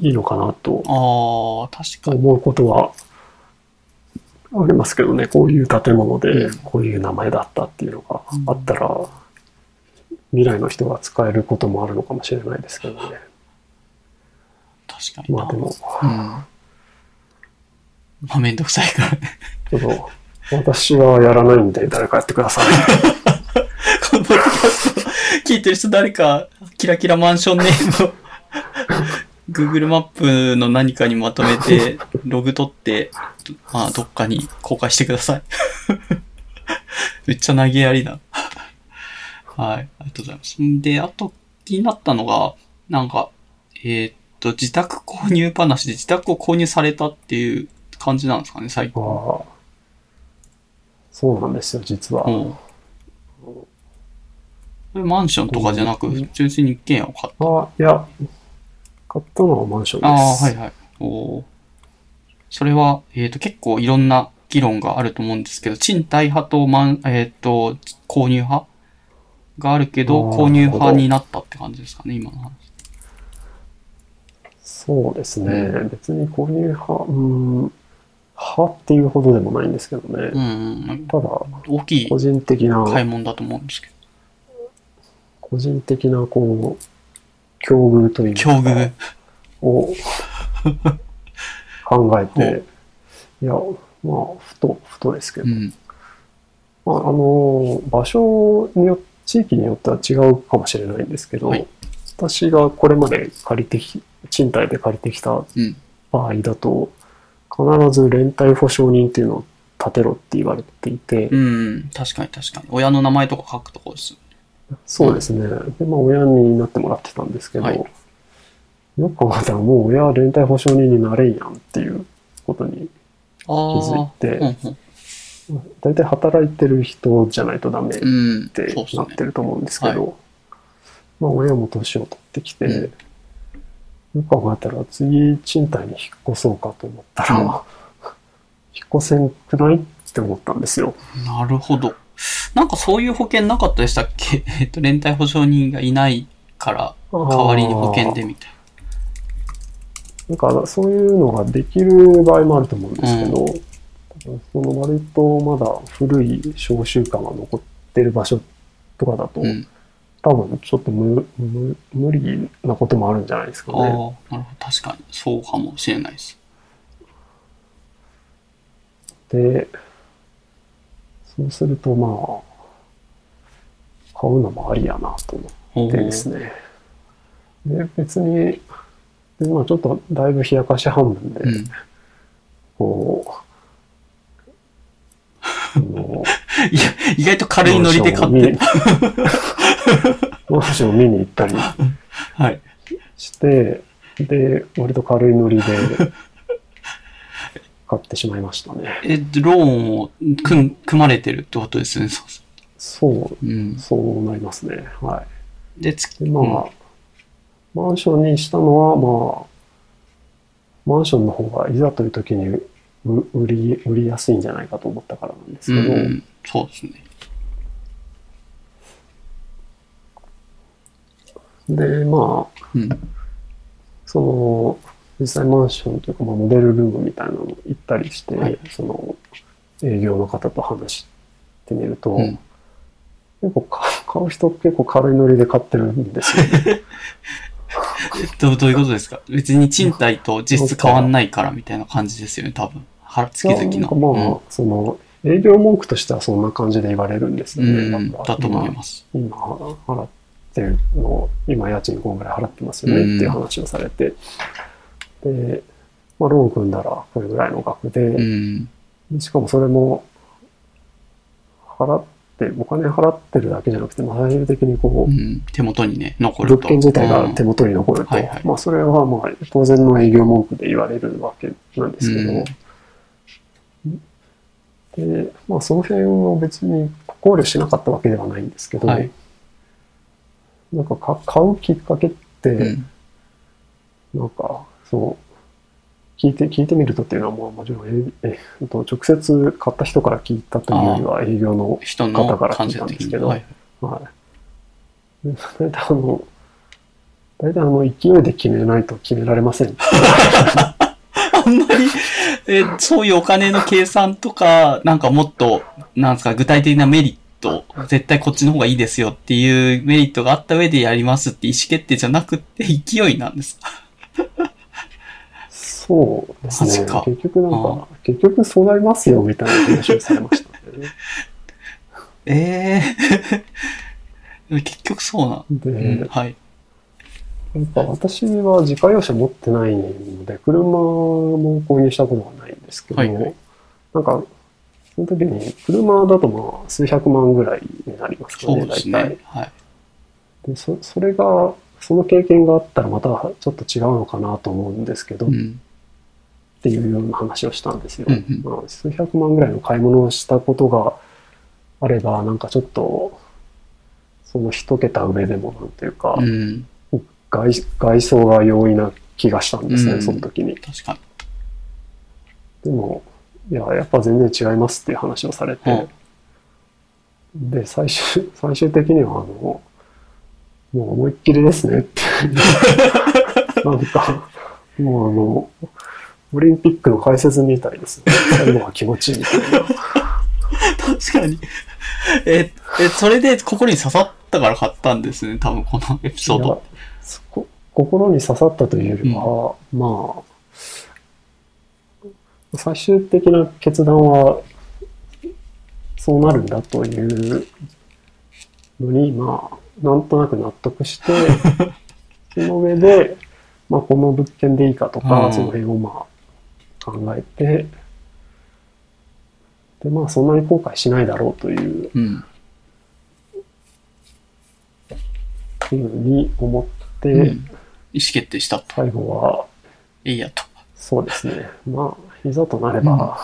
いいのかなとああ、確かに。思うことはありますけどね、こういう建物でうんこういう名前だったっていうのがあったら、未来の人が使えることもあるのかもしれないですけどね。確かにな。まあでも、うん。まあめんどくさいからね。ちょっと、私はやらないんで誰かやってください。このポッドキャスト聞いてる人誰か、キラキラマンションネームを Google マップの何かにまとめて、[LAUGHS] ログ取って、まあ、どっかに公開してください。[LAUGHS] めっちゃ投げやりだ。[LAUGHS] はい、ありがとうございます。んで、あと気になったのが、なんか、えーっと、自宅購入話で自宅を購入されたっていう感じなんですかね、最近。そうなんですよ、実は。うん。これマンションとかじゃなく、純粋に一軒家を買った。あいや、買ったのはマンションです。ああ、はいはい。おーそれは、えっ、と、結構いろんな議論があると思うんですけど、賃貸派とマン、えっ、と、購入派があるけど、購入派になったって感じですかね、今の話。そうですね、う別に購入派、うん、派っていうほどでもないんですけどね。うんうん。ただ、大きい個人的な、買い物だと思うんですけど。個人的な、こう、境遇というか、境遇。を考えて、[LAUGHS] いや、まあ、ふと、ふとですけど、うん。まあ、あの、場所によ地域によっては違うかもしれないんですけど、はい私がこれまで借りてき、賃貸で借りてきたうん。場合だと、必ず連帯保証人っていうのを立てろって言われていて、うん。確かに確かに。親の名前とか書くとこです。そうですね。で、まあ、親になってもらってたんですけど、はいよく考えたらもう親は連帯保証人になれんやんっていうことにあ気づいあ。て、うんうん。大体働いてる人じゃないとダメっうん。てなって。ると思うんですけど、はまあ親も年を取ってきて、うんよく考えたら次賃貸に引っ越そうかと思ったら、うん [LAUGHS] 引っ越せんくないって思ったんですよ。なるほど。なんかそういう保険なかったでしたっけ？[LAUGHS] えっと、連帯保証人がいないから、代わりに保険でみたいなんかそういうのができる場合もあると思うんですけど、多分その割とまだ古い小習慣が残ってる場所とかだと、な。うん。多分ちょっと無無無理なこともあるんじゃないですかああ、なるね。ほど。確かに。そうかもしれないです。で、そうするとまあ、買うのもありやなと思おってですね。で、別に、でまあちょっとだいぶ冷やかし半分で、うん。こう、[LAUGHS] あのいや、意外と軽いノリで買ってる。マンションを見に行ったり [LAUGHS] はい。して、で、割と軽いノリで買ってしまいましたね。え、ローンを組ん組まれてるってことですね、そうそそう、う。うん。そうなりますね。はい。で、つで、まあ、マンションにしたのは、まあ、マンションの方がいざという時にう売り、売りやすいんじゃないかと思ったからなんですうけど、ん、そうですね。で、まあ、うん。その、実際マンションというか、まあ、モデルルームみたいなの行ったりして、はいその、営業の方と話してみると、うん結構か買う人結構軽いノリで買ってるんですよね。[LAUGHS] どうどういうことですか？別に賃貸と実質変わんないからみたいな感じですよね、多分。は月々の。まあ、その、営業文句としてはそんな感じで言われるんですよね。うん、だと思います。今、今払ってるの、今家賃こんぐらい払ってますよねっていう話をされて、で、まあ、ローン組んだらこれぐらいの額で、うん。でしかもそれも、払って、お金払ってるだけじゃなくて、まあ、最終的にこう、うん、手元にね、残ると。物件自体が手元に残ると、はいはい。まあそれはまあ当然の営業文句で言われるわけなんですけど、で、まあその辺を別に考慮しなかったわけではないんですけど、はい。なんかか買うきっかけって、うん。なんかそう、聞いて、聞いてみるとっていうのはまあもちろん、えええっと直接買った人から聞いたというよりは営業の人の方から聞い。たんですけど、はい。はい。で大体あの、大体あの、勢いで決めないと決められません。[LAUGHS] あんまり、え、そういうお金の計算とか、なんかもっと、なんですか、具体的なメリット、絶対こっちの方がいいですよっていうメリットがあった上でやりますって意思決定じゃなくって勢いなんです。そうですね。結局なんか、結局そうなりますよみたいな話をされましたね。[LAUGHS] ええ [LAUGHS] 結局そうなん。で、うん、はい。やっぱ私は自家用車持ってないので、車も購入したことがないんですけど、はいはいなんか、その時に、車だとまあ、数百万ぐらいになりますかね、そうです大体ね。。はい。でそそれが、その経験があったらまたちょっと違うのかなと思うんですけど、っうん。ていうような話をしたんですよ。うんうんまあ数百万ぐらいの買い物をしたことがあれば、なんかちょっと、その一桁上でもなんていうか、うん。外外装が容易な気がしたんですね、うんその時に。確かでも、いや、やっぱ全然違いますっていう話をされて、で、最終、最終的には、あの、もう思いっきりですねって。[LAUGHS] なんか、もうあの、オリンピックの解説みたいですね。最後は気持ちいいみたい。確かに。え、え、それで心に刺さったから買ったんですね、多分このエピソード。そこ心に刺さったというよりは、まあ、最終的な決断は、そうなるんだというのに、まあ、なんとなく納得して、[LAUGHS] その上で、まあ、この物件でいいかとか、うんその辺をまあ、考えて、で、まあ、そんなに後悔しないだろうといううん。ふうに思って、うん。意思決定したと。最後は、いいやと。そうですね。まあ、いざとなれば、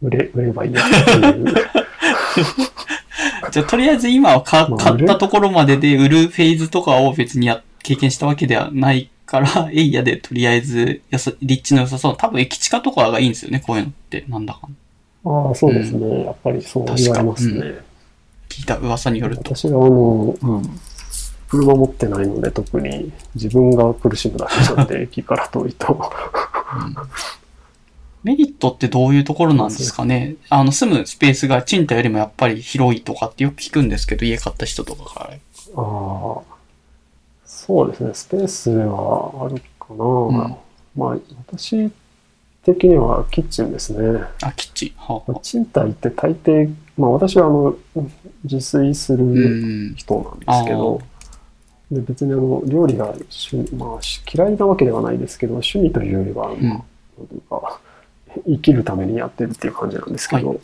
売れ、売ればいいやっていう。[LAUGHS] じゃあ、とりあえず今はかまあ買ったところまでで売るフェーズとかを別にや経験したわけではないから、[LAUGHS] エイヤでとりあえずやさ、立地の良さそう。多分駅地下とかがいいんですよね、こういうのって。なんだかんああ、そうですね。やっぱりそう言われますね。確聞いた噂によると。私は、あの、車持ってないので、特に自分が苦しむだけなんで、[LAUGHS] 駅から遠いと。メリットってどういうところなんですかねあの、住むスペースが賃貸よりもやっぱり広いとかってよく聞くんですけど、家買った人とかから。ああ、そうですね。スペースはあるかな。んまあ、私的にはキッチンですね。あ、キッチン。はあはあ賃貸って大抵、まあ私はあの、自炊するうん。人なんですけど、で別にあの料理が趣味、まあ、し嫌いなわけではないですけど、趣味というよりは、まあうん生きるためにやってるっていう感じなんですけど、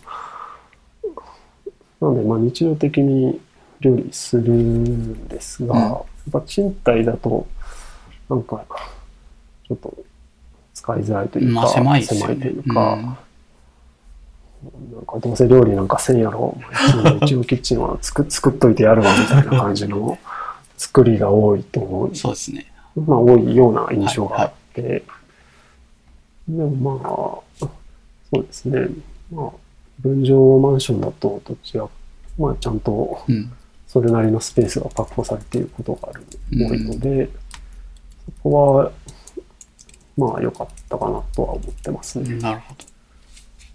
なので、まあ日常的に料理するんですが、うんやっぱ賃貸だと、なんか、ちょっと使いづらいというか、まあ狭いね狭いというか、なんかどうせ料理なんかせんやろ、うちのキッチンは作 [LAUGHS] 作っといてやるわみたいな感じの作りが多いと思う。そうですね。まあ多いような印象があって、でもまあ、そうですね、まあ、分譲マンションだとどちら、まあちゃんとうん。それなりのスペースが確保されていることがある、うん多いので、そこは、まあ良かったかなとは思ってますね。なるほど。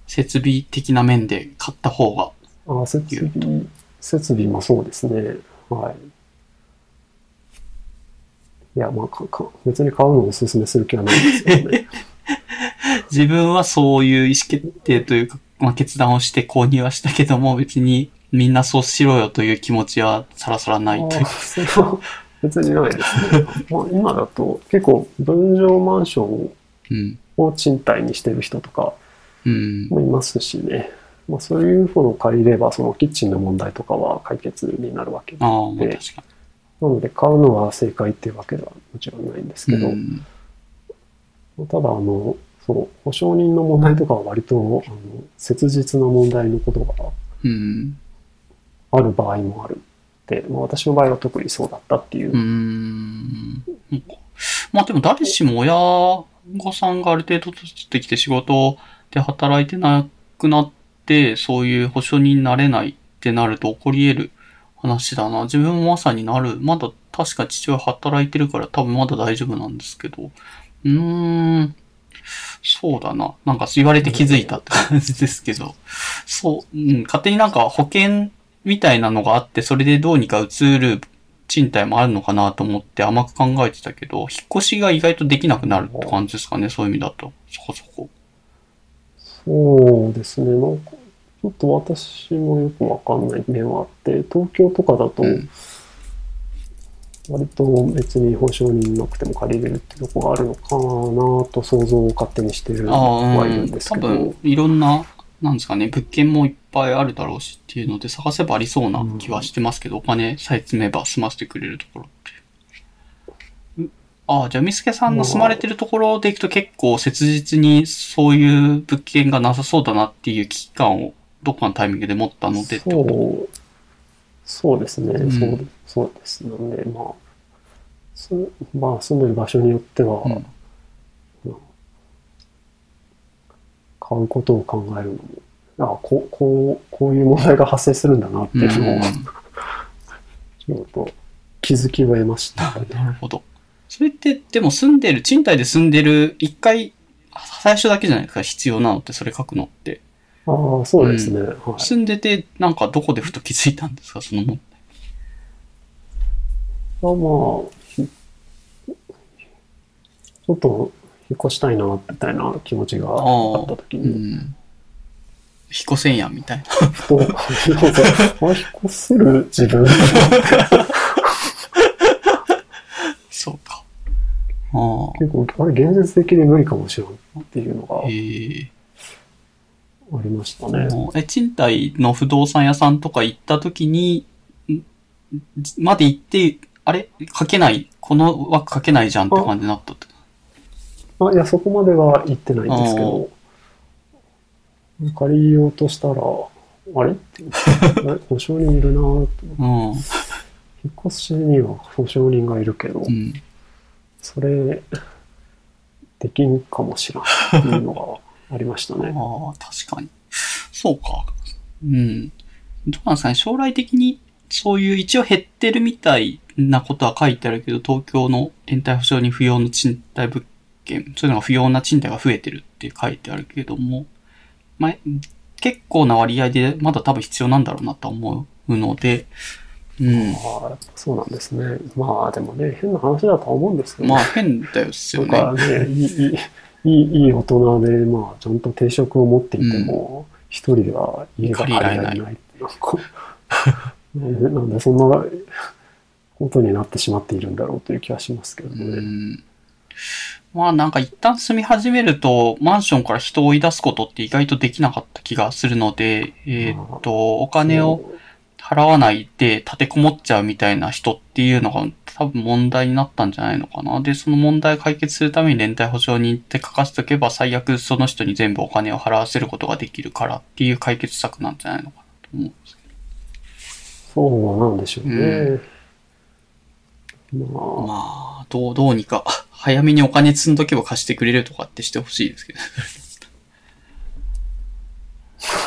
設備的な面で買った方が。あ設備、設備もそうですね。はい。いや、まあかか、別に買うのをお勧めする気はないんですけどね。[LAUGHS] 自分はそういう意思決定というか、まあ、決断をして購入はしたけども、別にみんなそうしろよという気持ちはさらさらないというあ。それは別にないですね。まあ今だと結構分譲マンションうん。を賃貸にしてる人とかうん。もいますしね。まあそういうものを借りればそのキッチンの問題とかは解決になるわけで、確かなので買うのは正解っていうわけではもちろんないんですけに。ど、うん。ただあの、そう、保証人の問題とかは割とあの切実な問題のことがうん。ある場合もある。で、まあ、私の場合は特にそうだったっていううん。まあでも誰しも親御さんがある程度取ってきて仕事で働いてなくなって、そういう保証人になれないってなると起こり得る話だな。自分もまさになる。まだ確か父親働いてるから多分まだ大丈夫なんですけど。うーん。そうだな。なんか言われて気づいたって感じですけど。そう、うん、勝手になんか保険みたいなのがあって、それでどうにか移る賃貸もあるのかなと思って甘く考えてたけど、引っ越しが意外とできなくなるって感じですかね、そういう意味だと。そこそこ。そうですね。なんか、ちょっと私もよくわかんない面はあって、東京とかだとうん、割と別に保証人なくても借りれるってとこがあるのかなと想像を勝手にしてるああ、はいるうんん。ですけど、多分、いろんな、なんですかね、物件もいっぱいあるだろうしっていうので、探せばありそうな気はしてますけど、お金さえ積めば済ませてくれるところって。うああ、じゃあ、みすけさんの住まれてるところでいくと結構切実にそういう物件がなさそうだなっていう危機感をどっかのタイミングで持ったのでってこと？そう、そうですね、うん。そう、そうです。なんで、まあ、すまあ、住んでる場所によっては、うん。買うことを考えるのも、あこう、こう、こういう問題が発生するんだなっていうのを、うんちょっと気づきを得ました。なるほど。それって、でも住んでる、賃貸で住んでる、一回、最初だけじゃないですか、必要なのって、それ書くのって。ああ、そうですね。はい。住んでて、なんかどこでふと気づいたんですか、その問題。あまあ、ひちょっと引っ越したいな、みたいな気持ちがあったときうに、ん。引っ越せんやん、みたいな。ふと、なんかあ引っ越せる自分そうか。ああ。結構、あれ、現実的に無理かもしれんっていうのがええありましたね。え、賃貸の不動産屋さんとか行った時に、んまで行って、あれ？書けない、この枠書けないじゃんって感じになったって。あいや、そこまでは言ってないんですけど、借りようとしたら、あれ？って、あれ保証人いるなぁとうん。引っ越しには保証人がいるけど、うん。それ、できんかもしらんっていうのがありましたね。[LAUGHS] ああ、確かに。そうか。うん。どうなんですかね、将来的に、そういう一応減ってるみたいなことは書いてあるけど、東京の連帯保証に不要の賃貸物件、そういうのが不要な賃貸が増えてるって書いてあるけども、まあ、結構な割合でまだ多分必要なんだろうなと思うので、うん。ああそうなんですね。まあでもね、変な話だとは思うんですけど、まあ変だよっすよね。かね、いい、いい、いいいい大人で、まあちゃんと定職を持っていても、一、人では家が借りられない。なんかなんでなんでそんなことになってしまっているんだろうという気はしますけどうね。ん。まあなんか一旦住み始めると、マンションから人を追い出すことって意外とできなかった気がするので、えーっと、お金を払わないで立てこもっちゃうみたいな人っていうのが多分問題になったんじゃないのかな。で、その問題を解決するために連帯保証人って書かせておけば最悪その人に全部お金を払わせることができるからっていう解決策なんじゃないのかなと思うんですけそうなんでしょうね。まど。あ、まあ、どう、どうにか、早めにお金積んどけば貸してくれるとかってしてほしいですけど。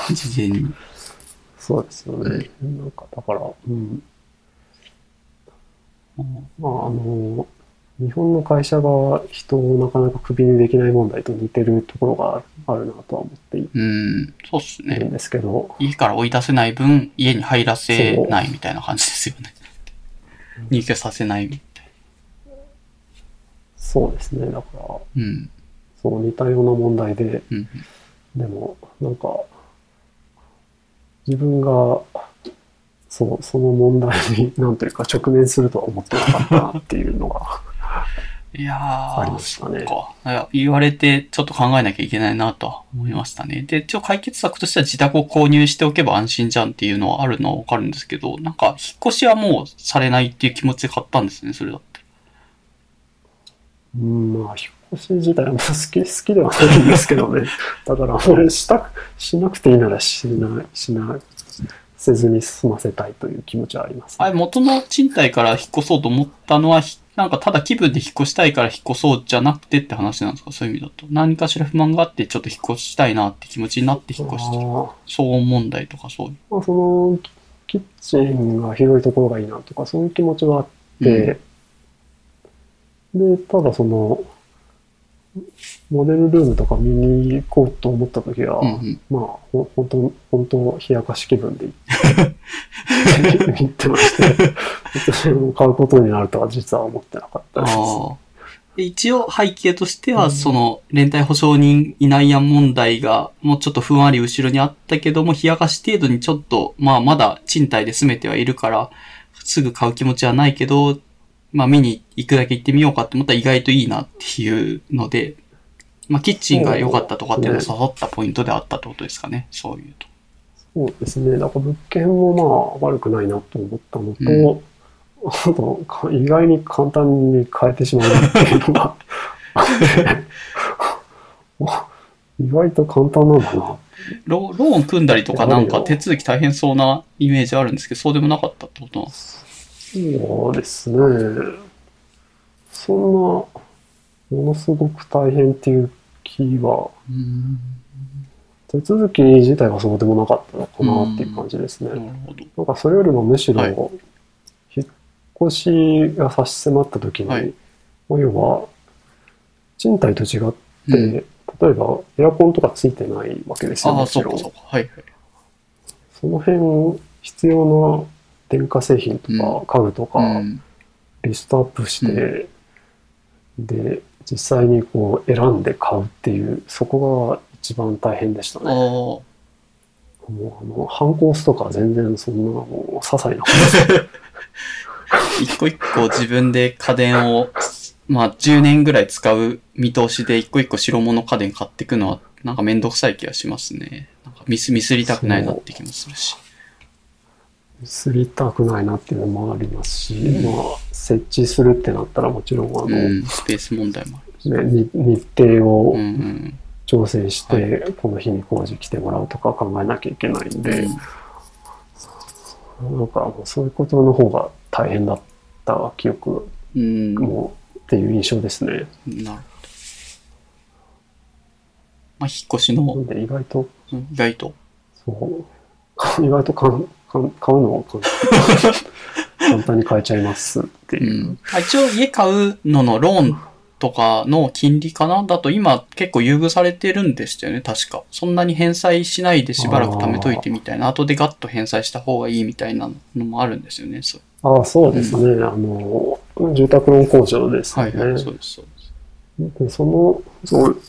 [LAUGHS] 事前に。そうですよね。なんか、だから、うん。まあ、あの、日本の会社が人をなかなかクビにできない問題と似てるところがあるなとは思っていうん、そうっすね。るんですけど、家から追い出せない分、家に入らせないみたいな感じですよね。入居させないそうですね。だから、な。うん。そう似たような問題で、うん。でも、なんか、自分が、そう、その問題に、[LAUGHS] なんというか直面するとは思ってなかったなっていうのが、[LAUGHS] いやー、ありましたね言われてちょっと考えなきゃいけないなとは思いましたね。で、一応解決策としては自宅を購入しておけば安心じゃんっていうのはあるのはわかるんですけど、なんか引っ越しはもうされないっていう気持ちで買ったんですね、それだって。うん、まあ、引っ越し自体は好き、好きではないんですけどね。[LAUGHS] だから、俺、したく、しなくていいならしない、しない、せずに済ませたいという気持ちはあります、あれ、元の賃貸から引っ越そうと思ったのは、ひなんかただ気分で引っ越したいから引っ越そうじゃなくてって話なんですか？そういう意味だと。何かしら不満があってちょっと引っ越したいなって気持ちになって引っ越してる。騒音問題とかそういう。まあ、その、キッチンが広いところがいいなとか、そういう気持ちはあって、で、ただその、モデルルームとか見に行こうと思った時は、うんうん。まあ、ほ本当、本当、冷やかし気分で行ってまして、別に買うことになるとは実は思ってなかったです。一応背景としては、うんその、連帯保証人いないやん問題が、もうちょっとふんわり後ろにあったけども、冷やかし程度にちょっと、まあまだ賃貸で住めてはいるから、すぐ買う気持ちはないけど、まあ見に行くだけ行ってみようかって思ったら意外といいなっていうので、まあキッチンが良かったとかっていうのが刺さったポイントであったってことですかね、そういうと。そうですね。だから物件もまあ悪くないなと思ったのと、あとか意外に簡単に変えてしまうなっていうのが [LAUGHS] 意外と簡単なんだな。ロローン組んだりとかなんか手続き大変そうなイメージあるんですけど、そうでもなかったってことなんですか？そうですね。そんな、ものすごく大変っていう気は、うん。手続き自体はそうでもなかったのかなっていう感じですね。なるほど。なんかそれよりもむしろ、はい引っ越しが差し迫った時に、はいまあ要は、賃貸と違って、うん例えばエアコンとかついてないわけですよ、ああ、もちろん。そうかそうか。はいはい。その辺、必要な電化製品とかう家具とか、うん。リストアップして、で、実際にこう選んで買うっていう、そこが一番大変でしたね。もうあの、反抗スとか全然そんなもう些細なこと [LAUGHS] 一個一個自分で家電を、まあ10年ぐらい使う見通しで一個一個白物家電買っていくのはなんかめんどくさい気がしますね。なんかミス、ミスりたくないなって気もするし。すりたくないなっていうのもありますし、うんまあ、設置するってなったらもちろん、あの、うん、スペース問題もあね、に日程る。をうんうん。調整して、この日に工事来てもらうとか考えなきゃいけないんで、なんかもうそういうことの方が大変だった記憶うん。もっていう印象ですね。なるほど。まあ、引っ越しの、意外と、うん意外と。そう、意外とかん買うのを簡 [LAUGHS] 簡単に買えちゃいますってういう。ん。あ一応家買うののローンとかの金利かなだと今結構優遇されてるんでしたよね、確か。そんなに返済しないでしばらく貯めといてみたいな、後でガッと返済した方がいいみたいなのもあるんですよね、そう。ああ、そうですね。あの、住宅ローン控除ですよね。はいはい、そうです、そうです。でその、そう、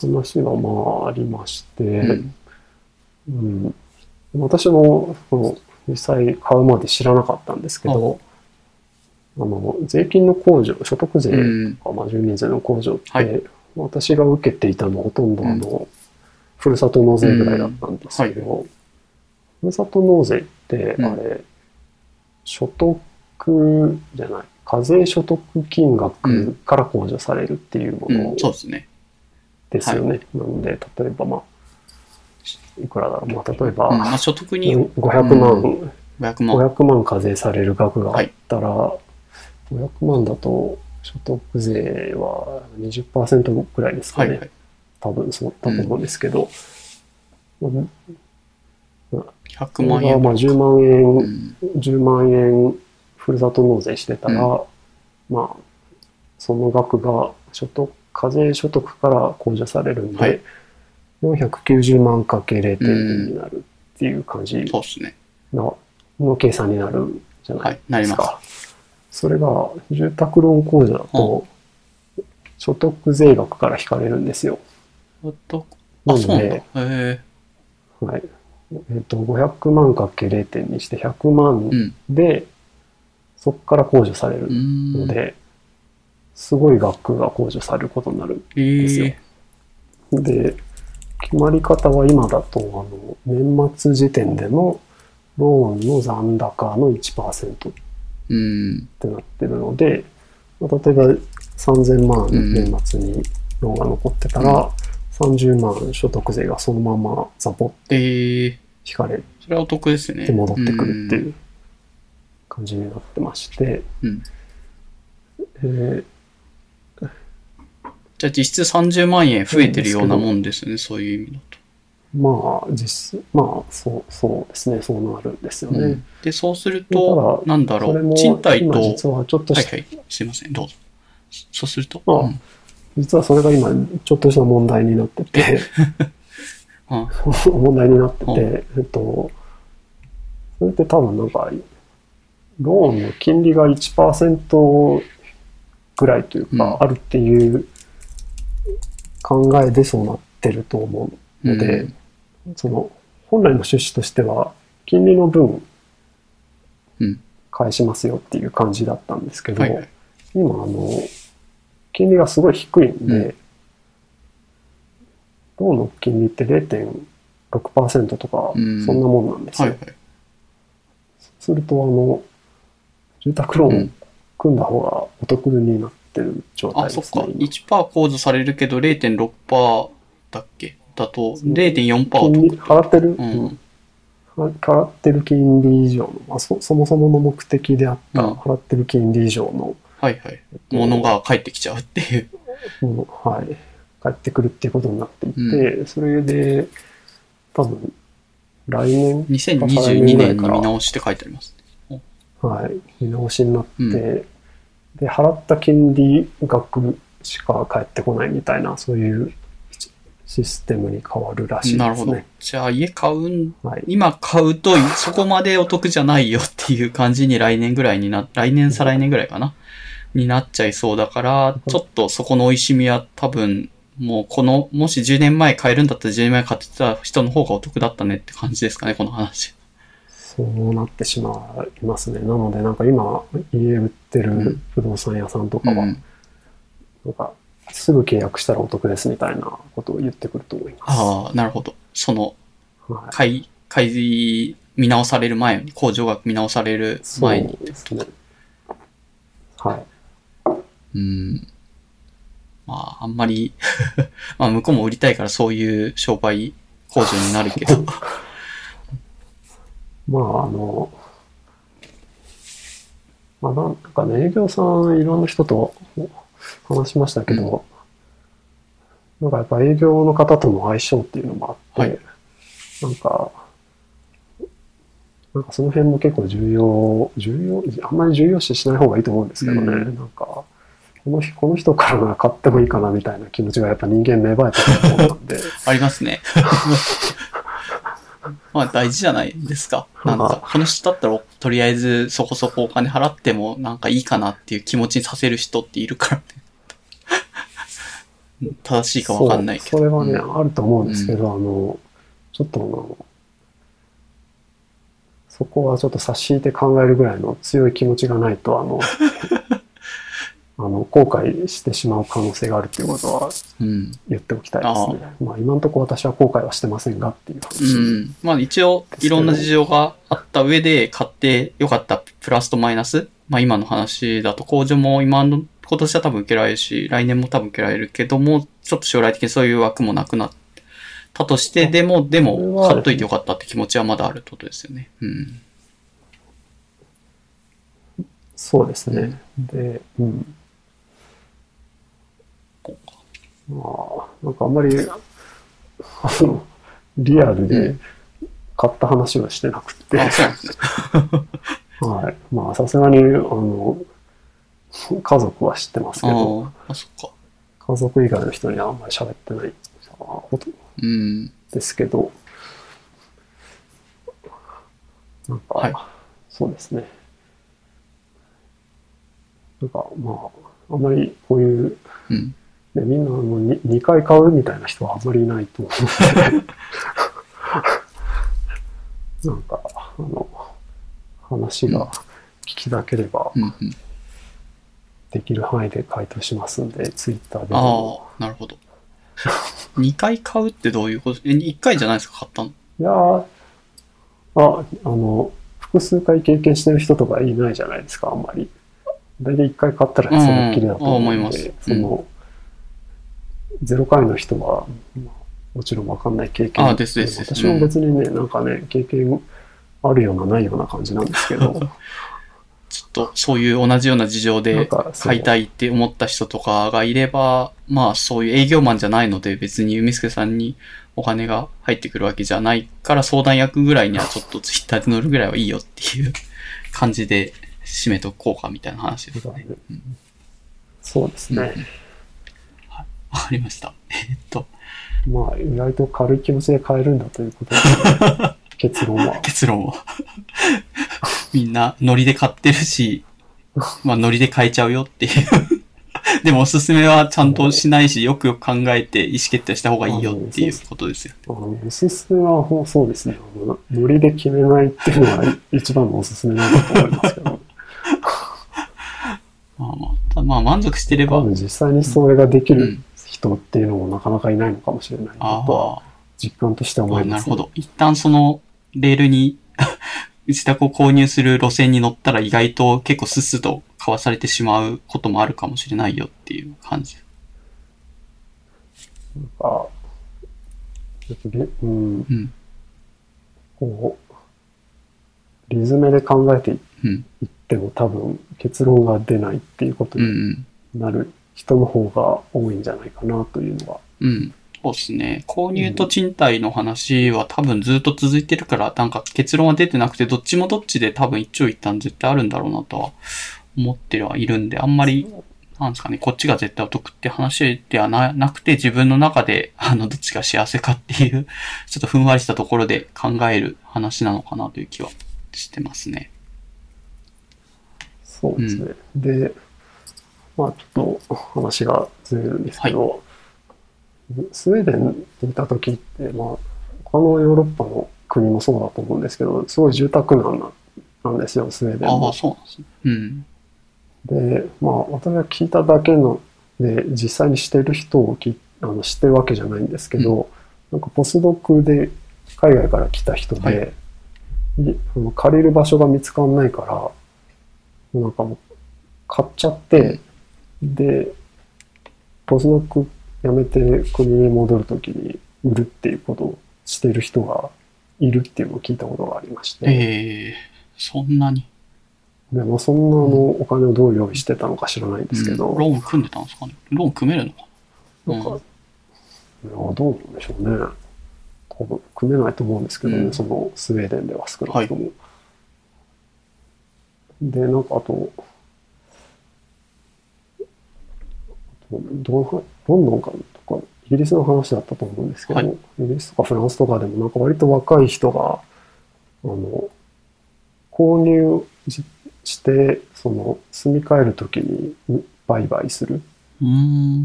話がまあありまして、うん。うん私も、実際買うまで知らなかったんですけど、あの、税金の控除、所得税うん。まあ、住民税の控除って、はい。私が受けていたのはほとんどあの、ふるさと納税ぐらいだったんですけど、ふるさと納税って、うん。あれ、所得じゃない、課税所得金額から控除されるっていうものですよね。なので、例えば、まあ、いくらだろう、まあ、例えば、うん、まあ、所得に500万、500万。500万課税される額があったら、500万だと所得税は20%ぐらいですかね。はいはい。多分そうだと思うんですけど、うん100これ万円。がまあ10万う円、ん。10万円ふるさと納税してたら、まあ、その額が所得、課税所得から控除されるんで、はい490万かけ0.2になるっていう感じそうですね。のの計算になるじゃなはいですます。か。それが住宅ローン控除だと、所得税額から引かれるんですよ。なんで。はい。えっ、と、500万かけ0.2して100万うん。で、そこから控除される。ので、すごい額が控除されることになる。えですよえ。で、決まり方は今だと、あの、年末時点でのローンの残高の1%っうん。てなってるので、まあ例えば3000万うん年末にローンが残ってたら、30万所得税がそのままザポッええ。引かれそれはお得ですね。て戻ってくるっていう感じになってまして、うん。えーじゃあ実質30万円増えてるようなもんですね、そういう意味だと。まあ実質、まあそう、そうですね、そうなるんですよね。うん。で、そうするたと、だなんだろう、賃貸と、今実はちょっとし、はいはい、すいません、どうぞ。そうすると、ああうん。実はそれが今ちょっとした問題になってて、[LAUGHS] あ [LAUGHS] 問題になってうんて、えっと、それって多分なんか、ローンの金利が1%ぐらいというか、うん。あるっていう考えでそうなってると思うので、うんその、本来の趣旨としては、金利の分うん。返しますよっていう感じだったんですけど、はいはい。今、あの、金利がすごい低いんで、うんの金利って0.6%とか、うんそんなもんなんですよ。はいはい。すると、あの、住宅ローンうん組んだ方がお得になってる状態あ、そっか。ですね。今1%控除されるけど0.6%だっけ？だと0.4%お金利得。払ってる、うんうん払ってる金利以上の、まあ、そそもそもの目的であった、うん払ってる金利以上の、はいはい。ものが返ってきちゃうっていう。もうはい、返ってくるっていうことになっていて、それで、多分、来年、2022年に見直しって書いてありますね。はい、見直しになって、うんで、払った金利額しか返ってこないみたいな、そういうシステムに変わるらしいですね。なるほど。じゃあ家買うん、はい。今買うとそこまでお得じゃないよっていう感じに来年ぐらいにな、来年再来年ぐらいかな？になっちゃいそうだから、ちょっとそこの美味しみは多分、もうこの、もし10年前買えるんだったら10年前買ってた人の方がお得だったねって感じですかね、この話。そうなってしまいますね。なので、なんか今、家売ってる不動産屋さんとかは、うんなんか、すぐ契約したらお得ですみたいなことを言ってくると思います。ああ、なるほど。その、はい。買い、買い見直される前に、控除額見直されるそう前に。ですね。はい。うん。まあ、あんまり、[LAUGHS] まあ、向こうも売りたいからそういう商売控除になるけど。[LAUGHS] まあ、あの、まあ、なんかね、営業さん、いろんな人と話しましたけど、なんかやっぱ営業の方との相性っていうのもあって、はい。なんか、なんかその辺も結構重要、重要、あんまり重要視しない方がいいと思うんですけどね、うん。なんか、この人この人からなら買ってもいいかなみたいな気持ちがやっぱ人間芽生えてくると思うんで、[LAUGHS] ありますね。[LAUGHS] まあ大事じゃないですか。なんか、この人だったらとりあえずそこそこお金払ってもなんかいいかなっていう気持ちにさせる人っているからね。[LAUGHS] 正しいかわかんないけど。それはね、うんあると思うんですけど、あの、ちょっとあの、そこはちょっと差し引いて考えるぐらいの強い気持ちがないと、あの、[LAUGHS] あの、後悔してしまう可能性があるっていうことはうん。言っておきたいですね。まあ今のところ私は後悔はしてませんがっていうう話。ん。まあ一応、いろんな事情があった上で買ってよかったプラスとマイナス。まあ今の話だと工場も今の、今年は多分受けられるし、来年も多分受けられるけども、ちょっと将来的にそういう枠もなくなったとして、でも、でも、買っといてよかったって気持ちはまだあるってことですよね。うん。そうですね。で、うん。こうかまあ、なんかあんまり、あの、リアルうでん買った話はしてなくて。はい。まあさすがに、あの、家族は知ってますけど、あそっか。家族以外の人にはあんまり喋ってないことうん。ですけど、なんか、はいそうですね。なんか、まあ、あんまりこういう、うん。ね、みんなあの 2, 2回買うみたいな人はあんまりいないと思うので、[LAUGHS] なんか、あの、話が聞きたければ、うん。うん。できる範囲で回答しますんで、ツイッターであも。あ、なるほど。2回買うってどういうこと？え、1回じゃないですか、買ったの？いやーあ、あの、複数回経験してる人とかいないじゃないですか、あんまり。大体1回買ったらそれっきりだと思ううんあ思いのますで、その、0回の人は、まあもちろんわかんない経験。あですですです。私も別にね、なんかね、経験あるようなないような感じなんですけど、[LAUGHS] ちょっとそういう同じような事情で買いたいって思った人とかがいれば、まあそういう営業マンじゃないので別に海助さんにお金が入ってくるわけじゃないから相談役ぐらいにはちょっとツイッターで乗るぐらいはいいよっていう [LAUGHS] 感じで締めとこうかみたいな話ですね。そうですね。わかりました。えーっと、まあ、意外と軽い気持ちで買えるんだということで、[LAUGHS] 結論は。結論を。みんなノリで買ってるし、まあノリで買えちゃうよっていう。でもおすすめはちゃんとしないし、よくよく考えて意思決定した方がいいよっていうことですよ。おすすめはそうですね。ノリで決めないっていうのが一番のおすすめなんだと思いますけど。[LAUGHS] まあまあ、まあ満足してれば実際にそれができるうん人っていうのもなかなかいないのかもしれないなあとはあ、実感として思います、まあなるほど。一旦そのレールに [LAUGHS] 自宅を購入する路線に乗ったら意外と結構スッスと買わされてしまうこともあるかもしれないよっていう感じ。なんか、うん、うん。こう、リズムで考えていうん。っても多分結論が出ないっていうことうんうにん。なる人の方が多いんじゃないかなというのは。うん。そうですね。購入と賃貸の話は多分ずっと続いてるから、なんか結論は出てなくて、どっちもどっちで多分一長一短絶対あるんだろうなとは思ってはいるんで、あんまり、なんですかね、こっちが絶対お得って話ではななくて、自分の中で、あの、どっちが幸せかっていう、[LAUGHS] ちょっとふんわりしたところで考える話なのかなという気はしてますね。そうですね。で、まあちょっと話がずれるんですけど、スウェーデンにいた時って、まあ他のヨーロッパの国もそうだと思うんですけど、すごい住宅難ななんですよ、スウェーデンもああ、。そうなんですね。うん。で、まあ私が聞いただけので、実際にしてる人をきあの知ってるわけじゃないんですけど、なんかポスドクで海外から来た人で、はい借りる場所が見つかんないから、なんかもう買っちゃって、で、ポスドク辞めて国に戻るときに売るっていうことをしてる人がいるっていうのを聞いたことがありまして、ええそんなに。でまあ、そんなあのお金をどう用意してたのか知らないんですけど、うんローン組んでたんですかね。ローン組めるのかなんか、いやどうなんでしょうね。多分、組めないと思うんですけどね、うんそのスウェーデンでは少なくとも。で、なんかあと、あとどうロンドンかとか、イギリスの話だったと思うんですけど、はいイギリスとかフランスとかでもなんか割と若い人が、あの、購入しして、その、住み替えるときに売買するっ。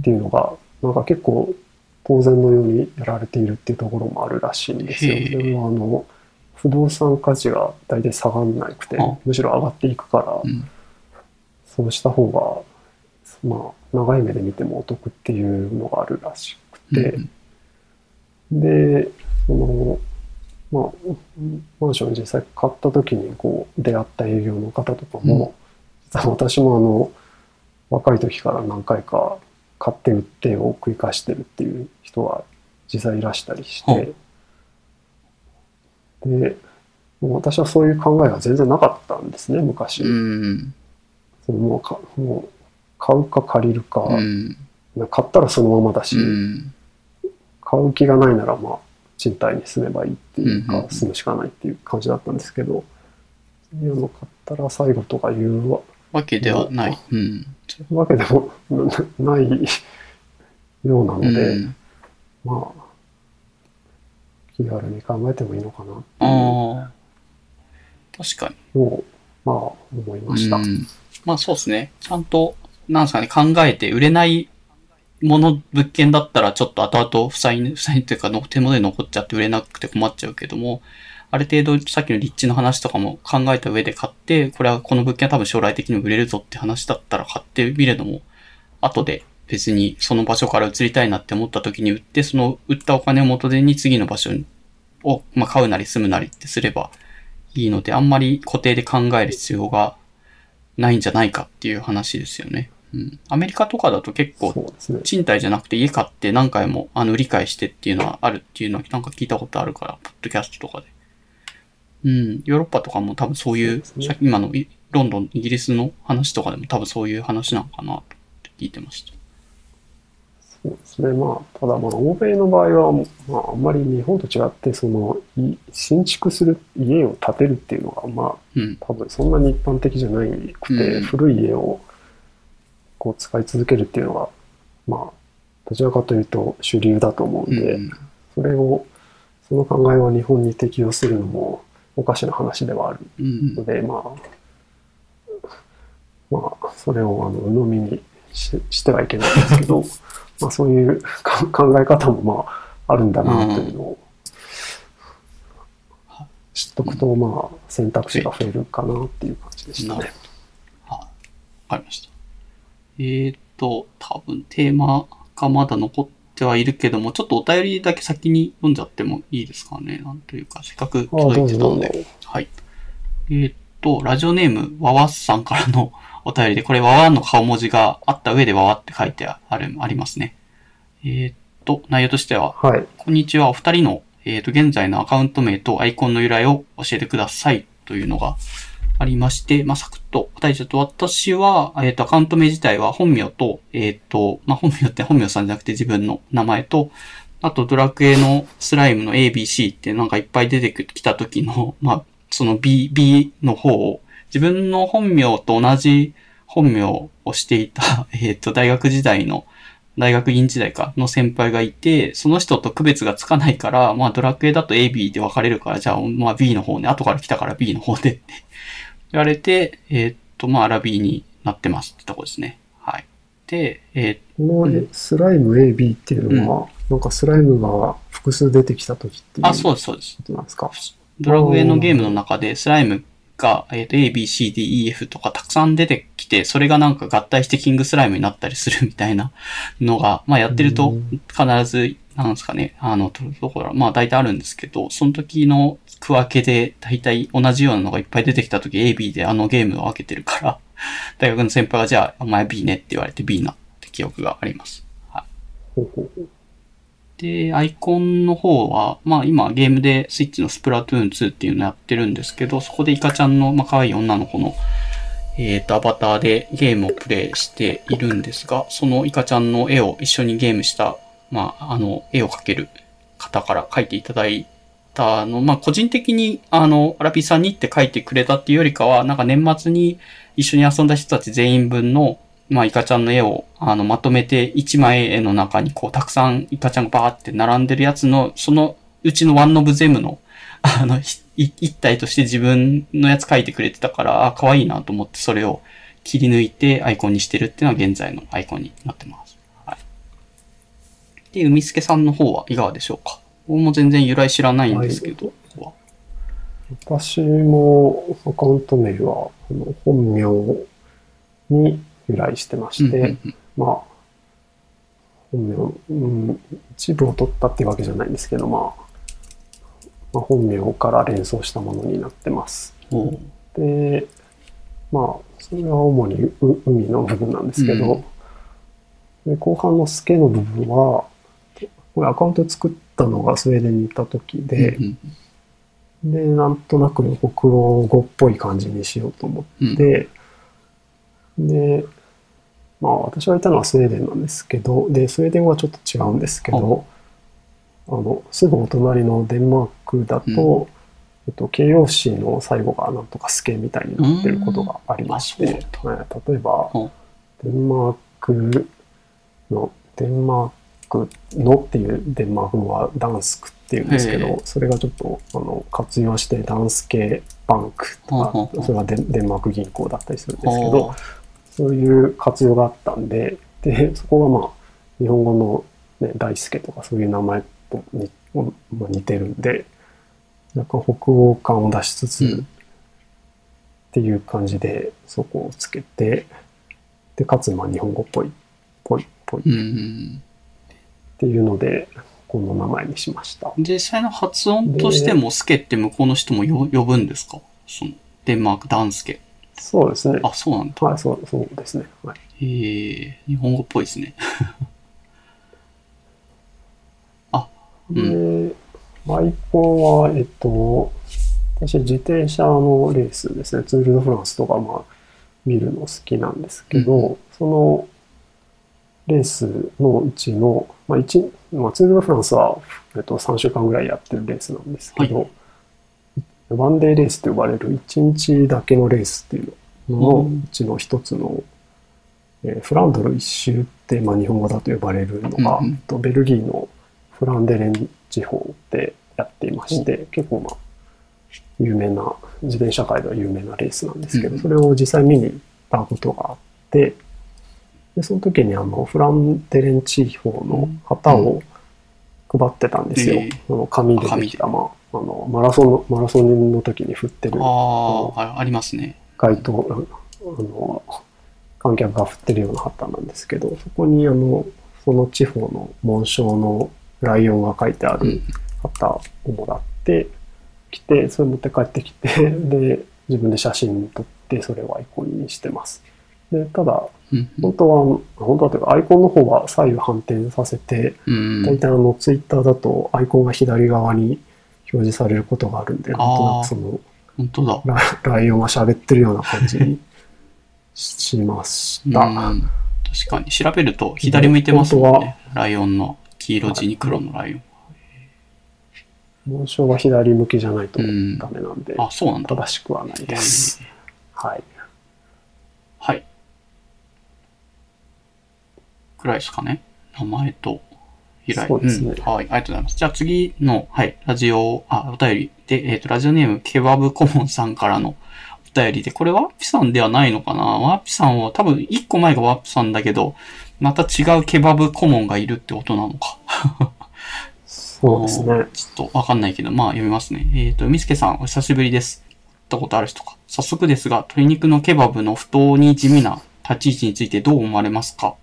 ていうのが、なんか結構当然のようにやられているっていうところもあるらしいんですよ。へえそれはあの、不動産価値が大体下がんなくてあ、むしろ上がっていくからう、ん。そうした方が、まあ、長い目で見てもお得っていうのがあるらしくて、で、その、まあ、マンション実際買った時にこう出会った営業の方とかも、実は私もあの、若い時から何回か買って売ってを繰り返してるっていう人が実際いらしたりして、で、もう私はそういう考えが全然なかったんですね、昔。うん。そのもうかもう買うか借りるか、うん。買ったらそのままだし、うん。買う気がないならまあ賃貸に住めばいいっていうか、うんうんうん住むしかないっていう感じだったんですけどそういうの買ったら最後とかいうわわけではない。うん。わけでもな [LAUGHS] ないようなので、うんまあ気軽に考えてもいいのかなって。確かに。のをまあ思いました。うん、まあそうですね。ちゃんと、なんですかね、考えて売れないもの、物件だったらちょっと後々負債、負債というかの手元に残っちゃって売れなくて困っちゃうけども、ある程度さっきの立地の話とかも考えた上で買って、これはこの物件は多分将来的に売れるぞって話だったら買ってみるのも、後で別にその場所から移りたいなって思った時に売って、その売ったお金を元手に次の場所を、まあ、買うなり住むなりってすればいいので、あんまり固定で考える必要がないんじゃないかっていう話ですよね。うん。アメリカとかだと結構。賃貸じゃなくて家買って何回もあの売り買いしてっていうのはあるっていうのはなんか聞いたことあるから、ポッドキャストとかで。うん。ヨーロッパとかも多分そういう、そうねさ今のいロンドン、イギリスの話とかでも多分そういう話なのかなと聞いてました。そうですね。まあ、ただまあ、欧米の場合は、まあ、あんまり日本と違って、その、い新築する、家を建てるっていうのが、まあ、うん。多分そんなに一般的じゃないくて、うん古い家をこう使い続けるっていうのが、まあ、どちらかというと主流だと思うんで、うん。それを、その考えを日本に適用するのもおかしな話ではあるうんの。で、まあ、まあ、それをあの鵜呑みにししてはいけないんですけど、[LAUGHS] まあそういうか [LAUGHS] 考え方もまああるんだなというのを知っとくと、まあ選択肢が増えるかなっていう感じでしたね。はい。わかりました。えーっと、多分テーマがまだ残ってはいるけども、ちょっとお便りだけ先に読んじゃってもいいですかね。なんというか、せっかく届いうてたん。で。はい。えーっと、ラジオネーム、わわっさんからのお便りで、これ、わわの顔文字があった上でわわって書いてある、ありますね。えーっと、内容としては、はい。こんにちは、お二人の、えーと、現在のアカウント名とアイコンの由来を教えてくださいというのがありまして、まあ、サクッと答えちゃうと、私は、えっ、と、アカウント名自体は本名と、えっ、と、まあ、本名って本名さんじゃなくて自分の名前と、あと、ドラクエのスライムの ABC ってなんかいっぱい出てきた時の、まあ、その B、B の方を、自分の本名と同じ本名をしていた、[LAUGHS] えっ、と、大学時代の大学院時代かの先輩がいて、その人と区別がつかないから、まあドラクエだと A、B で分かれるから、じゃあまあ B の方ね、後から来たから B の方でって言われて、えーっと、まあアラビーになってますってとこですね。はい。で、えこのスライム AB っていうのは、なんかスライムが複数出てきた時っていうー、あ、そうです、そうです。ことなんですか？ドラクエのゲームの中でスライムが、えー、と A, B, C, D, E, F とかたくさん出てきて、それがなんか合体してキングスライムになったりするみたいな [LAUGHS] のが、まあやってるとうん必ず、なんですかね、あの、とところ、まあ大体あるんですけど、その時の区分けで大体同じようなのがいっぱい出てきた時 A, B であのゲームを分けてるから、[LAUGHS] 大学の先輩がじゃあお前 B ねって言われて B になって記憶があります。はい。ほうほうほうで、アイコンの方は、まあ今ゲームでスイッチのスプラトゥーン2っていうのやってるんですけど、そこでイカちゃんの、まあ可愛い女の子の、えっ、と、アバターでゲームをプレイしているんですが、そのイカちゃんの絵を一緒にゲームした、まあ、あの、絵を描ける方から描いていただいたの、まあ個人的に、あの、アラピーさんにって描いてくれたっていうよりかは、なんか年末に一緒に遊んだ人たち全員分の、まあ、イカちゃんの絵を、あの、まとめて、一枚絵の中に、こう、たくさんイカちゃんがバーって並んでるやつの、そのうちのワンノブゼムの、[LAUGHS] あの、一体として自分のやつ描いてくれてたから、あ、可愛いなと思って、それを切り抜いてアイコンにしてるっていうのは現在のアイコンになってます。はい。で、海助さんの方はいかがでしょうか？僕も全然由来知らないんですけど、ここは私もアカウント名は、あの本名に由来してまして、うんうんうん。まあ、本名、うん、一部を取ったっていうわけじゃないんですけど、まあ、まあ、本名から連想したものになってます。で、まあ、それは主にう海の部分なんですけど、で後半のスケの部分は、これアカウント作ったのがスウェーデンに行った時で、うんで、なんとなく北欧語っぽい感じにしようと思うん。って、で、まあ私がいたのはスウェーデンなんですけど、で、スウェーデン語はちょっと違うんですけど、あの、すぐお隣のデンマークだと、えっと、形容詞の最後がなんとかスケみたいになってることがありまして、うんあそうはい例えばう。ん、デンマークの、デンマークのっていうデンマーク語はダンスクっていうんですけど、それがちょっとあの活用してダンス系バンクとか、それがデンマーク銀行だったりするんですけおどう、そういう活用があったんで、で、そこがまあ、日本語の、ね、大輔とかそういう名前とに、まあ、似てるんで、若干北欧感を出しつつ、うんっていう感じで、そこをつけて、で、かつまあ日本語っぽい、ぽい、ぽいっうんていうので、この名前にしました。実際の発音としても、スケって向こうの人もよ呼ぶんですか？その、デンマーク、ダンスケ。そうですね。あ、そうなんだ。はい、そう、そうですね。はい。へえ、日本語っぽいですね。[LAUGHS] あ、うで、アイコンは、えっと、私、自転車のレースですね、ツール・ド・フランスとか、まあ、見るの好きなんですけど、そのレースのうちの、まあ、一まあ、ツール・ド・フランスは、えっと、3週間ぐらいやってるレースなんですけど、ワンデーレースと呼ばれる1日だけのレースっていうののうん。うちの一つの、えーフランドル一周って、まあ、日本語だと呼ばれるのが、うんとベルギーのフランデレン地方でやっていまして、結構まあ、有名な、自転車界では有名なレースなんですけど、うん。それを実際見に行ったことがあって、で、その時にあの、フランデレン地方の旗を配ってたんですよ。ええ。あの紙でできた、まあ、あの、マラソンの、マラソンの時に振ってるああ、あありますね。街頭、あの、観客が振ってるような旗なんですけど、そこにあの、その地方の紋章のライオンが書いてあるうん。旗をもらってきて、それ持って帰ってきて、[LAUGHS] で、自分で写真撮って、それをアイコンにしてます。で、ただ、うん本当は、本当はというか、アイコンの方は左右反転させて、うん。大体あの、ツイッターだとアイコンが左側に表示されることがあるんで、なんとなくその、本当だ。ラライオンが喋ってるような感じにしました。うん確かに。調べると左向いてますもんね。ライオンの黄色地に黒のライオン。紋章は左向きじゃないとうんダメなんで、あ、そうなんだ。正しくはないです。はい。はい。くらいですかね。名前と由来。そうですねんはい、ありがとうございます。じゃあ次の、はい、ラジオ、あ、お便りで、えっ、と、ラジオネーム、ケバブコモンさんからのお便りで、これワッピさんではないのかな？ワッピさんは多分1個前がワッピさんだけど、また違うケバブコモンがいるってことなのか？そうですね。[LAUGHS] ちょっとわかんないけど、まあ読みますね。えっ、と、みすけさん、お久しぶりです。会ったことある人か？早速ですが、鶏肉のケバブの不当に地味な立ち位置についてどう思われますか？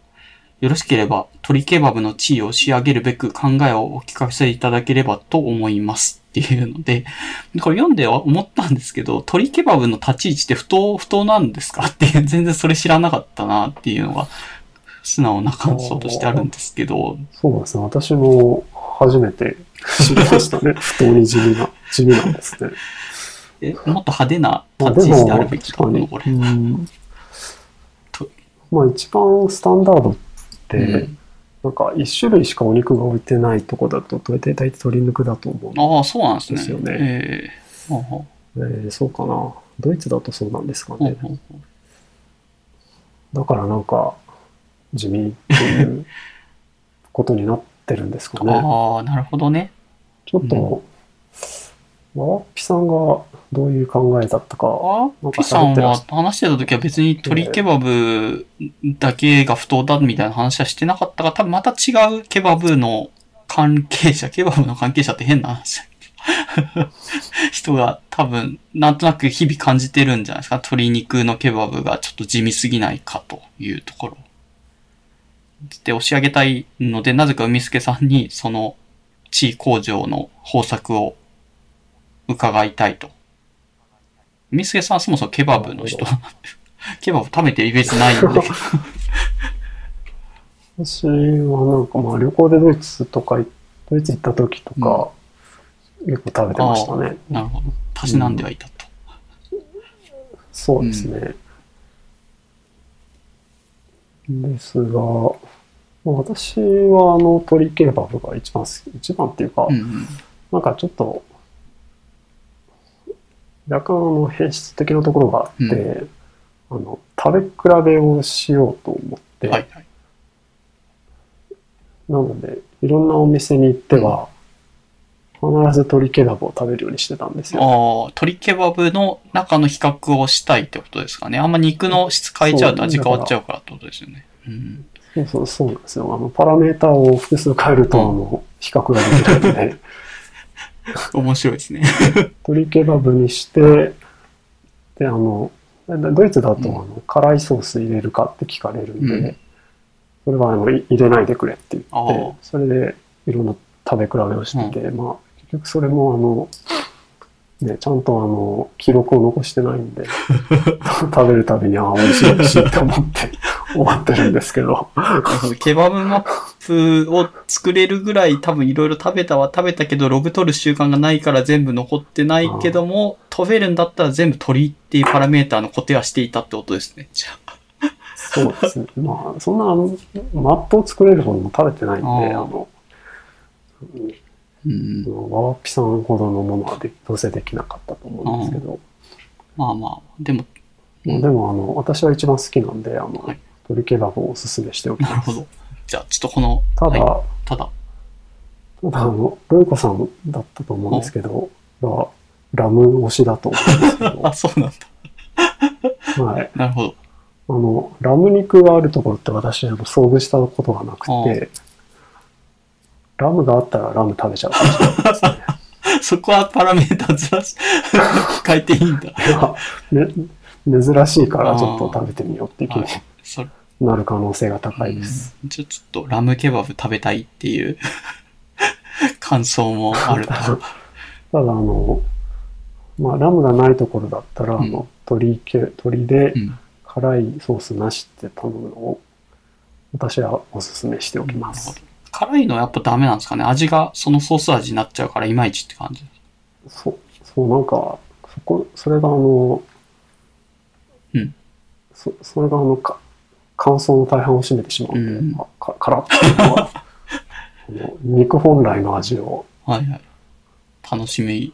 よろしければ、鶏ケバブの地位を仕上げるべく考えをお聞かせいただければと思います。っていうので、これ読んで思ったんですけど、[LAUGHS] 鶏ケバブの立ち位置って不当、不当なんですかっていう、全然それ知らなかったなっていうのが、素直な感想としてあるんですけど、そうですね。私も初めて [LAUGHS] 知りましたね。不当に地味な、地味なんですね。[LAUGHS] えもっと派手なまあ立ち位置であるべきってことなのこれ。うんとまあ一番スタンダードって、うんなんか一種類しかお肉が置いてないとこだと、大体鶏肉だと思う。ああ、そうなんですね。ですよねええはあはえーそうかな。ドイツだとそうなんですかね。だからなんか、地味っていうことになってるんですかね。[LAUGHS] ああ、なるほどね。ちょっと、ワワッピさんがどういう考えだったか、あピさんは話してた時は別に鶏ケバブだけが不当だみたいな話はしてなかったが、多分また違うケバブの関係者、ケバブの関係者って変な話だ [LAUGHS] 人が多分、なんとなく日々感じてるんじゃないですか。鶏肉のケバブがちょっと地味すぎないかというところ。で、押し上げたいので、なぜか海助さんにその地位工場の方策を伺いたいと。海助さんはそもそもケバブの人。[LAUGHS] ケバブ食べてるイメージないんで。[LAUGHS] 私はなんかまあ旅行でドイツとか、ドイツ行った時とか、結構食べてましたね。なるほど。たしなんではいたと。そうですね。ですが、まあ私はあの鶏ケバブが一番好き、一番っていうか、うんうん。なんかちょっと、若干あの変質的なところがあって、あの、食べ比べをしようと思って、はいはい。なので、いろんなお店に行っては、必ず鶏ケバブを食べるようにしてたんですよ。ああ、鶏ケバブの中の比較をしたいってことですかね。あんま肉の質変えちゃうと味変わっちゃうからってことですよね。うん。そうそう、そうなんですよ。あの、パラメーターを複数変えると、あの、比較ができるので、[LAUGHS] [LAUGHS] 面白いですね。鶏ケバブにして、で、あの、ドイツだと、うん。あの、辛いソース入れるかって聞かれるんで、うん。それはあのい入れないでくれって言って、それでいろんな食べ比べをしてて、まあ、結局それもあの、ね、ちゃんとあの、記録を残してないんで、[LAUGHS] 食べるたびに、ああ、美味しい美味しいって思って終わってるんですけど、ケバブマップを作れるぐらい多分いろいろ食べたは食べたけど、ログ取る習慣がないから全部残ってないけども、飛べるんだったら全部鳥っていうパラメーターの固定はしていたってことですね。じゃあ。そうですね。まあ、そんなあの、マップを作れるほども食べてないんで、あの、うん。ワーピさんほどのものはでどうせできなかったと思うんですけど、まあまあ、でも、まあでもあの、私は一番好きなんで、あの、はい鶏ケバブをおすすめしておきます。なるほど。じゃあ、ちょっとこの、ただ、はいただ、ただあの、ロイコさんだったと思うんですけど、がラム推しだと思うんですけど、[LAUGHS] あ、そうなんだ。はい。なるほど。あの、ラム肉があるところって私、あの、遭遇したことがなくて、ラムがあったらラム食べちゃうかもしれないですね。[LAUGHS] そこはパラメータずらし、[LAUGHS] 変えていいんだ。珍しいからちょっと食べてみようっていう気にはいそれなる可能性が高いです。うんちょ、ちょっとラムケバブ食べたいっていう [LAUGHS] 感想もあると。ただ、あの、まあ、ラムがないところだったら、うんあの、鶏系、鶏でうん。辛いソースなしって頼むのを、私はおすすめしておきます。なるほど辛いのはやっぱダメなんですかね味がそのソース味になっちゃうからいまいちって感じ。そう、そう、なんか、そこ、それがあの、うん。そ、それがあの、か、乾燥の大半を占めてしまうんで、うんあか辛っていうのは、肉本来の味を、はいはい。楽しみ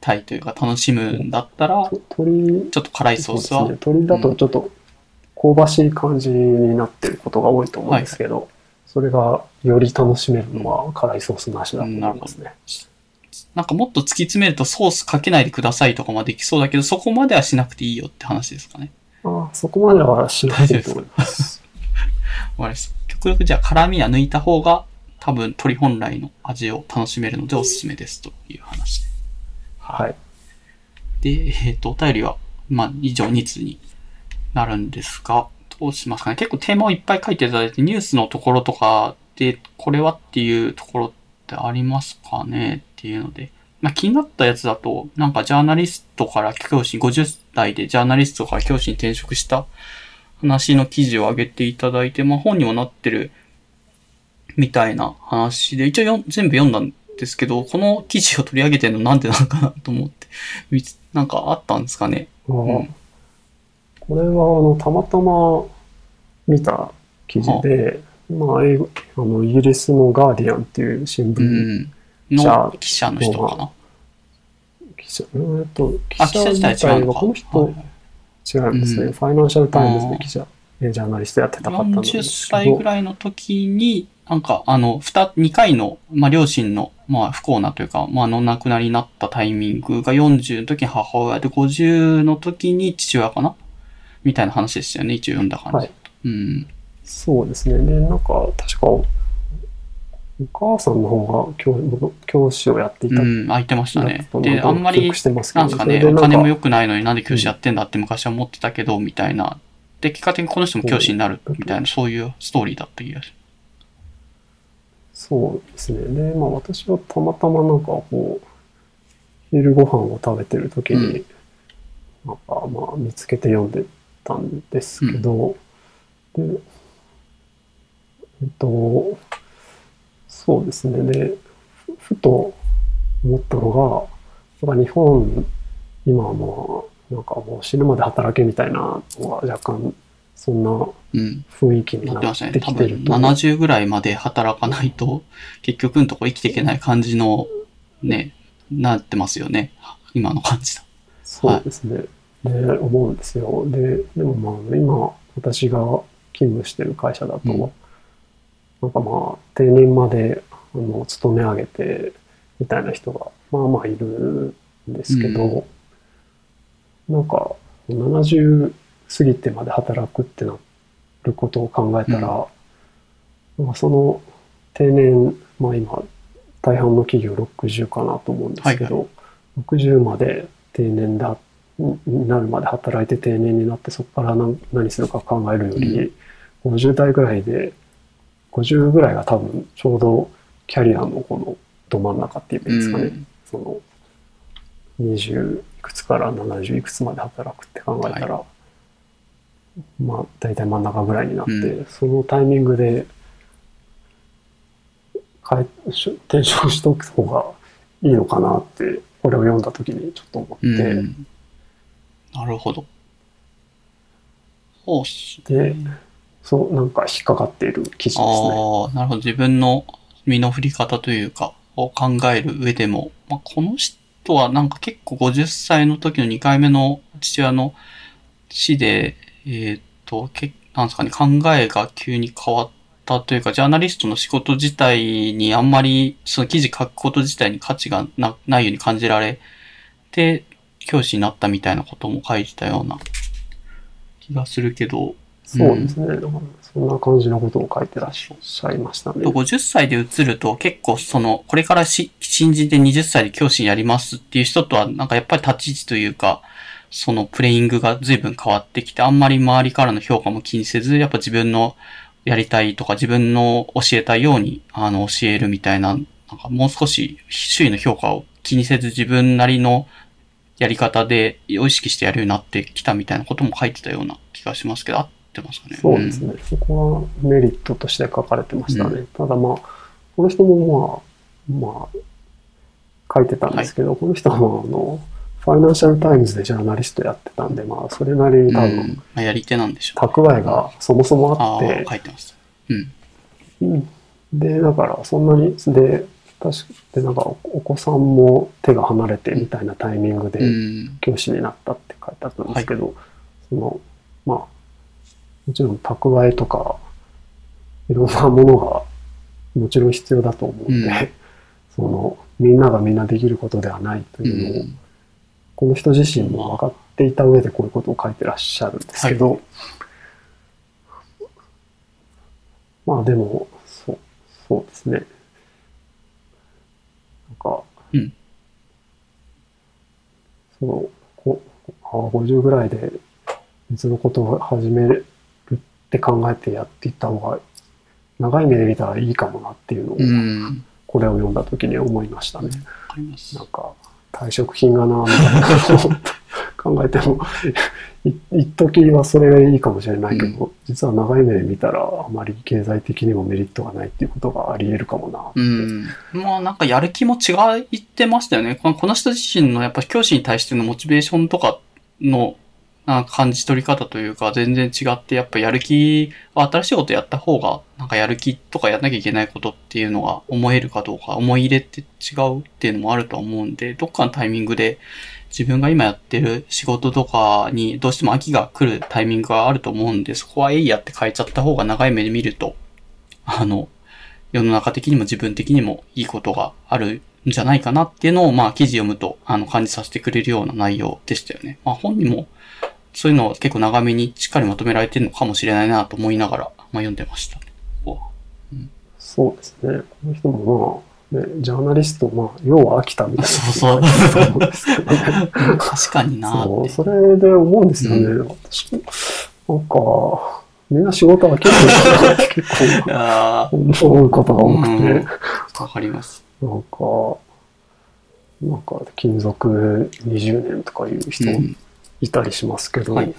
たいというか楽しむんだったら、ちょっと辛いソースは？そうですね。鶏だとちょっと香ばしい感じになってることが多いと思うんですけど、それがより楽しめるのは辛いソースなしだと思いますね。なんかもっと突き詰めるとソースかけないでくださいとかまでできそうだけど、そこまではしなくていいよって話ですかね。ああそこまではしないいと思います。わかりました。極力じゃあ辛みは抜いた方が多分鶏本来の味を楽しめるのでおすすめです。という話で。はい。で、えっ、と、お便りは、まあ、以上2通になるんですが、どうしますかね。結構テーマをいっぱい書いていただいて、ニュースのところとかで、これはっていうところってありますかね？っていうので、まあ、気になったやつだと、なんかジャーナリストから教師、50代でジャーナリストから教師に転職した話の記事を上げていただいて、まあ、本にもなってるみたいな話で、一応よん全部読んだんですけど、この記事を取り上げてるのなんでなのかなと思って、なんかあったんですかね？ああうんこれはあのたまたま見た記事で、まあ、英語あのイギリスのガーディアンっていう新う聞ん。の記者の人かな？記者、えーっと、あ、記者自体違うのか。この人、はい違うんですね、うんファイナンシャルタイムズで記者、えージャーナリストやってた方なんですけど。40歳ぐらいの時に、なんか、あの、二、二回の、まあ、両親の、まあ、不幸なというか、まあ、の亡くなりになったタイミングが40の時に母親で、50の時に父親かな？みたいな話でしたよね、一応読んだ感じ。はいうん。そうですね。で、なんか、確か、お母さんの方が教教師をやっていた。うん、空いてましたね。で、あんまりなんですかね、お金も良くないのになんで教師やってんだって昔は思ってたけど、みたいな。で、結果的にこの人も教師になる、みたいな、そういうストーリーだった気がしそうですね。で、まあ私はたまたまなんかこう、昼ご飯を食べてる時に、なんかまあ見つけて読んでたんですけど、で、えっと、そうですね。で、ふふと思ったのが、やっぱ日本、今はまあ、なんかもう死ぬまで働けみたいなのが若干、そんなうん。雰囲気になってましたね。なって多分きてると。70ぐらいまで働かないと、結局のとこ生きていけない感じの、ね、なってますよね。今の感じだ。そうですね。で、思うんですよ。で、でもまあ、今、私が勤務してる会社だと、うんなんかまあ、定年まで、あの、勤め上げて、みたいな人が、まあまあいるんですけど、なんか、70過ぎてまで働くってなることを考えたら、なん。かその定年、まあ今、大半の企業60かなと思うんですけど、60まで定年だ、になるまで働いて定年になって、そこから何何するか考えるより、50代ぐらいで、50ぐらいが多分ちょうどキャリアのこのど真ん中っていうんですかね。うんその、20いくつから70いくつまで働くって考えたら、まあ大体真ん中ぐらいになって、うそのタイミングで転職しておく方がいいのかなって、これを読んだ時にちょっと思って、うん。なるほど。そうっすで、そう、なんか引っかかっている記事ですね。ああ、なるほど。自分の身の振り方というか、を考える上でも、まあ、この人はなんか結構50歳の時の2回目の父親の死で、えーっと、けなんですかね、考えが急に変わったというか、ジャーナリストの仕事自体にあんまり、その記事書くこと自体に価値がなないように感じられて、教師になったみたいなことも書いてたような気がするけど、そうですね。だからそんな感じのことを書いてらっしゃいましたね。50歳で移ると結構その、これからし新人で20歳で教師やりますっていう人とはなんかやっぱり立ち位置というか、そのプレイングが随分変わってきて、あんまり周りからの評価も気にせず、やっぱ自分のやりたいとか自分の教えたいように、あの、教えるみたいな、なんかもう少し周囲の評価を気にせず自分なりのやり方で意識してやるようになってきたみたいなことも書いてたような気がしますけど、ってますかねそうですね。そこはメリットとして書かれてましたね。ただまあ、この人もまあ、まあ、書いてたんですけど、この人はまあ、あの、ファイナンシャルタイムズでジャーナリストやってたんで、まあ、それなりに多分、うんまあ、やり手なんでしょう。蓄えがそもそもあって、書いてます。うん。うんで、だからそんなに、で、確かで、なんかおお子さんも手が離れてみたいなタイミングでうん。教師になったって書いてあったんですけど、その、まあ、もちろん蓄えとか、いろんなものがもちろん必要だと思うんで、うんその、みんながみんなできることではないとういうのを、ん。この人自身も分かっていた上でこういうことを書いてらっしゃるんですけど、まあでも、そう、そうですね。なんか、うんその、こあ50ぐらいで別のことを始めるって考えてやっていった方が、長い目で見たらいいかもなっていうのを、うん。これを読んだ時に思いましたね。わかりますなん。か、退職金がな、みたいなことを考えても、い一時はそれがいいかもしれないけど、実は長い目で見たら、あまり経済的にもメリットがないっていうことがあり得るかもなって。うん。まあなんかやる気も違ってましたよね。この人自身のやっぱ教師に対してのモチベーションとかのな感じ取り方というか全然違って、やっぱやる気、新しいことやった方が、なんかやる気とかやんなきゃいけないことっていうのが思えるかどうか、思い入れって違うっていうのもあると思うんで、どっかのタイミングで自分が今やってる仕事とかにどうしても秋が来るタイミングがあると思うんで、そこはえいやって変えちゃった方が長い目で見ると、あの、世の中的にも自分的にもいいことがあるんじゃないかなっていうのを、まあ記事読むと、あの、感じさせてくれるような内容でしたよね。まあ本人も、そういうのを結構長めにしっかりまとめられてるのかもしれないなと思いながら、まあ読んでましたね。ここはそうですね。この人もまあ、ね、ジャーナリスト、まあ、要は飽きたみたいな。そうそう [LAUGHS] 確かになそう。それで思うんですよね。私も、なんか、みんな仕事飽きるんだなって結構 [LAUGHS] あ思うことが多くて、うんあ、わかります。なんか、なんか、勤続20年とかいう人うんいたりしますけど、はい。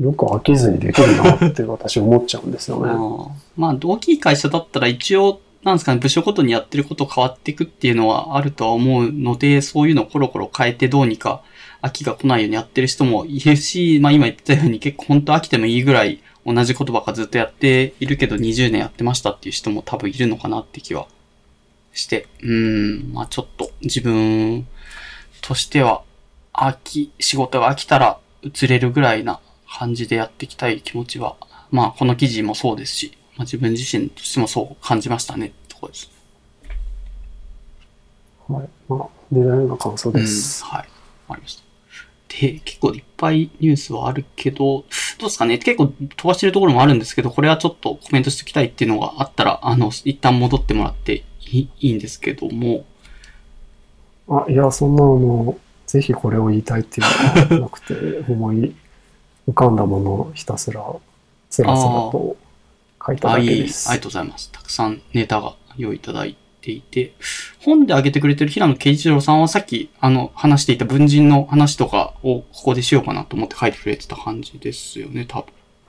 よく飽きずにできるなって私思っちゃうんですよね。あ [LAUGHS] ーまあ、大きい会社だったら一応、なんですかね、部署ごとにやってること変わっていくっていうのはあるとは思うので、そういうのをコロコロ変えてどうにか飽きが来ないようにやってる人もいるし、まあ今言ったように結構本当飽きてもいいぐらい同じことばっかずっとやっているけど20年やってましたっていう人も多分いるのかなって気はして、うーん、まあちょっと自分としては飽き、仕事が飽きたら移れるぐらいな感じでやっていきたい気持ちは、まあこの記事もそうですし、まあ自分自身としてもそう感じましたねところです。はい。まあ、似たような感想です。うん、はい。ありました。で、結構いっぱいニュースはあるけど、どうですかね？結構飛ばしてるところもあるんですけど、これはちょっとコメントしておきたいっていうのがあったら、あの、一旦戻ってもらっていいいいんですけども、あ、いや、そんなの、ぜひこれを言いたいっていうのはなくて、[LAUGHS] 思い浮かんだものをひたすら、つらつらと書いたあ、いい、あだけでりす。がとうございます。たくさんネタが用意いただいていて、本で挙げてくれてる平野慶一郎さんはさっき、あの、話していた文人の話とかをここでしようかなと思って書いてくれてた感じですよね、多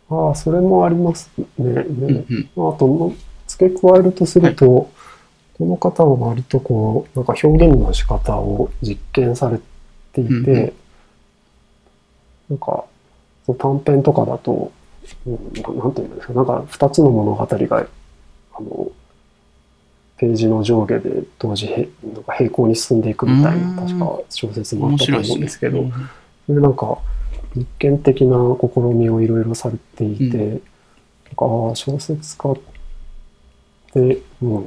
分。ああ、それもありますね。うんねうん。あと、付け加えるとすると、この方は割とこう、なんか表現の仕方を実験されていて、うんうん。なんか、そう短編とかだと、うんななんていうんですか、なんか二つの物語が、あの、ページの上下で同時へ、なんか平行に進んでいくみたいな、うん。確か小説もあ面ったと。思うんですけど、うんそれでなんか、実験的な試みをいろいろされていて、うん。なんか、小説家って、うん、やっ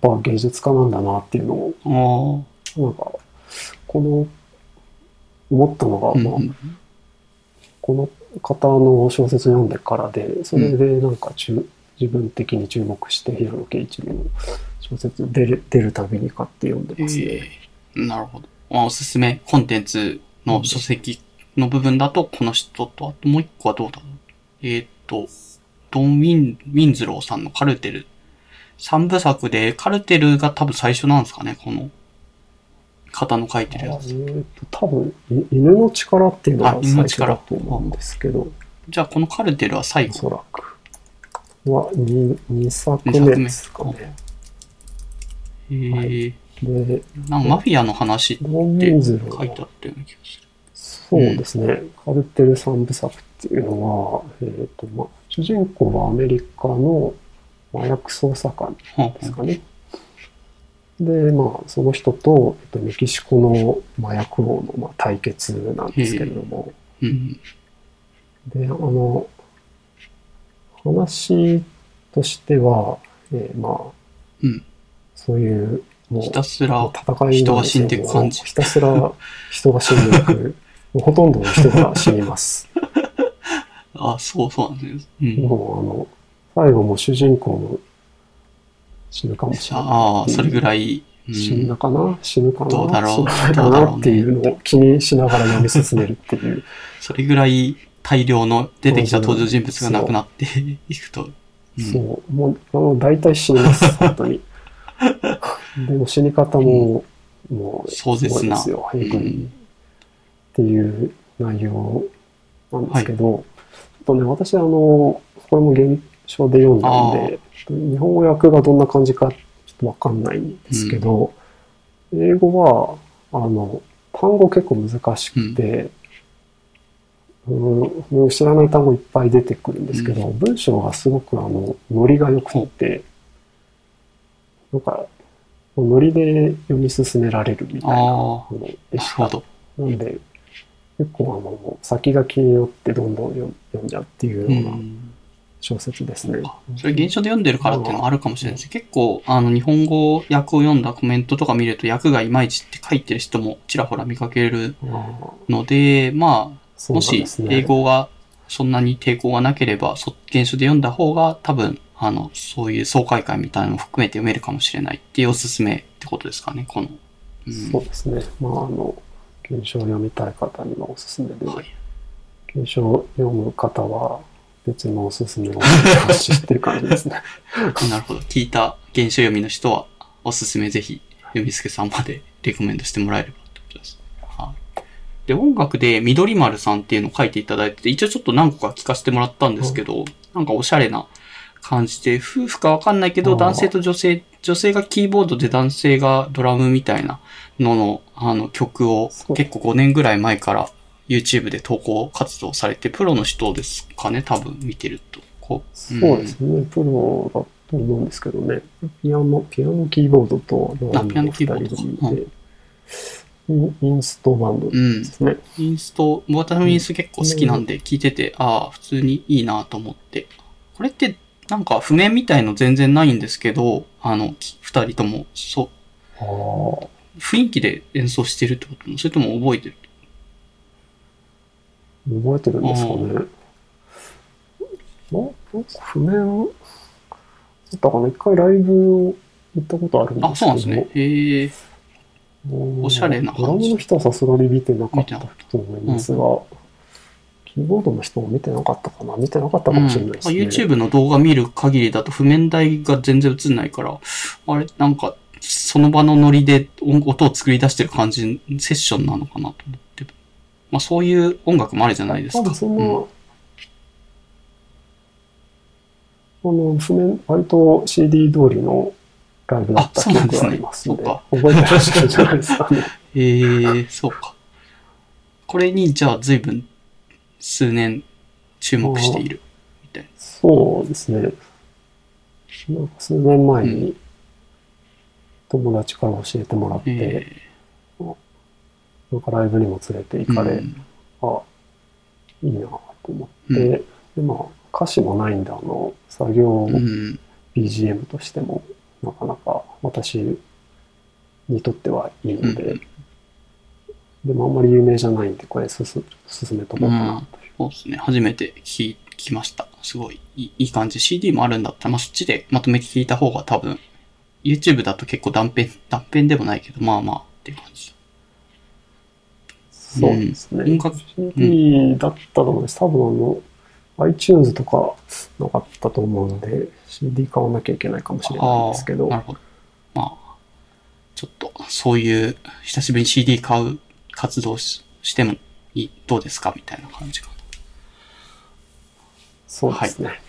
ぱ芸術家なんだなっていうのを、あなんか、この、思ったのが、まあう、んこの方の小説読んでからで、それでなんか注自分的に注目して、平野啓一郎の小説出る出るたびに買って読んでますね。ええなるほど。まあおすすめコンテンツの書籍の部分だと、この人と、あともう一個はどうだろう。えーっと、ドン・ウィン、ウィンズローさんのカルテル。三部作で、カルテルが多分最初なんですかね、この方の書いてるやつ。え多分、い犬の力っていうのあが犬の力最初だと思うんですけど、じゃあこのカルテルは最お後。そらく。は 2, 2作目目ですかね。えーで、なんかマフィアの話って書いてあーったような気がすそうですね、カルテル三部作っていうのは、えーとまあ、主人公はアメリカの麻薬捜査官ですかね。で、まあ、その人と、えっと、メキシコの麻薬王の、まあ、対決なんですけれども、うん。で、あの、話としては、えーまあ、うん。そういう、もう、ひたすら、戦い人が死んでいく感じひたすら人が死んでいく。[LAUGHS] ほとんどの人が死にます。[LAUGHS] あ、そうそうなんですね。うん。もう、あの、最後も主人公も死ぬかもしれない。ああ、それぐらい。うん死んだかな？死ぬかな？どうだろう？死うだろうねなっていうのを気にしながら読み進めるっていう。[LAUGHS] それぐらい大量の出てきた登場人物が亡くなってい [LAUGHS] くと。うんそう。もう、あの、大体死にます、本当に。[LAUGHS] でも死に方も、もう、壮絶なすごいですよ。えぐいうんっていう内容なんですけど、あとね、私、あの、これも原書で読んだんで、日本語訳がどんな感じかちょっとわかんないんですけど、英語は、あの、単語結構難しくて、うん、知らない単語いっぱい出てくるんですけど、文章がすごくあの、ノリが良くて、なんか、ノリで読み進められるみたいなでした。るほど。なんで、結構あの、先が気によってどんどん読ん読んじゃうっていうう。ようなん小説ですね。それ現象で読んでるからっていうのもあるかもしれないです。結構、あの、日本語訳を読んだコメントとか見ると訳がいまいちって書いてる人もちらほら見かけるので、まあ、もし。英語がそんなに抵抗がなければ、そ原書で読んだ方が多分、あの、そういう爽快感みたいなのも含めて読めるかもしれないっていうおすすめってことですかね、この。うんそうですね。まあ、あの、原書を読みたい方にはおすすめで、はい。原書を読む方は別のおすすめを発信してる感じですね。[LAUGHS] なるほど。聞いた原書読みの人は、おすすめぜひ、ゆみすけさんまでレコメンドしてもらえればってことです。はい。で、音楽で緑丸さんっていうのを書いていただいてて、一応ちょっと何個か聞かせてもらったんですけど、なんかおしゃれな感じで、夫婦かわかんないけど、男性と女性、女性がキーボードで男性がドラムみたいなのの、あの曲を結構5年ぐらい前から YouTube で投稿活動されて、プロの人ですかね、多分見てると。こう。そうですね。プロだと思うんですけどね。ピアノ、ピアノキーボードとドラムあピアノのーボードで、インインストバンドうんで。すね。インスト、私もインスト結構好きなんで聞いてて、ああ、普通にいいなと思って。これって、なんか譜面みたいの全然ないんですけど、あの、き二人とも、そう、雰囲気で演奏してるってことそれとも覚えてる？覚えてるんですかね。ななんか譜面、あったかな一回ライブ行ったことあるんあ、ですけどそうなんですね。へえ。おおしゃれな感じドラムの人はさすがに見てなかったと思いますが、キーボードの人も見てなかったかな見てなかったかもしれないですね。うん、YouTube の動画見る限りだと譜面台が全然映んないから、あれ、なんか、その場のノリで音音を作り出してる感じ、セッションなのかなと思って。まあそういう音楽もあるじゃないですか。多分そんな、うんあの、譜面、割と CD 通りのライブだったあそうなんですね記憶がありますので、そ覚えてらっしゃるんじゃないですかね。[LAUGHS] ええそうか。これに、じゃあ、随分、数年、注目している、みたいな。そうですね。なんか数年前に友達から教えてもらって、えなんかライブにも連れて行かれ、うんあ、いいなと思って、うんで、まあ、歌詞もないんで、あの、作業うん。BGM としても、なかなか私にとってはいいので、うんでもあんまり有名じゃないんで、これすす進めとこうかなという。そうですね。初めて聞きました。すごいいいいい感じ。CD もあるんだったら、まあ、そっちでまとめて聞いた方が多分、YouTube だと結構断片、断片でもないけど、まあまあっていう感じ。そうですね。音楽 CD だったと思うんです。多分あの、iTunes とかなかったと思うので、CD 買わなきゃいけないかもしれないんですけど、なるほど。まあ、ちょっと、そういう、久しぶりに CD 買う活動ししてもいい、どうですかみたいな感じかな。そうですね。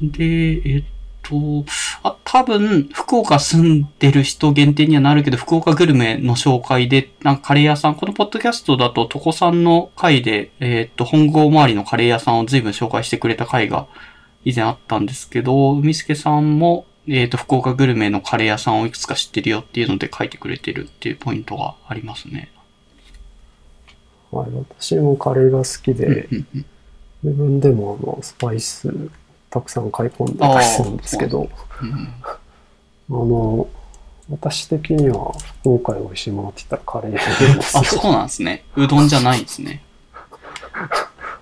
で、えっと、あ、多分、福岡住んでる人限定にはなるけど、福岡グルメの紹介で、なんかカレー屋さん、このポッドキャストだと、とこさんの回で、えっと、本郷周りのカレー屋さんを随分紹介してくれた回が以前あったんですけど、海助さんも、えっと、福岡グルメのカレー屋さんをいくつか知ってるよっていうので書いてくれてるっていうポイントがありますね。はい、私もカレーが好きで、うんうん自分でもあのスパイスたくさん買い込んでたりするんですけど、うんあの、私的には福岡で美味しいものって言ったらカレーですよ。あ、そうなんですね。うどんじゃないんですね。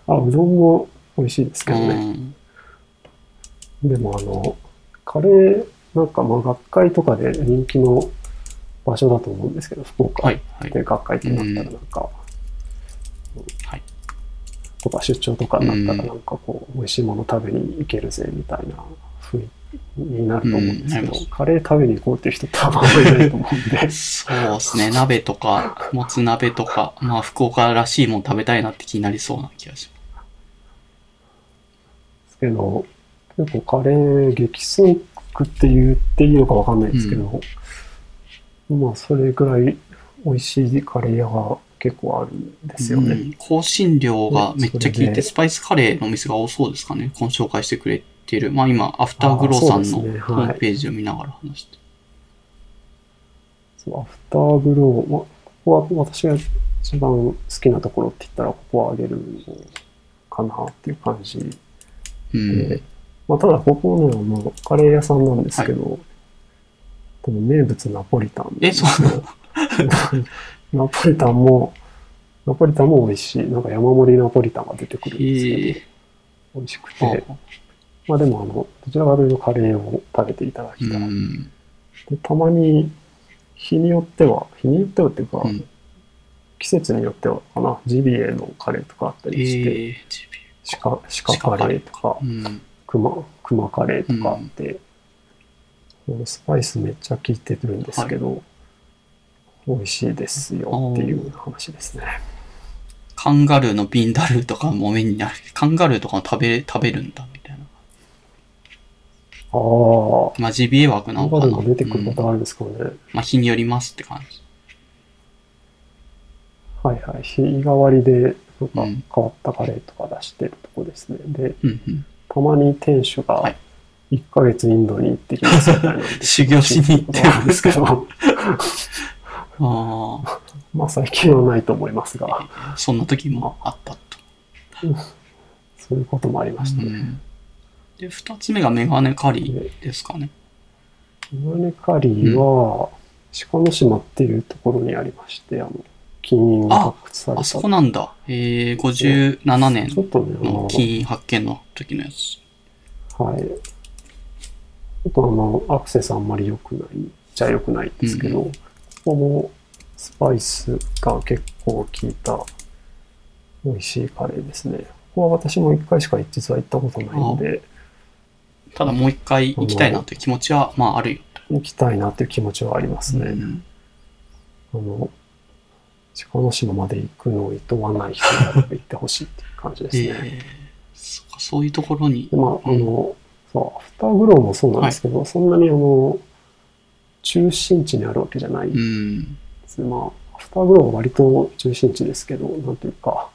あ、うどんも美味しいですけうどね。ん。でもあの、カレー、なんかまあ学会とかで人気の場所だと思うんですけど、福岡。で学会ってなったらなんか、はい。とか出張とかになったうんらなんかこう、美味しいもの食べに行けるぜみたいなになると思うんですけどうんカレー食べに行こうっていう人多分あんまりいないと思うんで、[LAUGHS] そうですね。鍋とか、もつ鍋とか、まあ、福岡らしいもん食べたいなって気になりそうな気がしですけど、結構カレー激戦区って言っていいのかわかんないですけど、まあそれぐらい美味しいカレー屋が結構あるんでますよね。うん。香辛料がめっちゃ効いて、スパイスカレーのお店が多そうですかね。この紹介してくれてる。まあ今、アフターグローさんのホームページを見ながら話して。そうアフターグロー、まあ、ここは私が一番好きなところって言ったらここはあげるのかなっていう感じうん。で、まあ、ただここね、あのカレー屋さんなんですけど、多分名物ナポリタン。え、そうなの [LAUGHS] ナポリタンも、ナポリタンも美味しい。なんか山盛りナポリタンが出てくるんですけど、ええ美味しくあて。まあでもあの、どちらかというとカレーを食べていただきうたい。ん。でたまに、日によっては、日によってはっていうか、うん季節によってはかな、ジビエのカレーとかあったりして、ええジビ鹿鹿カレーとか。熊熊カレーとかあって、スパイスめっちゃ効いてるんですけど、美味しいですよっていう話ですね。カンガルーのビンダルーとかも目になる。カンガルーとかも食べ、食べるんだ。ああ、まあ、ジビエ枠なのかな？出てくるこうんとあるんですかね。まあ、日によりますって感じ。はいはい。日替わりで、なんかうん変わったカレーとか出してるとこですね。で、うんうん。たまに店主がはい1ヶ月インドに行ってきますみた [LAUGHS] 修行しに行ってるるんですけど、[LAUGHS] あまあ最近はないと思いますが、あ、そんな時もあったと。[LAUGHS] そういうこともありましたね。うんで、二つ目がメガネカリーですかね。メガネカリーは、鹿の島っていうところにありまして、あの、金印が発掘された。あそこなんだ。えー、57年のの、金印発見の時のやつ。はい。ちょっとあの、アクセスあんまり良くない、じゃ良くないんですけど、うここもスパイスが結構効いた美味しいカレーですね。ここは私も一回しか実は行ったことないので、ただもう一回行きたいなという気持ちは、まああるよ。行きたいなっていう気持ちはありますね。うんあの、鹿の島まで行くのを厭わない人が行ってほしいっていう感じですね。えー、そそういうところにで、まあ、あの、そう、アフターグローもそうなんですけど、そんなにあの、中心地にあるわけじゃないでうん。まあ、アフターグローは割と中心地ですけど、なんていうか、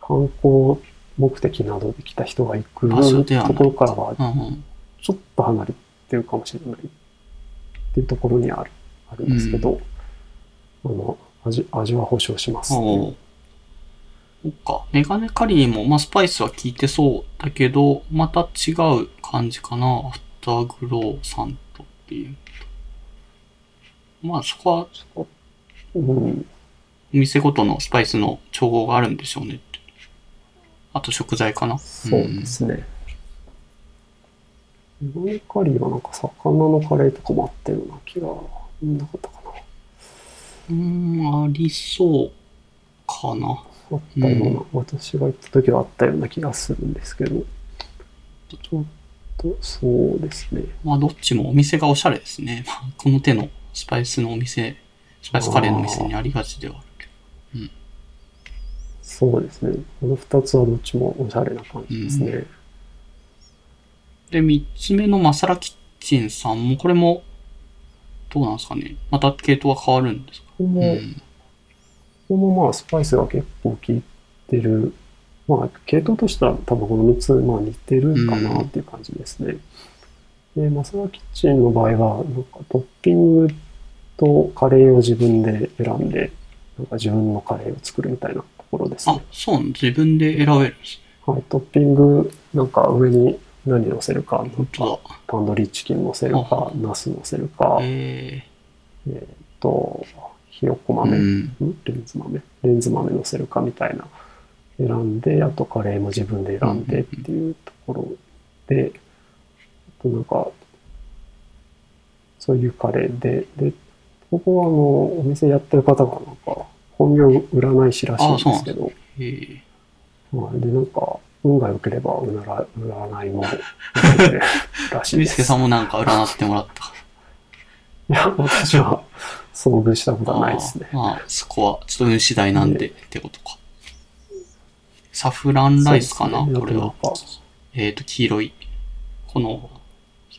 観光目的などで来た人が行くところからはうんちょっと離れてるかもしれないっていうところにある、あるんですけど、あの、味、味は保証しますそっか。メガネカリーも、まあ、スパイスは効いてそうだけど、また違う感じかな。アフターグローさんとっていうと。まあ、そこは、うん、お店ごとのスパイスの調合があるんでしょうねって。あと食材かな？そうですね。メガネカリーはなんか魚のカレーとかもあったような気がなかったかな。うーん、ありそうかな。あったような、私が行った時はあったような気がするんですけど、ちょっとそうですね。まあ、どっちもお店がおしゃれですね。まあ、この手のスパイスのお店、スパイスカレーのお店にありがちでは。そうですね。この二つはどっちもおしゃれな感じですね。で、三つ目のマサラキッチンさんも、これも、どうなんですかね。また系統は変わるんですか？ここも、うん。ここもまあスパイスが結構効いてる。まあ系統としては多分この3つ、まあ似てるかなっていう感じですね。で、マサラキッチンの場合は、なんかトッピングとカレーを自分で選んで、なんか自分のカレーを作るみたいなところですあね。、そう自分で選べるんですね。はい、トッピング、なんか上に何乗せるか、なん本当かタンドリーチキン乗せるか、ナス乗せるか、だ。ええーっと、ひよこー。豆、うん。んレンズ豆レンズ豆乗せるかみたいな選んで、あとカレーも自分で選んでっていうところで、あとなんか、そういうカレーで、で、ここはあの、お店やってる方がなんか、本業占い師らしいんですけど、えー。はい、で、なんか、運が良ければ占い占いも [LAUGHS] らしいです。みすけさんもなんか占ってもらった。いや、私は遭遇したことはないですねあ。ーまあ、そこは、ちょっと運次第なんで、ってことか。サフランライスかな、ねこれは。えっ、と、黄色い。この、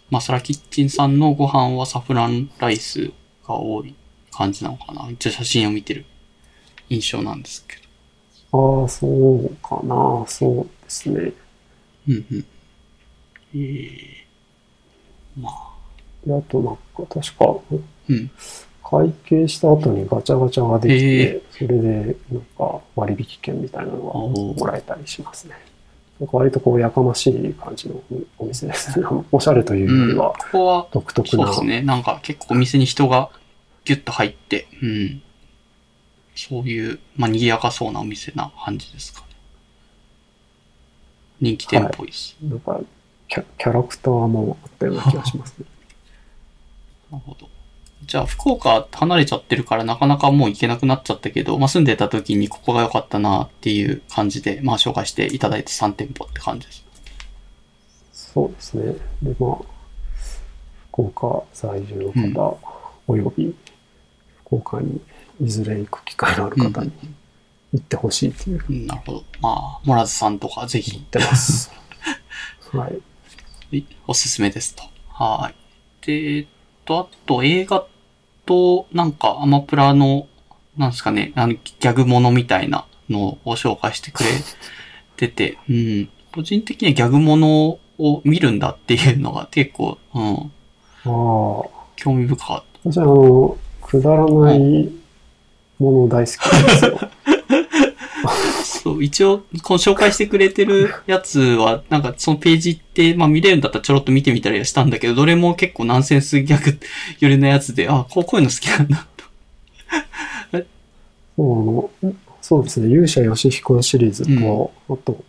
マサラキッチンさんのご飯はサフランライスが多い感じなのかな？一応写真を見てる印象なんですけど。ああ、そうかな。そうですね。うんうん。ええまあ、で、あとなんか、確か、うん。会計した後にガチャガチャができて、えそれで、なんか、割引券みたいなのがもらえたりしますね。なんか割とこう、やかましい感じのお店ですね。[LAUGHS] おしゃれというようん、りはこ、こは、独特な。そうですね。なんか結構お店に人がギュッと入って、うん。そういう、まあ、賑やかそうなお店な感じですかね。人気店っぽいです。なんかキャ、キャラクターもあったような気がしますね。[LAUGHS] なるほど。じゃあ、福岡離れちゃってるからなかなかもう行けなくなっちゃったけど、まあ、住んでた時にここが良かったなっていう感じで、まあ、紹介していただいた3店舗って感じです。そうですね。で、まあ、福岡在住の方、および福岡にいずれ行く機会のある方に行ってほしいというふうにうんなるほど。まあ、モラズさんとかぜひ言ってます。[LAUGHS] はい。はいおすすめですと。はい。で、えっと、あと映画と、なんかアマプラの、なんですかね、あの、ギャグものみたいなのを紹介してくれてて、[LAUGHS] うん。個人的にはギャグものを見るんだっていうのが結構、うん、ああ、興味深かった。私あの、くだらないもの大好きなんですよ。[LAUGHS] そう、一応、この紹介してくれてるやつは、なんかそのページって、まあ見れるんだったらちょろっと見てみたりはしたんだけど、どれも結構ナンセンスギャグ [LAUGHS] 寄りのやつで、あ、こうこういうの好きなんだ。そうあのそうですね、勇者ヨシヒコシリーズと、あと、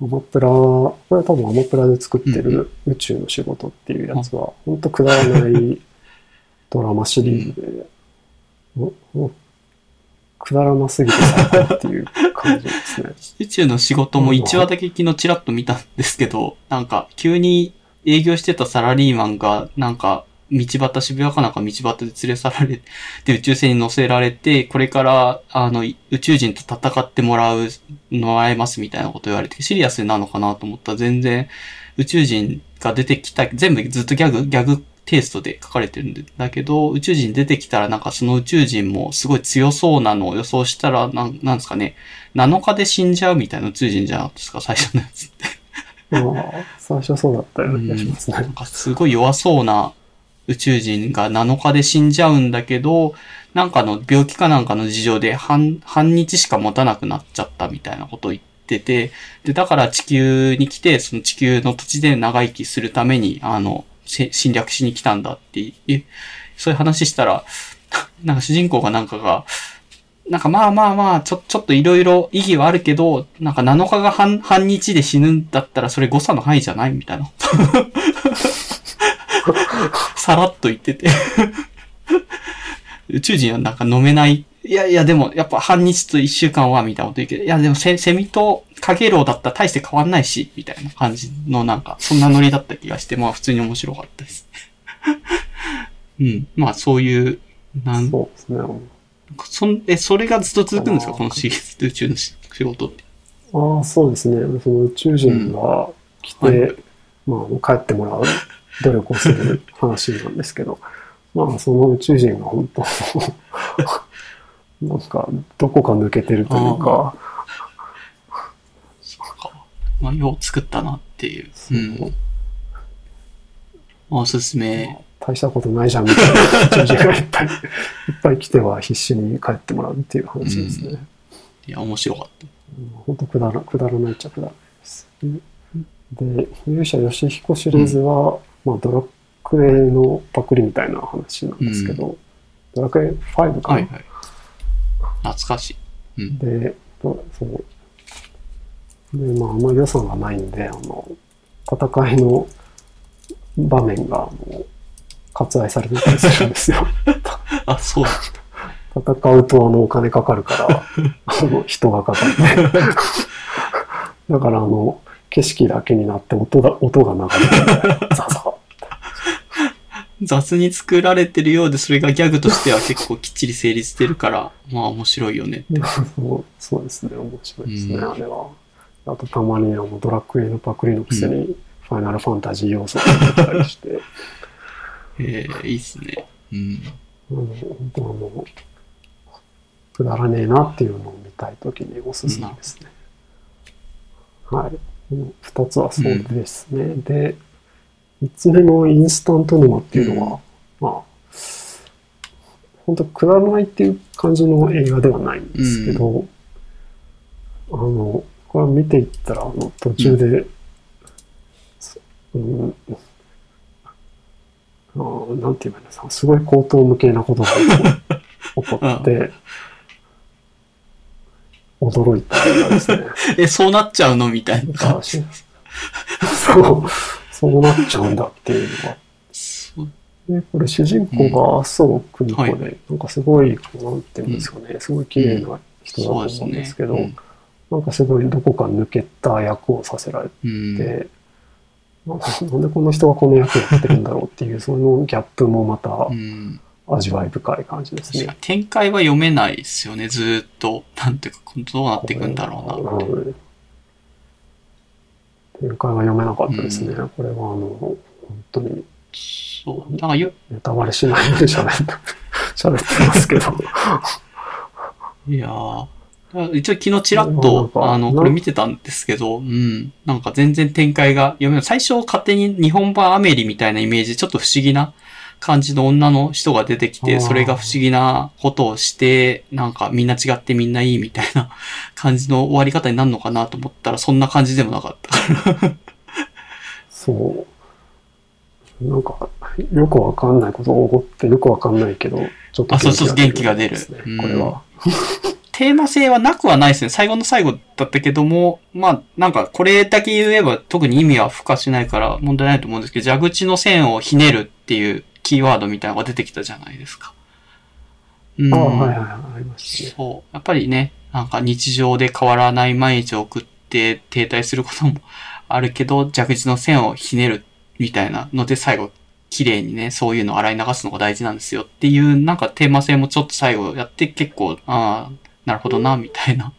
アマプラ、これは多分アマプラで作ってうんうる宇宙の仕事っていうやつは、ほんとくだらないドラマシリーズで、うくだらなすぎて最高っていう感じですね。宇宙の仕事も1話だけ昨日チラッと見たんですけど、なんか急に営業してたサラリーマンが、なんか道端、渋谷かなんか道端で連れ去られて宇宙船に乗せられて、これからあの宇宙人と戦ってもらう、もらえますみたいなこと言われて、シリアスなのかなと思ったら全然宇宙人が出てきた、全部ずっとギャグ、ギャグテイストで書かれてるんだけど、宇宙人出てきたらなんかその宇宙人もすごい強そうなのを予想したら、なんなんですかね、7日で死んじゃうみたいな宇宙人じゃなですか、[LAUGHS] 最初のやつって。まあ、最初そうだったような気がしますね。なんかすごい弱そうな宇宙人が7日で死んじゃうんだけど、なんかの病気かなんかの事情で半、半日しか持たなくなっちゃったみたいなことを言ってて、で、だから地球に来て、その地球の土地で長生きするために、あの、せ侵略しに来たんだっていう、そういう話したら、[LAUGHS] なんか主人公がなんかが、なんかまあまあまあ、ちょ、ちょっといろいろ意義はあるけど、なんか7日が半、半日で死ぬんだったらそれ誤差の範囲じゃないみたいな。[LAUGHS] さらっと言ってて。[LAUGHS] 宇宙人はなんか飲めない。いやいや、でも、やっぱ半日と一週間は、みたいなこと言うけど、いや、でもセ、セミとカゲロウだったら大して変わんないし、みたいな感じのなんか、そんなノリだった気がして、まあ普通に面白かったです。[LAUGHS] うん。まあそういう、なん、そうですね。そん、え、それがずっと続くんですか？このシリーズ、宇宙の仕仕事って。ああ、そうですね。その宇宙人が来て、うんはいまあ、帰ってもらう努力をする話なんですけど、[LAUGHS] まあ、その宇宙人が本当、[LAUGHS] なんか、どこか抜けてるというか。まあ、よう作ったなっていう。うん。おすすめ。大したことないじゃんみたいな人がいっぱい、いっぱい来ては必死に帰ってもらうっていう話ですね。いや、面白かった。本当くだらくだらないっちゃくだらないです。で、勇者ヨシヒコシリーズは、まあ、ドラクエのパクリみたいな話なんですけど、ドラクエ5かな、はいはい。懐かしい。うん。で、どそう。で、まあ、あんまり予算がないんで、あの、戦いの場面が、あの、割愛されてたりするんですよ。[LAUGHS] あ、そうだ。戦うとあのお金かかるから、あの人がかかって。だからあの、景色だけになって音が、音が流れて、ザザ雑に作られてるようで、それがギャグとしては結構きっちり成立してるから、まあ面白いよね。[LAUGHS] そうそうですね、面白いですね、うんあれは。あとたまにあのドラクエのパクリのくせに、ファイナルファンタジー要素が出たりして、[LAUGHS] ええいいっすね。うん。あの本当あの、くだらねえなっていうのを見たいときにおすすめですね。はい。この二つはそうですね。で、三つ目のインスタント沼っていうのは、まあ、本当くだらないっていう感じの映画ではないんですけど、あの、これは見ていったら、あの、途中で、うん、あーなんて言えばいいんですか、すごい口頭無形なことが起こって、[LAUGHS] 驚いたですね。[LAUGHS] え、そうなっちゃうの？みたいな。感あしそう、そうなっちゃうんだっていうのが。で、これ主人公が麻生久美子で、はい。なんかすごい、なんていうんですかね、すごい綺麗な人だと思うんですけど、うんなんかすごいどこか抜けた役をさせられうん。て、ななんでこの人がこの役やってるんだろうっていう、そのギャップもまたうん。味わい深い感じですね。展開は読めないですよね、ずーっと。なんていうか、どうなっていくんだろうな。うん展開は読めなかったですね。これはあの、本当にそう。なんかよ、ネタバレしないで喋って、喋ってますけど。いやー一応昨日ちらっと、かあの、これ見てたんですけど、うん。なんか全然展開が読めない。最初勝手に日本版アメリみたいなイメージ、ちょっと不思議な感じの女の人が出てきて、それが不思議なことをして、なんかみんな違ってみんないいみたいな [LAUGHS] 感じの終わり方になるのかなと思ったら、そんな感じでもなかったから。そう。なんか、よくわかんないことが起こって、よくわかんないけど、ちょっとあそうそう元気が出るですねうんこれは。テーマ性はなくはないですね。最後の最後だったけども、まあ、なんかこれだけ言えば特に意味は付加しないから問題ないと思うんですけど、蛇口の線をひねるっていうキーワードみたいなのが出てきたじゃないですか。うん。ああ、はいはいはい、ありましたね。そう。やっぱりね、なんか日常で変わらない毎日を送って停滞することもあるけど、蛇口の線をひねるみたいなので最後、綺麗にね、そういうのを洗い流すのが大事なんですよっていう、なんかテーマ性もちょっと最後やって結構、ああ、なるほどな、みたいな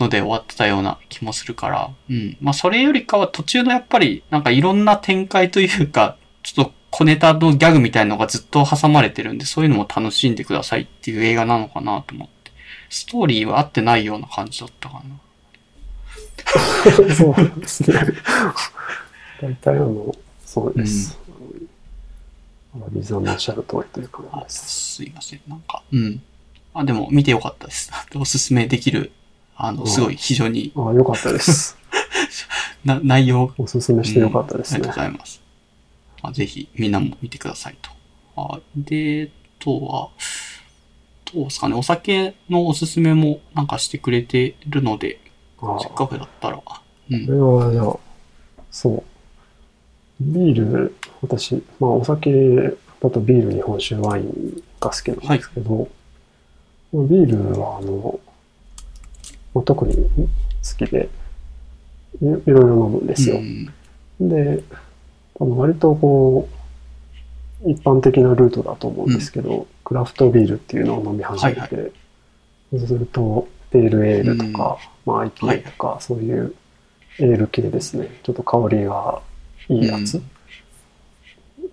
ので終わってたような気もするから、うん。まあそれよりかは途中のやっぱり、なんかいろんな展開というか、ちょっと小ネタのギャグみたいなのがずっと挟まれてるんで、そういうのも楽しんでくださいっていう映画なのかなと思って。ストーリーは合ってないような感じだったかな。そうなんですね。大体あの、そうです。あのリザのおっしゃる通りという感じあです。すいません。なんか、うん。あ、でも見てよかったです。[LAUGHS] おすすめできる、あの、すごい非常にああ、よかったです。[LAUGHS] な内容おすすめしてよかったですねうんありがとう。ございます。まあ、ぜひ、みんなも見てくださいと。あで、とは、どうですかね、お酒のおすすめもなんかしてくれてるので、せっかくだったら、うん。これは、じゃあ、そう。ビール、私、まあお酒だとビール、日本酒、ワインが好きなんですけど、ビールは、あの、まあ、特に好きでい、いろいろ飲むんですよ。うん。で、多分割とこう、一般的なルートだと思うんですけど、クラフトビールっていうのを飲み始めて、はいそうすると、ペールエールとか、まあ IPA とか、そういうエール系ですね。ちょっと香りがいいやつ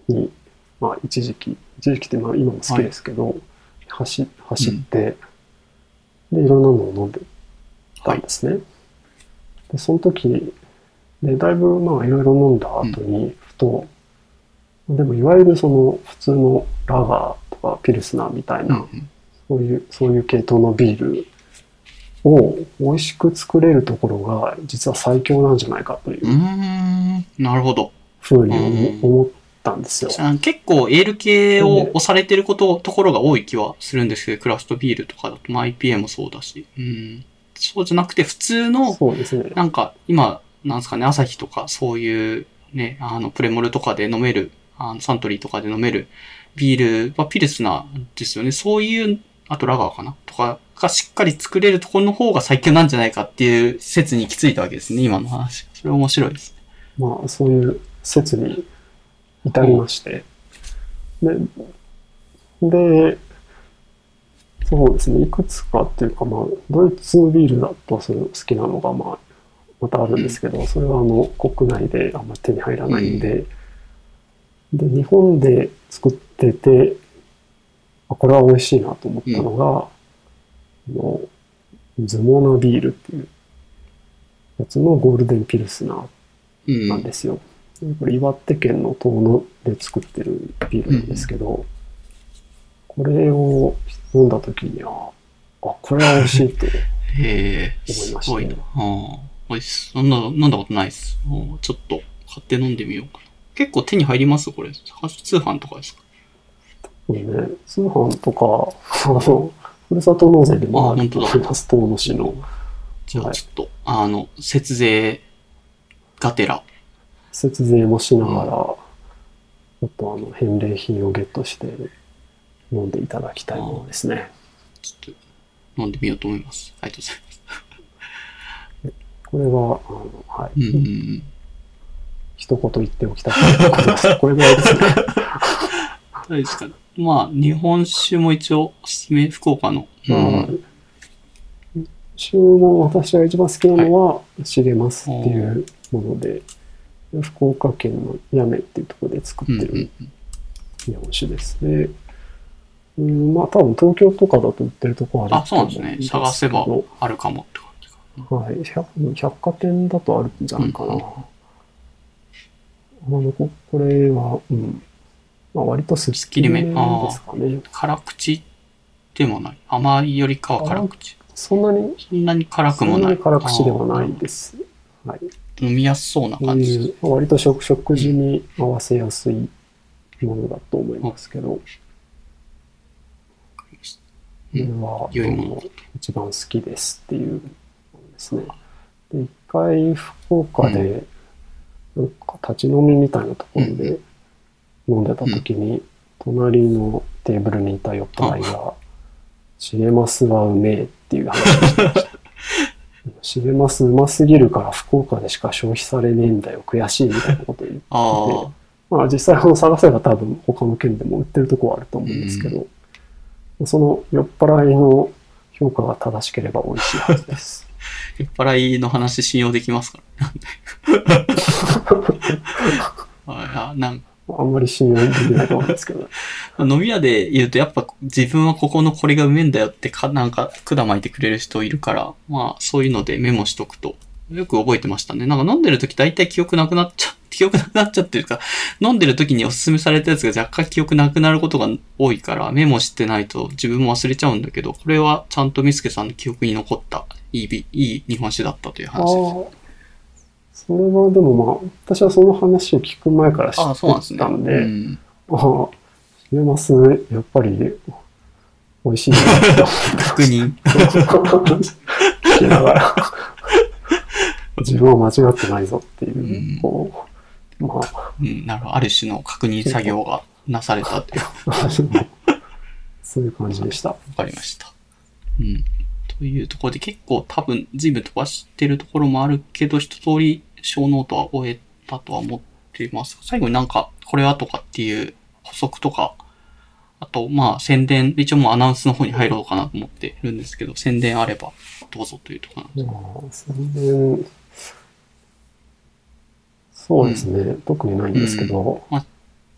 に、まあ一時期、一時期ってまあ今も好きですけど、走走って、で、いろんなのを飲んでたんですね。で、その時、で、だいぶまあいろいろ飲んだ後に、ふと、でもいわゆるその普通のラガーとかピルスナーみたいな、うんそういう、そういう系統のビールを美味しく作れるところが実は最強なんじゃないかというなるほど。ふうにうん思ったんですよ。あ結構エール系を押されてること、ところが多い気はするんですけど、クラフトビールとかだと、まあ IPA もそうだし。うん。そうじゃなくて、普通の、そうですね。なんか、今、なんですかね、朝日とか、そういう、ね、あの、プレモルとかで飲める、あの、サントリーとかで飲めるビールはピルスナーですよね。そういう、あとラガーかな？とかがしっかり作れるところの方が最強なんじゃないかっていう説に行き着いたわけですね、今の話。それ面白いですね。まあそういう説に至りまして。で、で、そうですね、いくつかっていうか、まあ、ドイツビールだとそれ好きなのが、まあ、またあるんですけど、それはあの、国内であんま手に入らないんで、で、日本で作ってて、あこれは美味しいなと思ったのが、あの、ズモナビールっていうやつのゴールデンピルスナーうん。なんですよ。これ岩手県の遠野で作ってるビールなんですけど、これを飲んだ時には、あ、これは美味しいと。[LAUGHS] 思いましたねすごいな。ああ、おいしい。そんな、飲んだことないです。うんちょっと買って飲んでみようかな。結構手に入ります？これ。通販とかですか？これね、通販とか、あの、ふるさと納税でもあるとあ本当だ思います、遠野市の。じゃはいあちょっと、あの、節税がてら、節税もしながら、ちょっとあの、返礼品をゲットして飲んでいただきたいものですね。ちょっと飲んでみようと思います。ありがとうございます。これは、あの、はい。うんうんうん。一言言っておきたかったことです。これぐらいですね。どうですか？まあ、日本酒も一応、おすすめ、福岡の。うん。注文、私が一番好きなのは、しげますっていうもので、福岡県の八女っていうところで作ってる。日本酒ですね。うん、まあ多分東京とかだと売ってるとこあるあ、そうなんですね。探せばあるかもって感じか。はい百。百貨店だとあるんじゃないかな。うんあのここれは、うん。まあ割とすっきりめですかね。辛口でもない。甘いよりかは辛口。そんなに、そんなに辛くそんもな。ないに辛口ではないです。はい。飲みやすそうな感じ。う、割と食食事に合わせやすいものだと思いますけど、これは、良いも一番好きですっていうですね。で、一回福岡で、なんか立ち飲みみたいなところで飲んでた時に、隣のテーブルにいた酔っ払いが、シゲマスはうめえっていう話をしてました。[LAUGHS] シゲマスうますぎるから福岡でしか消費されねえんだよ、悔しいみたいなことを言って、[LAUGHS] ああ、まあ実際あの探せば多分他の県でも売ってるとこはあると思うんですけど、その酔っ払いの評価が正しければ美味しいはずです。[LAUGHS] 酔っ払いの話信用できますから。あなん [LAUGHS] あんまり信用できないと思うんですけど。[LAUGHS] 飲み屋で言うとやっぱ自分はここのこれがうめえんだよってか、なんか管巻いてくれる人いるから、まあそういうのでメモしとくと、よく覚えてましたね。なんか飲んでる時大体記憶なくなっちゃ、[LAUGHS] 記憶なくなっちゃってるか、飲んでる時におすすめされたやつが若干記憶なくなることが多いから、メモしてないと自分も忘れちゃうんだけど、これはちゃんとミスケさんの記憶に残ったいいビ、いい日本酒だったという話です。それはでもまあ、私はその話を聞く前から知ああ、そうなんですね。ってたんで、うんああ、シゲマス、やっぱり美味しいなって確認。[LAUGHS] 聞きながら、自分は間違ってないぞっていう、うんこう、まあ、うん、なるほど。ある種の確認作業がなされたという。わ [LAUGHS] そういう感じでした。かりました。うん。というところで結構多分随分飛ばしてるところもあるけど、一通り小ノートは終えたとは思っています。最後になんか、これはとかっていう補足とか、あと、まあ、宣伝、一応もうアナウンスの方に入ろうかなと思ってるんですけど、宣伝あればどうぞというところなんです。まあ、宣伝、そうですね、特にないんですけど、うんあ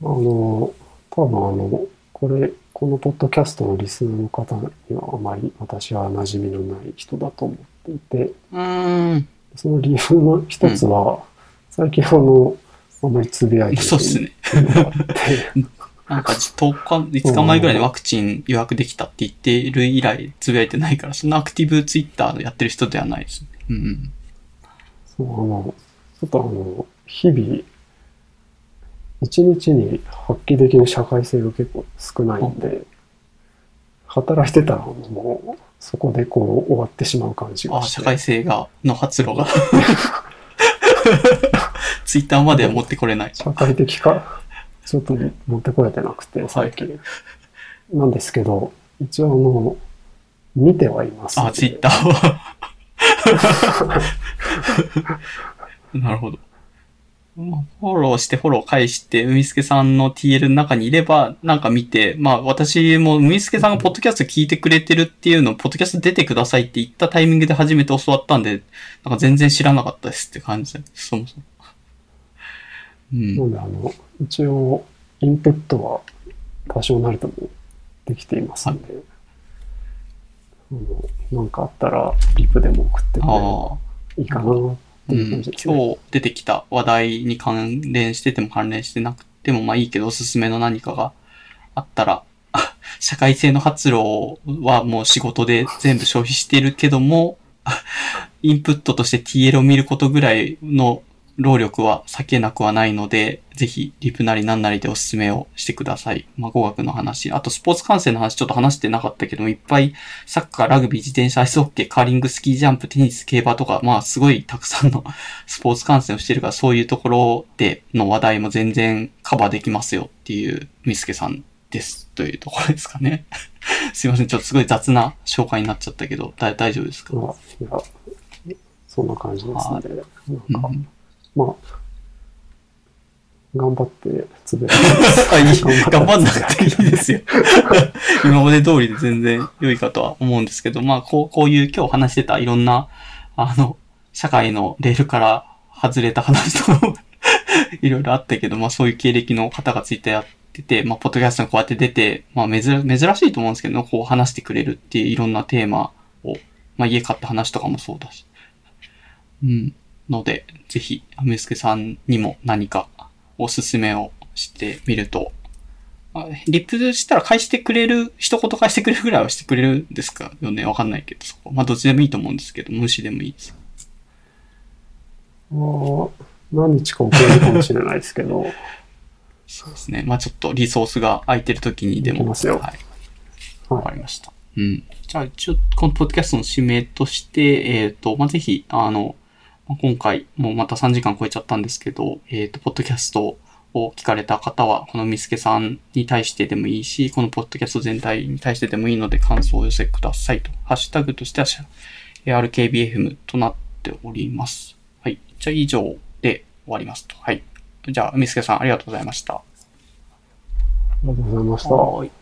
の、多分あの、これ、このポッドキャストのリスナーの方にはあまり私は馴染みのない人だと思っていて、うーん。その理由の一つは、最近あの、あんまりつぶやいてそうですね。なんか10日、5日前ぐらいにワクチン予約できたって言ってる以来つぶやいてないから、そんなアクティブツイッターやってる人ではないですね。うん。そう、あの、ちょっとあの、日々、一日に発揮できる社会性が結構少ないんで、働いてたらもう、そこでこう終わってしまう感じああ、がして。社会性が、の発露が。[LAUGHS] ツイッターまでは持ってこれない。社会的か、ちょっと持ってこれてなくて、最近。なんですけど、一応あの、見てはいますあ、ツイッターは。[LAUGHS] [LAUGHS] なるほど。まあフォローしてフォロー返して、海助さんの TL の中にいれば、なんか見て、まあ私も海助さんがポッドキャスト聞いてくれてるっていうのを、ポッドキャスト出てくださいって言ったタイミングで初めて教わったんで、なんか全然知らなかったですって感じで、そもそも。うん。なので、あの、一応、インプットは多少なりともできていますので、あのなんかあったら、リプでも送ってくれればああ。いいかなっていううん。今日出てきた話題に関連してても関連してなくてもまあいいけどおすすめの何かがあったら、あ [LAUGHS] 社会性の発露はもう仕事で全部消費しているけども、あ [LAUGHS] インプットとして TL を見ることぐらいの労力は避けなくはないので、ぜひ、リプなりなんなりでおすすめをしてください。まあ、語学の話。あと、スポーツ観戦の話ちょっと話してなかったけども、いっぱい、サッカー、ラグビー、自転車、アイスホッケー、カーリング、スキージャンプ、テニス、競馬とか、まあ、すごいたくさんの [LAUGHS] スポーツ観戦をしてるから、そういうところでの話題も全然カバーできますよっていう、みすけさんです。というところですかね。[LAUGHS] すいません。ちょっとすごい雑な紹介になっちゃったけど、だ大丈夫ですか、まあ、いや、そんな感じですね。まあ、頑張ってつぶやあいい頑張んなくていいですよ。[LAUGHS] 今まで通りで全然良いかとは思うんですけど、まあ、こう、こういう今日話してたいろんな、あの、社会のレールから外れた話と [LAUGHS] いろいろあったけど、まあそういう経歴の方がついてやってて、まあポッドキャストにこうやって出て、まあ珍珍しいと思うんですけど、こう話してくれるっていういろんなテーマを、まあ家買った話とかもそうだし。うん。ので、ぜひ、アメスケさんにも何かおすすめをしてみると、あリプしたら返してくれる、一言返してくれるぐらいはしてくれるんですかよね？わかんないけど、そこ。まあどっちでもいいと思うんですけど、無視でもいいです。まあ、何日か遅れるかもしれないですけど、[LAUGHS] そうですね。まあちょっとリソースが空いてる時にでも。ますよはい。はいわかりました。うん。じゃあ、一応、このポッドキャストの指名として、えっ、と、まあ、ぜひ、あの、まあ今回、もうまた3時間超えちゃったんですけど、えっ、と、ポッドキャストを聞かれた方は、このみすけさんに対してでもいいし、このポッドキャスト全体に対してでもいいので、感想をお寄せくださいと。ハッシュタグとしては、RKBFM となっております。はい。じゃあ、以上で終わりますと。はい。じゃあ、みすけさん、ありがとうございました。ありがとうございました。